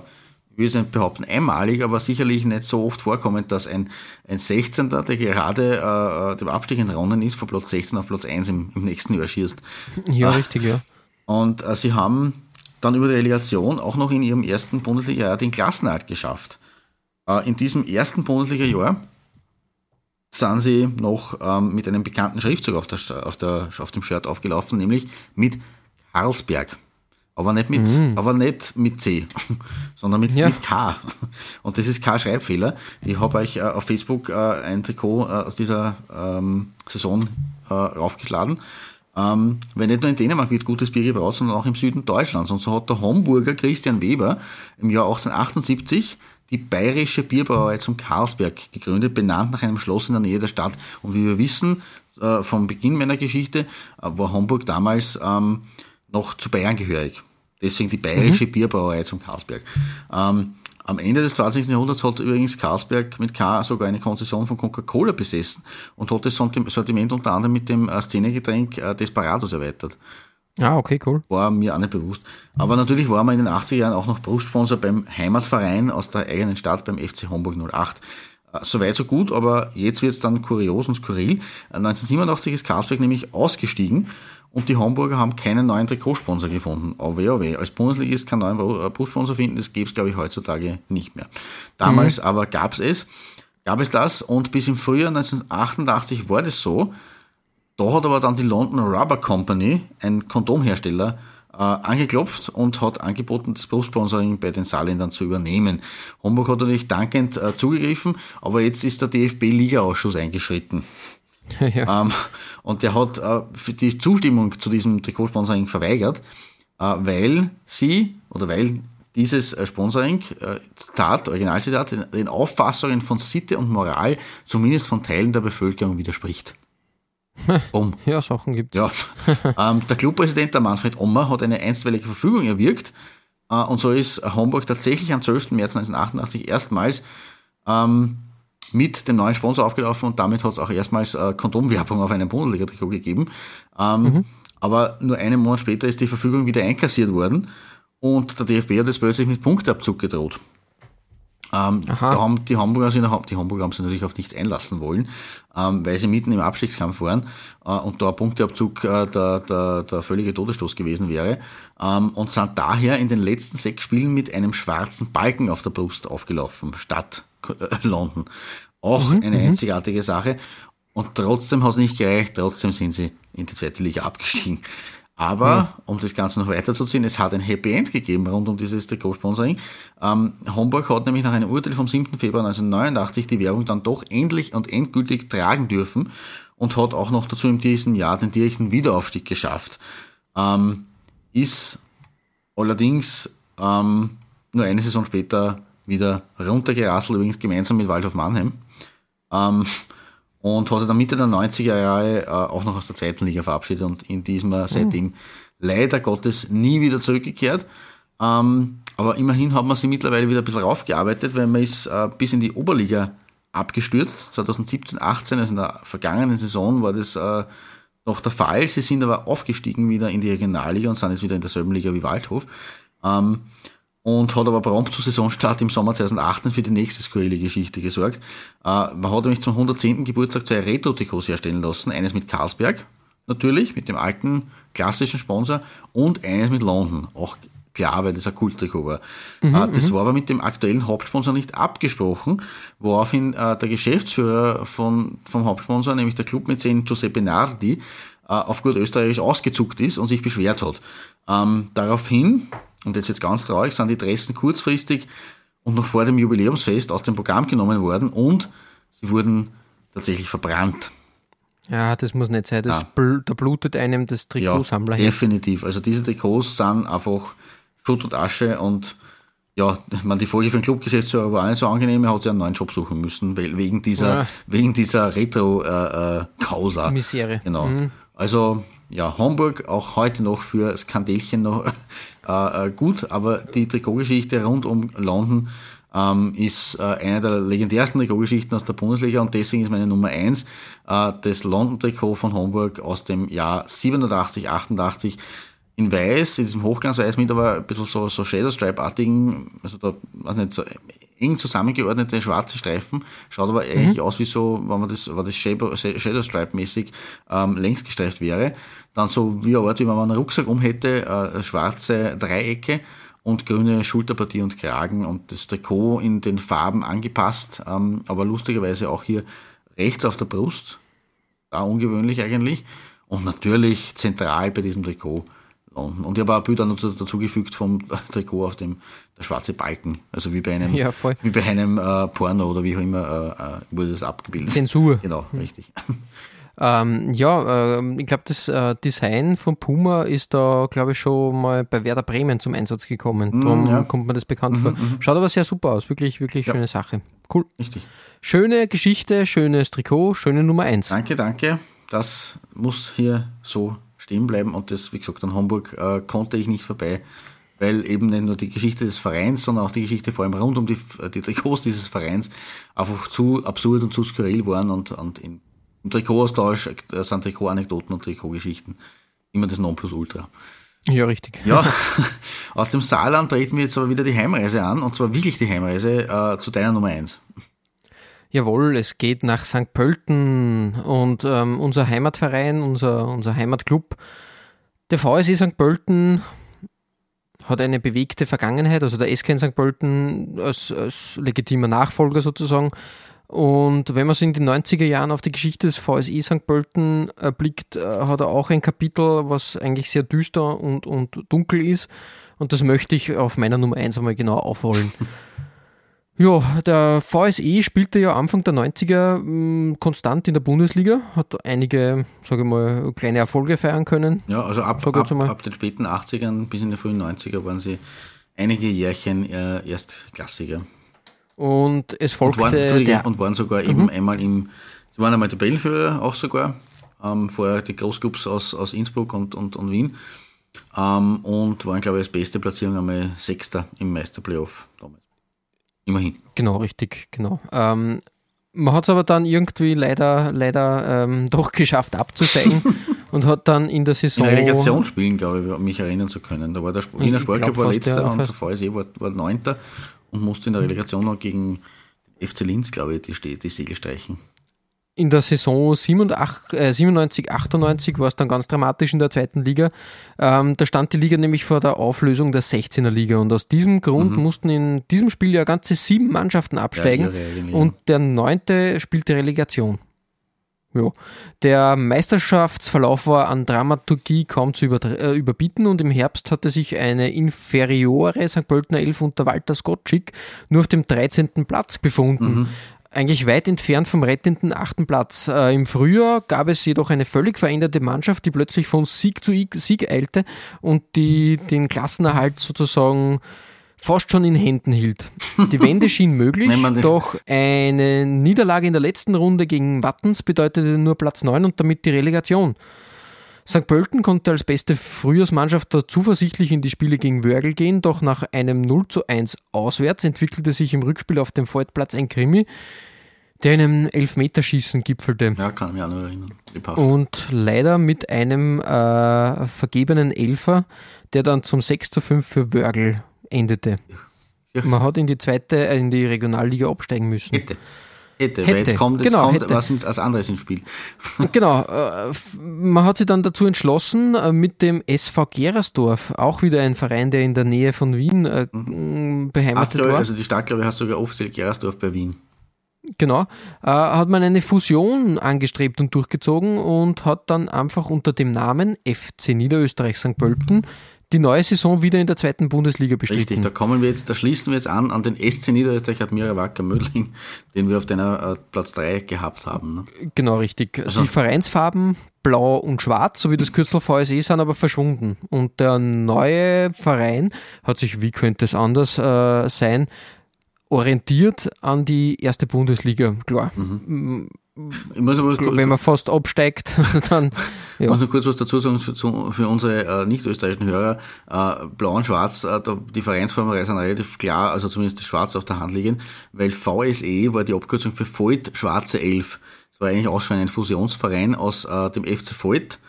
ich es nicht behaupten, einmalig, aber sicherlich nicht so oft vorkommend, dass ein, ein 16. der gerade äh, dem Abstieg entronnen ist, von Platz 16 auf Platz 1 im, im nächsten Jahr schießt. Ja, richtig, ja. Und äh, sie haben dann über die Relegation auch noch in ihrem ersten Bundesliga-Jahr den Klassenerhalt geschafft. Äh, in diesem ersten Bundesliga-Jahr sind sie noch ähm, mit einem bekannten Schriftzug auf, der, auf, der, auf dem Shirt aufgelaufen, nämlich mit Karlsberg. Aber nicht mit, mhm. aber nicht mit C, sondern mit, ja. mit K. Und das ist kein Schreibfehler. Ich habe euch äh, auf Facebook äh, ein Trikot äh, aus dieser ähm, Saison äh, raufgeladen. Ähm, weil nicht nur in Dänemark wird gutes Bier gebraut, sondern auch im Süden Deutschlands. Und so hat der Homburger Christian Weber im Jahr 1878 die Bayerische Bierbrauerei zum Karlsberg gegründet, benannt nach einem Schloss in der Nähe der Stadt. Und wie wir wissen, äh, vom Beginn meiner Geschichte, äh, war Homburg damals ähm, noch zu Bayern gehörig. Deswegen die Bayerische mhm. Bierbrauerei zum Karlsberg. Ähm, am Ende des 20. Jahrhunderts hat übrigens Karlsberg mit K sogar eine Konzession von Coca-Cola besessen und hat das Sortiment unter anderem mit dem äh, Szenegetränk äh, Desperados erweitert. Ah, okay, cool. War mir auch nicht bewusst. Aber natürlich war man in den 80er Jahren auch noch Brustsponsor beim Heimatverein aus der eigenen Stadt, beim FC Homburg 08. Äh, Soweit so gut, aber jetzt wird es dann kurios und skurril. 1987 ist Karlsberg nämlich ausgestiegen und die Hamburger haben keinen neuen Trikotsponsor gefunden. Oh weh, oh. Als Bundesligist keinen neuen äh, Brustsponsor finden, das gäbe es, glaube ich, heutzutage nicht mehr. Damals mhm. aber gab es es, gab es das und bis im Frühjahr 1988 war das so. Da hat aber dann die London Rubber Company, ein Kondomhersteller, äh, angeklopft und hat angeboten, das Brustsponsoring bei den Saarländern zu übernehmen. Homburg hat natürlich dankend äh, zugegriffen, aber jetzt ist der DFB-Liga-Ausschuss eingeschritten. Ja. Ähm, und der hat äh, die Zustimmung zu diesem Trikotsponsoring verweigert, äh, weil sie oder weil dieses äh, Sponsoring, äh, Zitat, Originalzitat, den Auffassungen von Sitte und Moral zumindest von Teilen der Bevölkerung widerspricht. Um. Ja, Sachen gibt Ja. ähm, der Clubpräsident, der Manfred Ommer, hat eine einstweilige Verfügung erwirkt äh, und so ist Homburg tatsächlich am 12. März 1988 erstmals ähm, mit dem neuen Sponsor aufgelaufen und damit hat es auch erstmals äh, Kondomwerbung auf einem Bundesliga-Trikot gegeben. Ähm, mhm. Aber nur einen Monat später ist die Verfügung wieder einkassiert worden und der DFB hat jetzt plötzlich mit Punktabzug gedroht. Ähm, da haben die Hamburger, sich, die Hamburger haben sich natürlich auf nichts einlassen wollen, ähm, weil sie mitten im Abstiegskampf waren äh, und da Punkteabzug äh, der, der, der völlige Todesstoß gewesen wäre ähm, und sind daher in den letzten sechs Spielen mit einem schwarzen Balken auf der Brust aufgelaufen, statt London. Auch mhm, eine mhm. einzigartige Sache. Und trotzdem hat es nicht gereicht, trotzdem sind sie in die zweite Liga abgestiegen. Aber, mhm. um das Ganze noch weiterzuziehen, es hat ein Happy End gegeben rund um dieses Trikotsponsoring. Ähm, Homburg hat nämlich nach einem Urteil vom 7. Februar 1989 die Werbung dann doch endlich und endgültig tragen dürfen und hat auch noch dazu in diesem Jahr den direkten Wiederaufstieg geschafft. Ähm, ist allerdings ähm, nur eine Saison später wieder runtergerasselt, übrigens gemeinsam mit Waldhof Mannheim. Ähm, und hat sich dann Mitte der 90er Jahre äh, auch noch aus der zweiten Liga verabschiedet und in diesem äh, seitdem mhm. leider Gottes nie wieder zurückgekehrt. Ähm, aber immerhin hat man sie mittlerweile wieder ein bisschen raufgearbeitet, weil man ist äh, bis in die Oberliga abgestürzt. 2017, 18, also in der vergangenen Saison war das äh, noch der Fall. Sie sind aber aufgestiegen wieder in die Regionalliga und sind jetzt wieder in derselben Liga wie Waldhof. Ähm, und hat aber prompt zu Saisonstart im Sommer 2018 für die nächste skurrile Geschichte gesorgt. Äh, man hat nämlich zum 110. Geburtstag zwei Retro-Trikots herstellen lassen. Eines mit Carlsberg, natürlich, mit dem alten klassischen Sponsor, und eines mit London, auch klar, weil das ein Kulttrikot war. Mhm, äh, das mhm. war aber mit dem aktuellen Hauptsponsor nicht abgesprochen, woraufhin äh, der Geschäftsführer von, vom Hauptsponsor, nämlich der Clubmäzen Giuseppe Nardi, auf gut österreichisch ausgezuckt ist und sich beschwert hat. Ähm, daraufhin und jetzt jetzt ganz traurig, sind die Dressen kurzfristig und noch vor dem Jubiläumsfest aus dem Programm genommen worden und sie wurden tatsächlich verbrannt. Ja, das muss nicht sein. Das ja. bl da blutet einem das Trikotsammler ja, Definitiv. Also diese Trikots sind einfach Schutt und Asche und ja, man, die Folge für den Clubgeschäftsführer war auch nicht so angenehm, er hat sich einen neuen Job suchen müssen, weil wegen dieser, ja. wegen dieser Retro-Causa. Äh, äh, Misere. Genau. Mhm. Also ja, Homburg auch heute noch für Skandelchen noch äh, gut, aber die Trikotgeschichte rund um London ähm, ist äh, eine der legendärsten Trikotgeschichten aus der Bundesliga und deswegen ist meine Nummer eins äh, das London-Trikot von Homburg aus dem Jahr 87, 88 in weiß, in diesem Hochglanzweiß mit aber ein bisschen so, so Shadow Stripe-artigen, also da, weiß nicht, so eng zusammengeordnete schwarze Streifen, schaut aber mhm. eigentlich aus wie so, wenn man das, wenn das Shadow Stripe-mäßig ähm, längs gestreift wäre. Dann so wie eine Art, wie wenn man einen Rucksack um hätte, äh, schwarze Dreiecke und grüne Schulterpartie und Kragen und das Trikot in den Farben angepasst, ähm, aber lustigerweise auch hier rechts auf der Brust, da ungewöhnlich eigentlich. Und natürlich zentral bei diesem Trikot und ich habe auch Bilder dazu, dazugefügt vom Trikot auf dem der schwarze Balken. Also wie bei einem, ja, wie bei einem äh, Porno oder wie auch immer äh, äh wurde das abgebildet. Zensur. Genau, hm. richtig. Ähm, ja, äh, ich glaube, das äh, Design von Puma ist da, glaube ich, schon mal bei Werder Bremen zum Einsatz gekommen. Mm, Darum ja. kommt mir das bekannt mhm, vor. Mhm. Schaut aber sehr super aus. Wirklich, wirklich ja. schöne Sache. Cool. Richtig. Schöne Geschichte, schönes Trikot, schöne Nummer 1. Danke, danke. Das muss hier so stehen bleiben und das, wie gesagt, an Hamburg äh, konnte ich nicht vorbei, weil eben nicht nur die Geschichte des Vereins, sondern auch die Geschichte vor allem rund um die, die Trikots dieses Vereins einfach zu absurd und zu skurril waren und, und in, im Trikotaustausch äh, sind Trikotanekdoten und Trikotgeschichten immer das Nonplusultra. Ja, richtig. Ja, aus dem Saarland treten wir jetzt aber wieder die Heimreise an und zwar wirklich die Heimreise äh, zu deiner Nummer eins. Jawohl, es geht nach St. Pölten und ähm, unser Heimatverein, unser, unser Heimatclub, der VSE St. Pölten hat eine bewegte Vergangenheit, also der SK in St. Pölten als, als legitimer Nachfolger sozusagen. Und wenn man so in den 90er Jahren auf die Geschichte des VSE St. Pölten blickt, äh, hat er auch ein Kapitel, was eigentlich sehr düster und, und dunkel ist. Und das möchte ich auf meiner Nummer 1 einmal genau aufholen. Ja, der VSE spielte ja Anfang der 90er mh, mm, konstant in der Bundesliga, hat einige, sage ich mal, kleine Erfolge feiern können. Ja, also ab, ab, ab, den späten 80ern bis in die frühen 90er waren sie einige Jährchen äh, Erstklassiger. Und es folgte. Und waren, der, und waren sogar mhm. eben einmal im, sie waren einmal Tabellenführer auch sogar, ähm, vorher die Großclubs aus, aus Innsbruck und, und, und Wien. Ähm, und waren, glaube ich, als beste Platzierung einmal Sechster im Meisterplayoff damals. Immerhin. Genau, richtig, genau. Ähm, man hat es aber dann irgendwie leider, leider ähm, doch geschafft abzusteigen und hat dann in der Saison. In Relegation spielen, glaube ich, mich erinnern zu können. Da war der Wiener Sportclub war letzter und der VSE war, war neunter und musste in der Relegation noch gegen FC Linz, glaube ich, die, die Segel streichen in der Saison 87, äh, 97, 98 war es dann ganz dramatisch in der zweiten Liga. Ähm, da stand die Liga nämlich vor der Auflösung der 16er Liga und aus diesem Grund mhm. mussten in diesem Spiel ja ganze sieben Mannschaften absteigen ja, und der neunte spielte Relegation. Ja. Der Meisterschaftsverlauf war an Dramaturgie kaum zu äh, überbieten und im Herbst hatte sich eine inferiore St. Pöltener Elf unter Walter Skottschick nur auf dem 13. Platz befunden. Mhm eigentlich weit entfernt vom rettenden achten Platz. Äh, Im Frühjahr gab es jedoch eine völlig veränderte Mannschaft, die plötzlich von Sieg zu Sieg eilte und die den Klassenerhalt sozusagen fast schon in Händen hielt. Die Wende schien möglich, doch eine Niederlage in der letzten Runde gegen Wattens bedeutete nur Platz 9 und damit die Relegation. St. Pölten konnte als beste Frühjahrsmannschaft da zuversichtlich in die Spiele gegen Wörgl gehen, doch nach einem 0 zu 1 auswärts entwickelte sich im Rückspiel auf dem Feldplatz ein Krimi, der in einem Elfmeterschießen gipfelte. Ja, kann mich auch noch erinnern. Und leider mit einem äh, vergebenen Elfer, der dann zum 6 zu 5 für Wörgl endete. Ja. Man hat in die zweite, äh, in die Regionalliga absteigen müssen. Hätte. Hätte, hätte. weil jetzt kommt, jetzt genau, kommt hätte. was als anderes ins Spiel. Genau, äh, man hat sich dann dazu entschlossen, äh, mit dem SV Gerersdorf, auch wieder ein Verein, der in der Nähe von Wien mhm. beheimatet Ach, war. Also die Stadt, glaube ich, hast sogar offiziell Gerersdorf bei Wien. Genau, hat man eine Fusion angestrebt und durchgezogen und hat dann einfach unter dem Namen FC Niederösterreich St. Pölten die neue Saison wieder in der zweiten Bundesliga bestritten. Richtig, da kommen wir jetzt, da schließen wir jetzt an an den SC Niederösterreich Admira Wacker Mödling, den wir auf deiner äh, Platz 3 gehabt haben. Ne? Genau, richtig. Also, die Vereinsfarben blau und schwarz, so wie das Kürzel VSE, sind aber verschwunden. Und der neue Verein hat sich, wie könnte es anders äh, sein, orientiert an die erste Bundesliga, klar. Mhm. Wenn man fast absteigt, dann Ja. Ich muss noch kurz was dazu sagen für, für unsere äh, nicht-österreichischen Hörer. Äh, Blau und Schwarz, äh, die Vereinsformen sind relativ klar, also zumindest Schwarz auf der Hand liegen, weil VSE war die Abkürzung für Volt Schwarze Elf. Das war eigentlich auch schon ein Fusionsverein aus äh, dem FC Volt.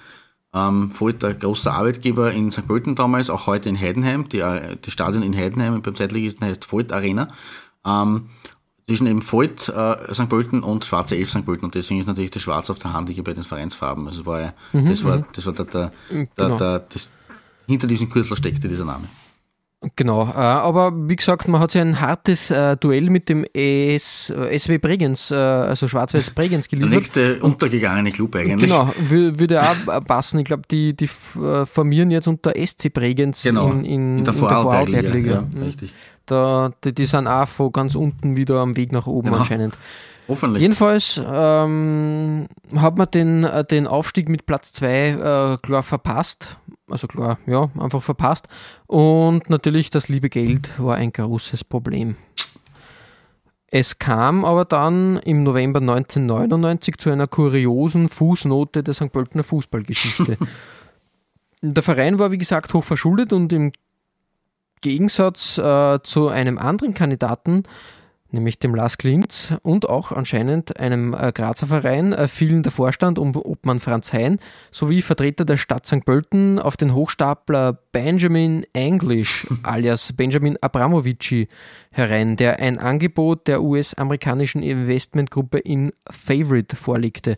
Ähm, Volt, der große Arbeitgeber in St. Pölten damals, auch heute in Heidenheim. Die, äh, die Stadion in Heidenheim beim Zeitligisten heißt Volt Arena. Ähm, zwischen eben Volt äh, St. Pölten und Schwarze Elf St. Pölten und deswegen ist natürlich der Schwarz auf der Hand bei den Vereinsfarben. Also war, mhm, das war, mhm. das war der, der, genau. der das, hinter diesem Kürzel steckte dieser Name. Genau, äh, aber wie gesagt, man hat sich ein hartes äh, Duell mit dem ES, äh, SW Bregenz, also Schwarz-Weiß Bregenz geliefert. Der nächste untergegangene Club eigentlich. Genau, würde auch passen. Ich glaube, die, die formieren jetzt unter SC Bregenz genau, in, in, in der Vorarlbergliga. Ja, mhm. richtig. Da, die, die sind auch von ganz unten wieder am Weg nach oben genau. anscheinend. Hoffentlich. Jedenfalls ähm, hat man den, äh, den Aufstieg mit Platz 2 äh, klar verpasst. Also klar, ja, einfach verpasst. Und natürlich das liebe Geld war ein großes Problem. Es kam aber dann im November 1999 zu einer kuriosen Fußnote der St. Pöltener Fußballgeschichte. der Verein war, wie gesagt, hoch verschuldet und im Gegensatz äh, zu einem anderen Kandidaten, nämlich dem Lars Klintz und auch anscheinend einem äh, Grazer Verein, äh, fielen der Vorstand um Obmann Franz Hein sowie Vertreter der Stadt St. Pölten auf den Hochstapler Benjamin English alias Benjamin Abramovici herein, der ein Angebot der US-amerikanischen Investmentgruppe in Favorite vorlegte.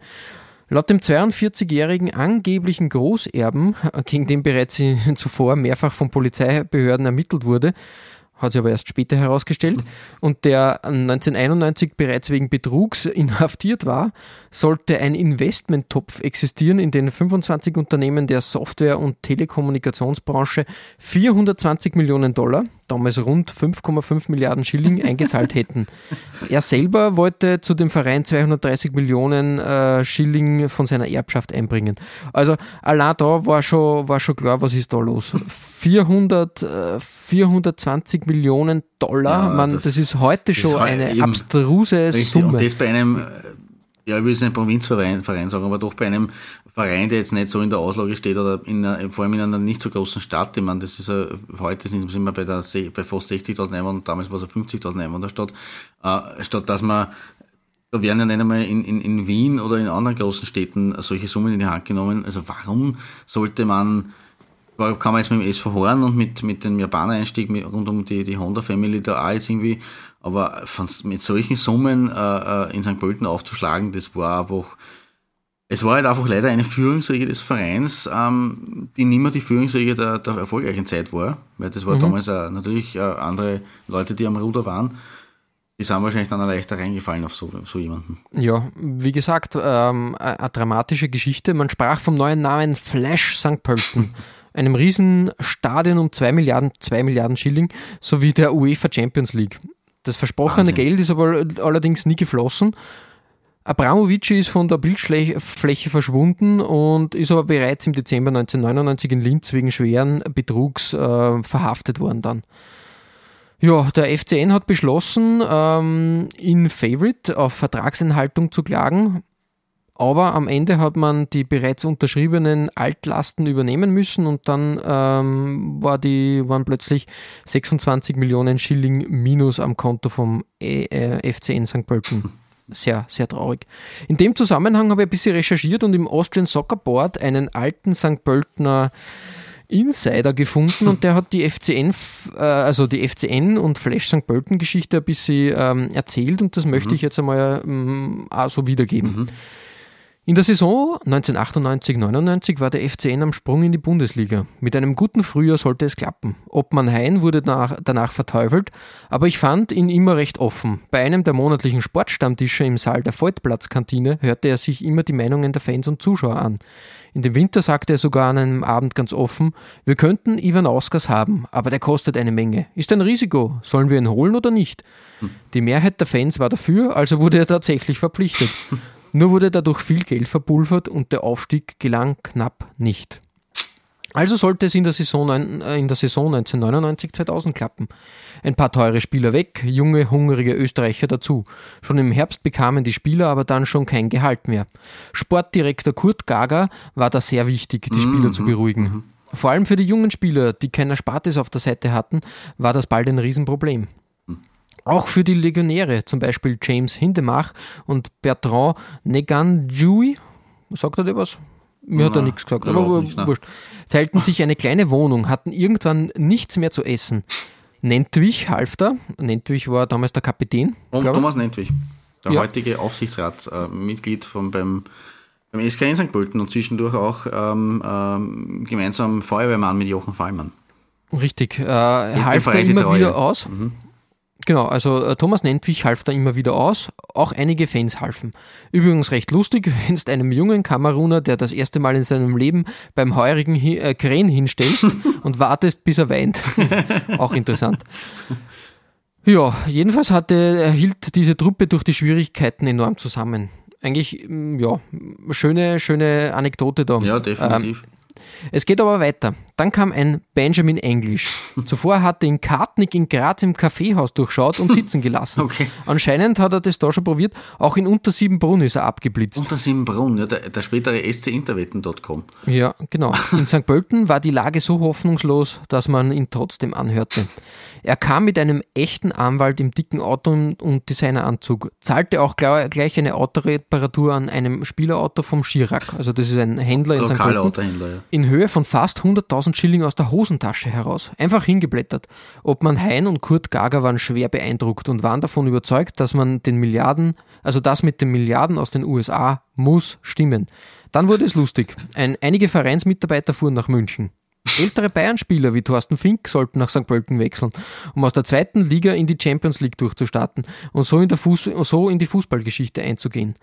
Laut dem 42-jährigen angeblichen Großerben, gegen den bereits zuvor mehrfach von Polizeibehörden ermittelt wurde, hat sich aber erst später herausgestellt, und der 1991 bereits wegen Betrugs inhaftiert war, sollte ein Investmenttopf existieren, in den 25 Unternehmen der Software- und Telekommunikationsbranche 420 Millionen Dollar, damals rund 5,5 Milliarden Schilling, eingezahlt hätten. Er selber wollte zu dem Verein 230 Millionen äh, Schilling von seiner Erbschaft einbringen. Also allein da war schon, war schon klar, was ist da los. 400, äh, 420 Millionen Dollar, ja, man, das, das, ist heute schon eine abstruse richtig, Summe. Und das bei einem ja, ich will es nicht Provinzverein Verein sagen, aber doch bei einem Verein, der jetzt nicht so in der Auslage steht oder in einer, vor allem in einer nicht so großen Stadt. Ich meine, das ist ja, heute sind wir bei, der, bei fast 60.000 Einwohnern, damals war es eine 50.000 Einwohnerstadt, äh, statt dass man da werden ja nicht einmal in, in, in Wien oder in anderen großen Städten solche Summen in die Hand genommen. Also warum sollte man, kann man jetzt mit dem SV Horn und mit, mit dem Japaner-Einstieg rund um die, die Honda-Family da auch jetzt irgendwie aber von, mit solchen Summen äh, äh, in St. Pölten aufzuschlagen, das war einfach, es war halt einfach leider eine Führungsriege des Vereins, ähm, die nicht mehr die Führungsriege der, der erfolgreichen Zeit war, weil das war mhm. damals äh, natürlich äh, andere Leute, die am Ruder waren. Die sind wahrscheinlich dann leichter reingefallen auf so, so jemanden. Ja, wie gesagt, ähm, eine dramatische Geschichte. Man sprach vom neuen Namen Flash St. Pölten. einem riesen Stadion um 2 Milliarden, 2 Milliarden Schilling sowie der UEFA Champions League. Das versprochene Wahnsinn. Geld ist aber allerdings nie geflossen. Abramovic ist von der Bildfläche verschwunden und ist aber bereits im Dezember 1999 in Linz wegen schweren Betrugs äh, verhaftet worden dann. Ja, der FCN hat beschlossen, ähm, in Favorite auf Vertragsenthaltung zu klagen. Aber am Ende hat man die bereits unterschriebenen Altlasten übernehmen müssen und dann ähm, war die, waren plötzlich 26 Millionen Schilling minus am Konto vom e äh, FCN St. Pölten. Sehr, sehr traurig. In dem Zusammenhang habe ich ein bisschen recherchiert und im Austrian Soccer Board einen alten St. Pöltener Insider gefunden und der hat die FCN, äh, also die FCN und Flash St. Pölten Geschichte ein bisschen ähm, erzählt und das möchte mhm. ich jetzt einmal ähm, auch so wiedergeben. Mhm. In der Saison 1998-99 war der FCN am Sprung in die Bundesliga. Mit einem guten Frühjahr sollte es klappen. Obmann Hein wurde danach, danach verteufelt, aber ich fand ihn immer recht offen. Bei einem der monatlichen Sportstammtische im Saal der Voigtplatzkantine hörte er sich immer die Meinungen der Fans und Zuschauer an. In dem Winter sagte er sogar an einem Abend ganz offen, wir könnten Ivan Auskas haben, aber der kostet eine Menge. Ist ein Risiko. Sollen wir ihn holen oder nicht? Die Mehrheit der Fans war dafür, also wurde er tatsächlich verpflichtet. Nur wurde dadurch viel Geld verpulvert und der Aufstieg gelang knapp nicht. Also sollte es in der Saison, äh, in der Saison 1999-2000 klappen. Ein paar teure Spieler weg, junge, hungrige Österreicher dazu. Schon im Herbst bekamen die Spieler aber dann schon kein Gehalt mehr. Sportdirektor Kurt Gager war da sehr wichtig, die Spieler zu beruhigen. Vor allem für die jungen Spieler, die kein Erspartes auf der Seite hatten, war das bald ein Riesenproblem. Auch für die Legionäre, zum Beispiel James Hindemach und Bertrand Neganjui, sagt er dir was? Mir hat er nichts gesagt, aber wurscht. Teilten sich eine kleine Wohnung, hatten irgendwann nichts mehr zu essen. Nentwich half da. Nentwich war damals der Kapitän. Und. Thomas Nentwich, der Ja. heutige Aufsichtsratsmitglied von beim, beim SK in St. Pölten und zwischendurch auch ähm, ähm, gemeinsam Feuerwehrmann mit Jochen Fallmann. Richtig. Äh, half da immer wieder aus. Genau, also äh, Thomas Nentwich half da immer wieder aus. Auch einige Fans halfen. Übrigens recht lustig, wenn du einem jungen Kameruner, der das erste Mal in seinem Leben beim heurigen Hi äh, Krähen hinstellst und wartest, bis er weint. Auch interessant. Ja, jedenfalls hatte, äh, hielt diese Truppe durch die Schwierigkeiten enorm zusammen. Eigentlich, mm, ja, schöne, schöne Anekdote da. Ja, definitiv. Es geht aber weiter. Dann kam ein Benjamin English. Zuvor hatte ihn Kartnick in Graz im Kaffeehaus durchschaut und sitzen gelassen. Okay. Anscheinend hat er das da schon probiert. Auch in Untersiebenbrunn ist er abgeblitzt. Und das im Brunn, ja, der, der spätere scinterwetten.com. Ja, genau. In St. Pölten war die Lage so hoffnungslos, dass man ihn trotzdem anhörte. Er kam mit einem echten Anwalt im dicken Auto und- Designeranzug, zahlte auch gleich eine Autoreparatur an einem Spielerauto vom Chirac, also das ist ein Händler in St. Pölten, Autohändler, ja. in Höhe von fast 100.000 Schilling aus der Hosentasche heraus. Einfach hingeblättert. Obmann Hein und Kurt Gager waren schwer beeindruckt und waren davon überzeugt, dass man den Milliarden, also das mit den Milliarden aus den USA muss stimmen. Dann wurde es lustig. Ein, einige Vereinsmitarbeiter fuhren nach München. Ältere Bayern-Spieler wie Thorsten Fink sollten nach St. Pölten wechseln, um aus der zweiten Liga in die Champions League durchzustarten und so in, Fuß so in die Fußballgeschichte einzugehen.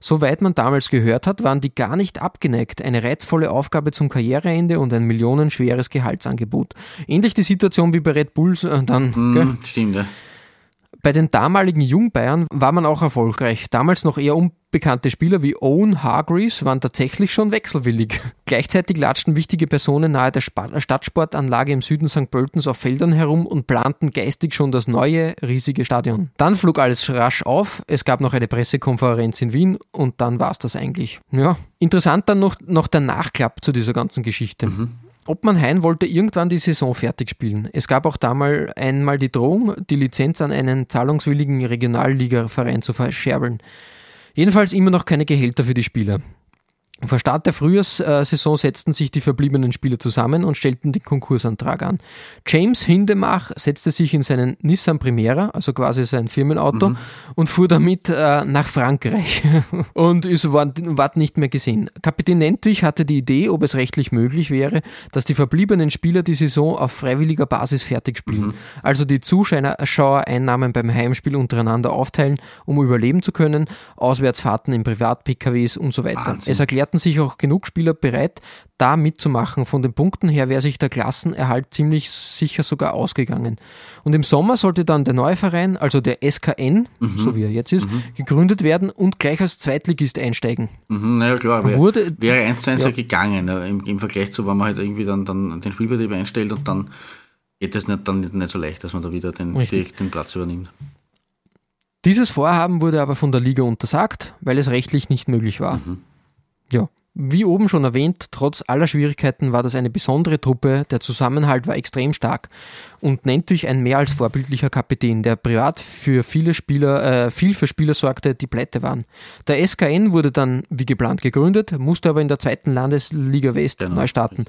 Soweit man damals gehört hat, waren die gar nicht abgeneigt. Eine reizvolle Aufgabe zum Karriereende und ein millionenschweres Gehaltsangebot. Ähnlich die Situation wie bei Red Bulls äh, dann. Hm, stimmt, ja. Bei den damaligen Jungbayern war man auch erfolgreich. Damals noch eher unbekannte Spieler wie Owen Hargreaves waren tatsächlich schon wechselwillig. Gleichzeitig latschten wichtige Personen nahe der Stadtsportanlage im Süden St. Pöltens auf Feldern herum und planten geistig schon das neue, riesige Stadion. Dann flog alles rasch auf, es gab noch eine Pressekonferenz in Wien und dann war's das eigentlich. Ja, interessant dann noch, noch der Nachklapp zu dieser ganzen Geschichte. Obmann Hein wollte irgendwann die Saison fertig spielen. Es gab auch damals einmal die Drohung, die Lizenz an einen zahlungswilligen Regionalligaverein zu verscherbeln. Jedenfalls immer noch keine Gehälter für die Spieler. Vor Start der Frühjahrssaison setzten sich die verbliebenen Spieler zusammen und stellten den Konkursantrag an. James Hindemach setzte sich in seinen Nissan Primera, also quasi sein Firmenauto, und fuhr damit äh, nach Frankreich und ist ward, nicht mehr gesehen. Kapitän Nentwich hatte die Idee, ob es rechtlich möglich wäre, dass die verbliebenen Spieler die Saison auf freiwilliger Basis fertig spielen. Also die Zuschauereinnahmen beim Heimspiel untereinander aufteilen, um überleben zu können, Auswärtsfahrten in Privat-PKWs und so weiter. Wahnsinn. Es erklärten sich auch genug Spieler bereit, da mitzumachen. Von den Punkten her wäre sich der Klassenerhalt ziemlich sicher sogar ausgegangen. Und im Sommer sollte dann der neue Verein, also der SKN, so wie er jetzt ist, gegründet werden und gleich als Zweitligist einsteigen. Mhm, naja, klar, wär, Wurde- wäre eins zu eins ja. gegangen, ja, im, im Vergleich zu, wenn man halt irgendwie dann, dann den Spielbetrieb einstellt und dann geht es nicht, dann nicht, so leicht, dass man da wieder den, direkt den Platz übernimmt. Dieses Vorhaben wurde aber von der Liga untersagt, weil es rechtlich nicht möglich war. Ja, wie oben schon erwähnt, trotz aller Schwierigkeiten war das eine besondere Truppe, der Zusammenhalt war extrem stark und nennt durch ein mehr als vorbildlicher Kapitän, der privat für viele Spieler, äh, viel für Spieler sorgte, die pleite waren. Der SKN wurde dann wie geplant gegründet, musste aber in der zweiten Landesliga West Genau. neu starten.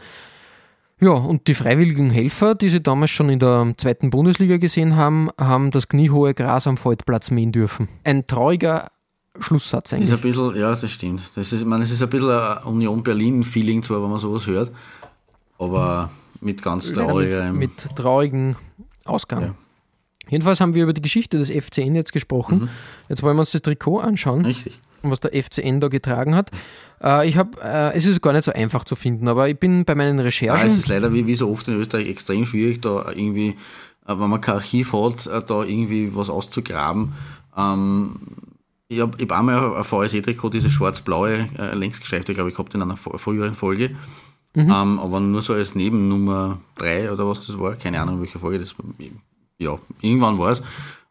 Ja, und die freiwilligen Helfer, die sie damals schon in der zweiten Bundesliga gesehen haben, haben das kniehohe Gras am Feldplatz mähen dürfen. Ein trauriger Schlusssatz Ist eigentlich. ein bisschen, ja, das stimmt. Das ist, ich meine, es ist ein bisschen ein Union Berlin-Feeling, zwar, wenn man sowas hört, aber mit ganz trauriger. mit, mit traurigen Ausgang. Ja. Jedenfalls haben wir über die Geschichte des FCN jetzt gesprochen. Mhm. Jetzt wollen wir uns das Trikot anschauen, Richtig. was der FCN da getragen hat. Äh, ich habe, äh, es ist gar nicht so einfach zu finden, aber ich bin bei meinen Ja, Recherchen. es ist leider wie, wie so oft in Österreich extrem schwierig, da irgendwie, äh, wenn man kein Archiv hat, da irgendwie was auszugraben. Ähm, ich habe hab einmal ein VSE-Trikot, dieses schwarz-blaue äh, längsgestreifte, glaube ich, gehabt in einer früheren Folge. Mhm. Ähm, aber nur so als Nebennummer drei oder was das war. Keine Ahnung, welche Folge das war. Ja, irgendwann war es.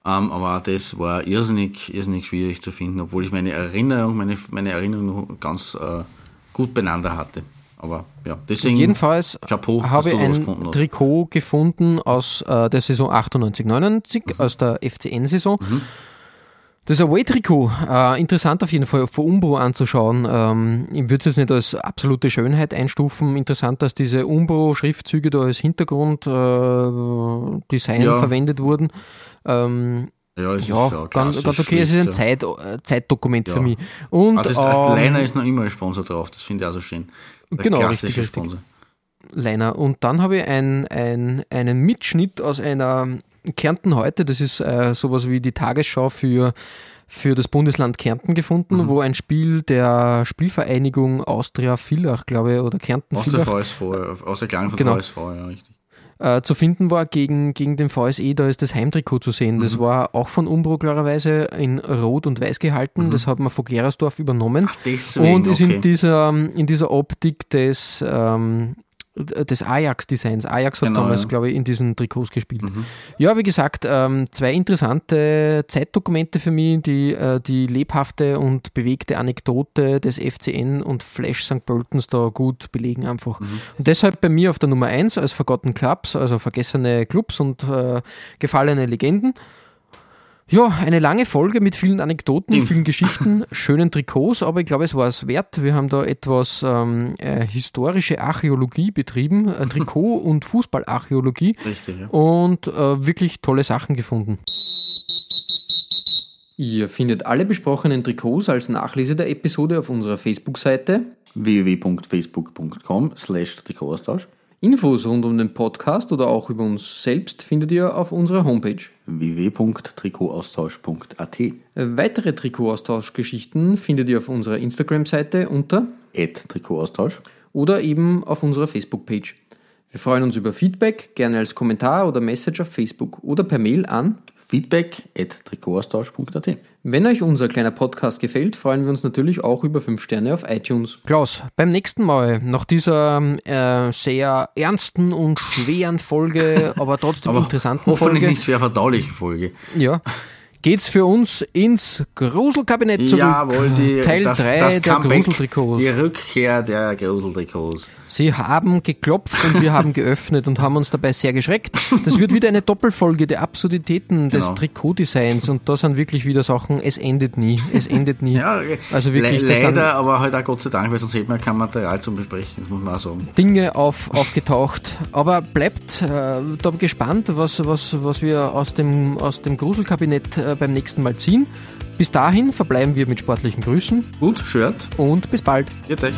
Ähm, aber das war irrsinnig, irrsinnig schwierig zu finden, obwohl ich meine Erinnerung, meine, meine Erinnerung noch ganz äh, gut beieinander hatte. Aber ja, deswegen. Jedenfalls Chapeau, habe ich ein Trikot gefunden aus äh, der Saison 98-99, mhm. aus der FCN-Saison. Mhm. Das Away-Trikot, äh, interessant auf jeden Fall für Umbro anzuschauen. Ähm, ich würde es jetzt nicht als absolute Schönheit einstufen. Interessant, dass diese Umbro-Schriftzüge da als Hintergrunddesign äh, ja. verwendet wurden. Ähm, ja, es ja, ist ja ganz, ganz okay. Es ist ein. Zeit, äh, Zeitdokument ja. für mich. Und, ah, das, ähm, Liner ist noch immer ein Sponsor drauf. Das finde ich auch so schön. Der genau, klassische richtig, Sponsor. Liner. Und dann habe ich ein, ein, einen Mitschnitt aus einer Kärnten heute, das ist äh, sowas wie die Tagesschau für, für das Bundesland Kärnten gefunden, mhm. wo ein Spiel der Spielvereinigung Austria Villach, glaube ich, oder Kärnten Villach. Aus der VSV, aus der Klagenfurt genau. VSV, ja, richtig. Äh, zu finden war gegen, gegen den VSE, da ist das Heimtrikot zu sehen. Das mhm. war auch von Umbro klarerweise in Rot und Weiß gehalten. Mhm. Das hat man von Gerersdorf übernommen. Ach, deswegen, und ist okay. in, dieser, in dieser Optik des ähm, des Ajax-Designs. Ajax hat genau, damals, ja. glaube ich, in diesen Trikots gespielt. Mhm. Ja, wie gesagt, ähm, zwei interessante Zeitdokumente für mich, die äh, die lebhafte und bewegte Anekdote des FCN und Flash St. Pöltens da gut belegen einfach. Mhm. Und deshalb bei mir auf der Nummer 1 als Forgotten Clubs, also vergessene Clubs und äh, gefallene Legenden. Ja, eine lange Folge mit vielen Anekdoten, vielen Geschichten, schönen Trikots, aber ich glaube, es war es wert. Wir haben da etwas ähm, äh, historische Archäologie betrieben, äh, Trikot- und Fußballarchäologie. Richtig, ja. Und äh, wirklich tolle Sachen gefunden. Ihr findet alle besprochenen Trikots als Nachlese der Episode auf unserer Facebook-Seite www.facebook.com slash Trikotaustausch Infos rund um den Podcast oder auch über uns selbst findet ihr auf unserer Homepage www.trikotaustausch.at. Weitere Trikotaustauschgeschichten findet ihr auf unserer Instagram-Seite unter Trikotaustausch oder eben auf unserer Facebook-Page. Wir freuen uns über Feedback, gerne als Kommentar oder Message auf Facebook oder per Mail an feedback at trikotaustausch.at. Wenn euch unser kleiner Podcast gefällt, freuen wir uns natürlich auch über 5 Sterne auf iTunes. Klaus, beim nächsten Mal, nach dieser äh, sehr ernsten und schweren Folge, aber trotzdem aber interessanten hoffentlich Folge. nicht schwer verdauliche Folge. Ja. Geht's für uns ins Gruselkabinett zurück. Jawohl, die, Teil 3 der Gruseltrikots. Die Rückkehr der Gruseltrikots. Sie haben geklopft und wir haben geöffnet und haben uns dabei sehr geschreckt. Das wird wieder eine Doppelfolge der Absurditäten des genau. Trikotdesigns und da sind wirklich wieder Sachen, es endet nie. Es endet nie. ja, also wirklich. Le leider, aber halt auch Gott sei Dank, weil sonst hätten wir kein Material zum Besprechen, muss man auch sagen. Dinge auf, aufgetaucht. Aber bleibt äh, da gespannt, was, was, was wir aus dem, aus dem Gruselkabinett äh, beim nächsten Mal ziehen. Bis dahin verbleiben wir mit sportlichen Grüßen. Und Shirt. Und bis bald. Viert euch.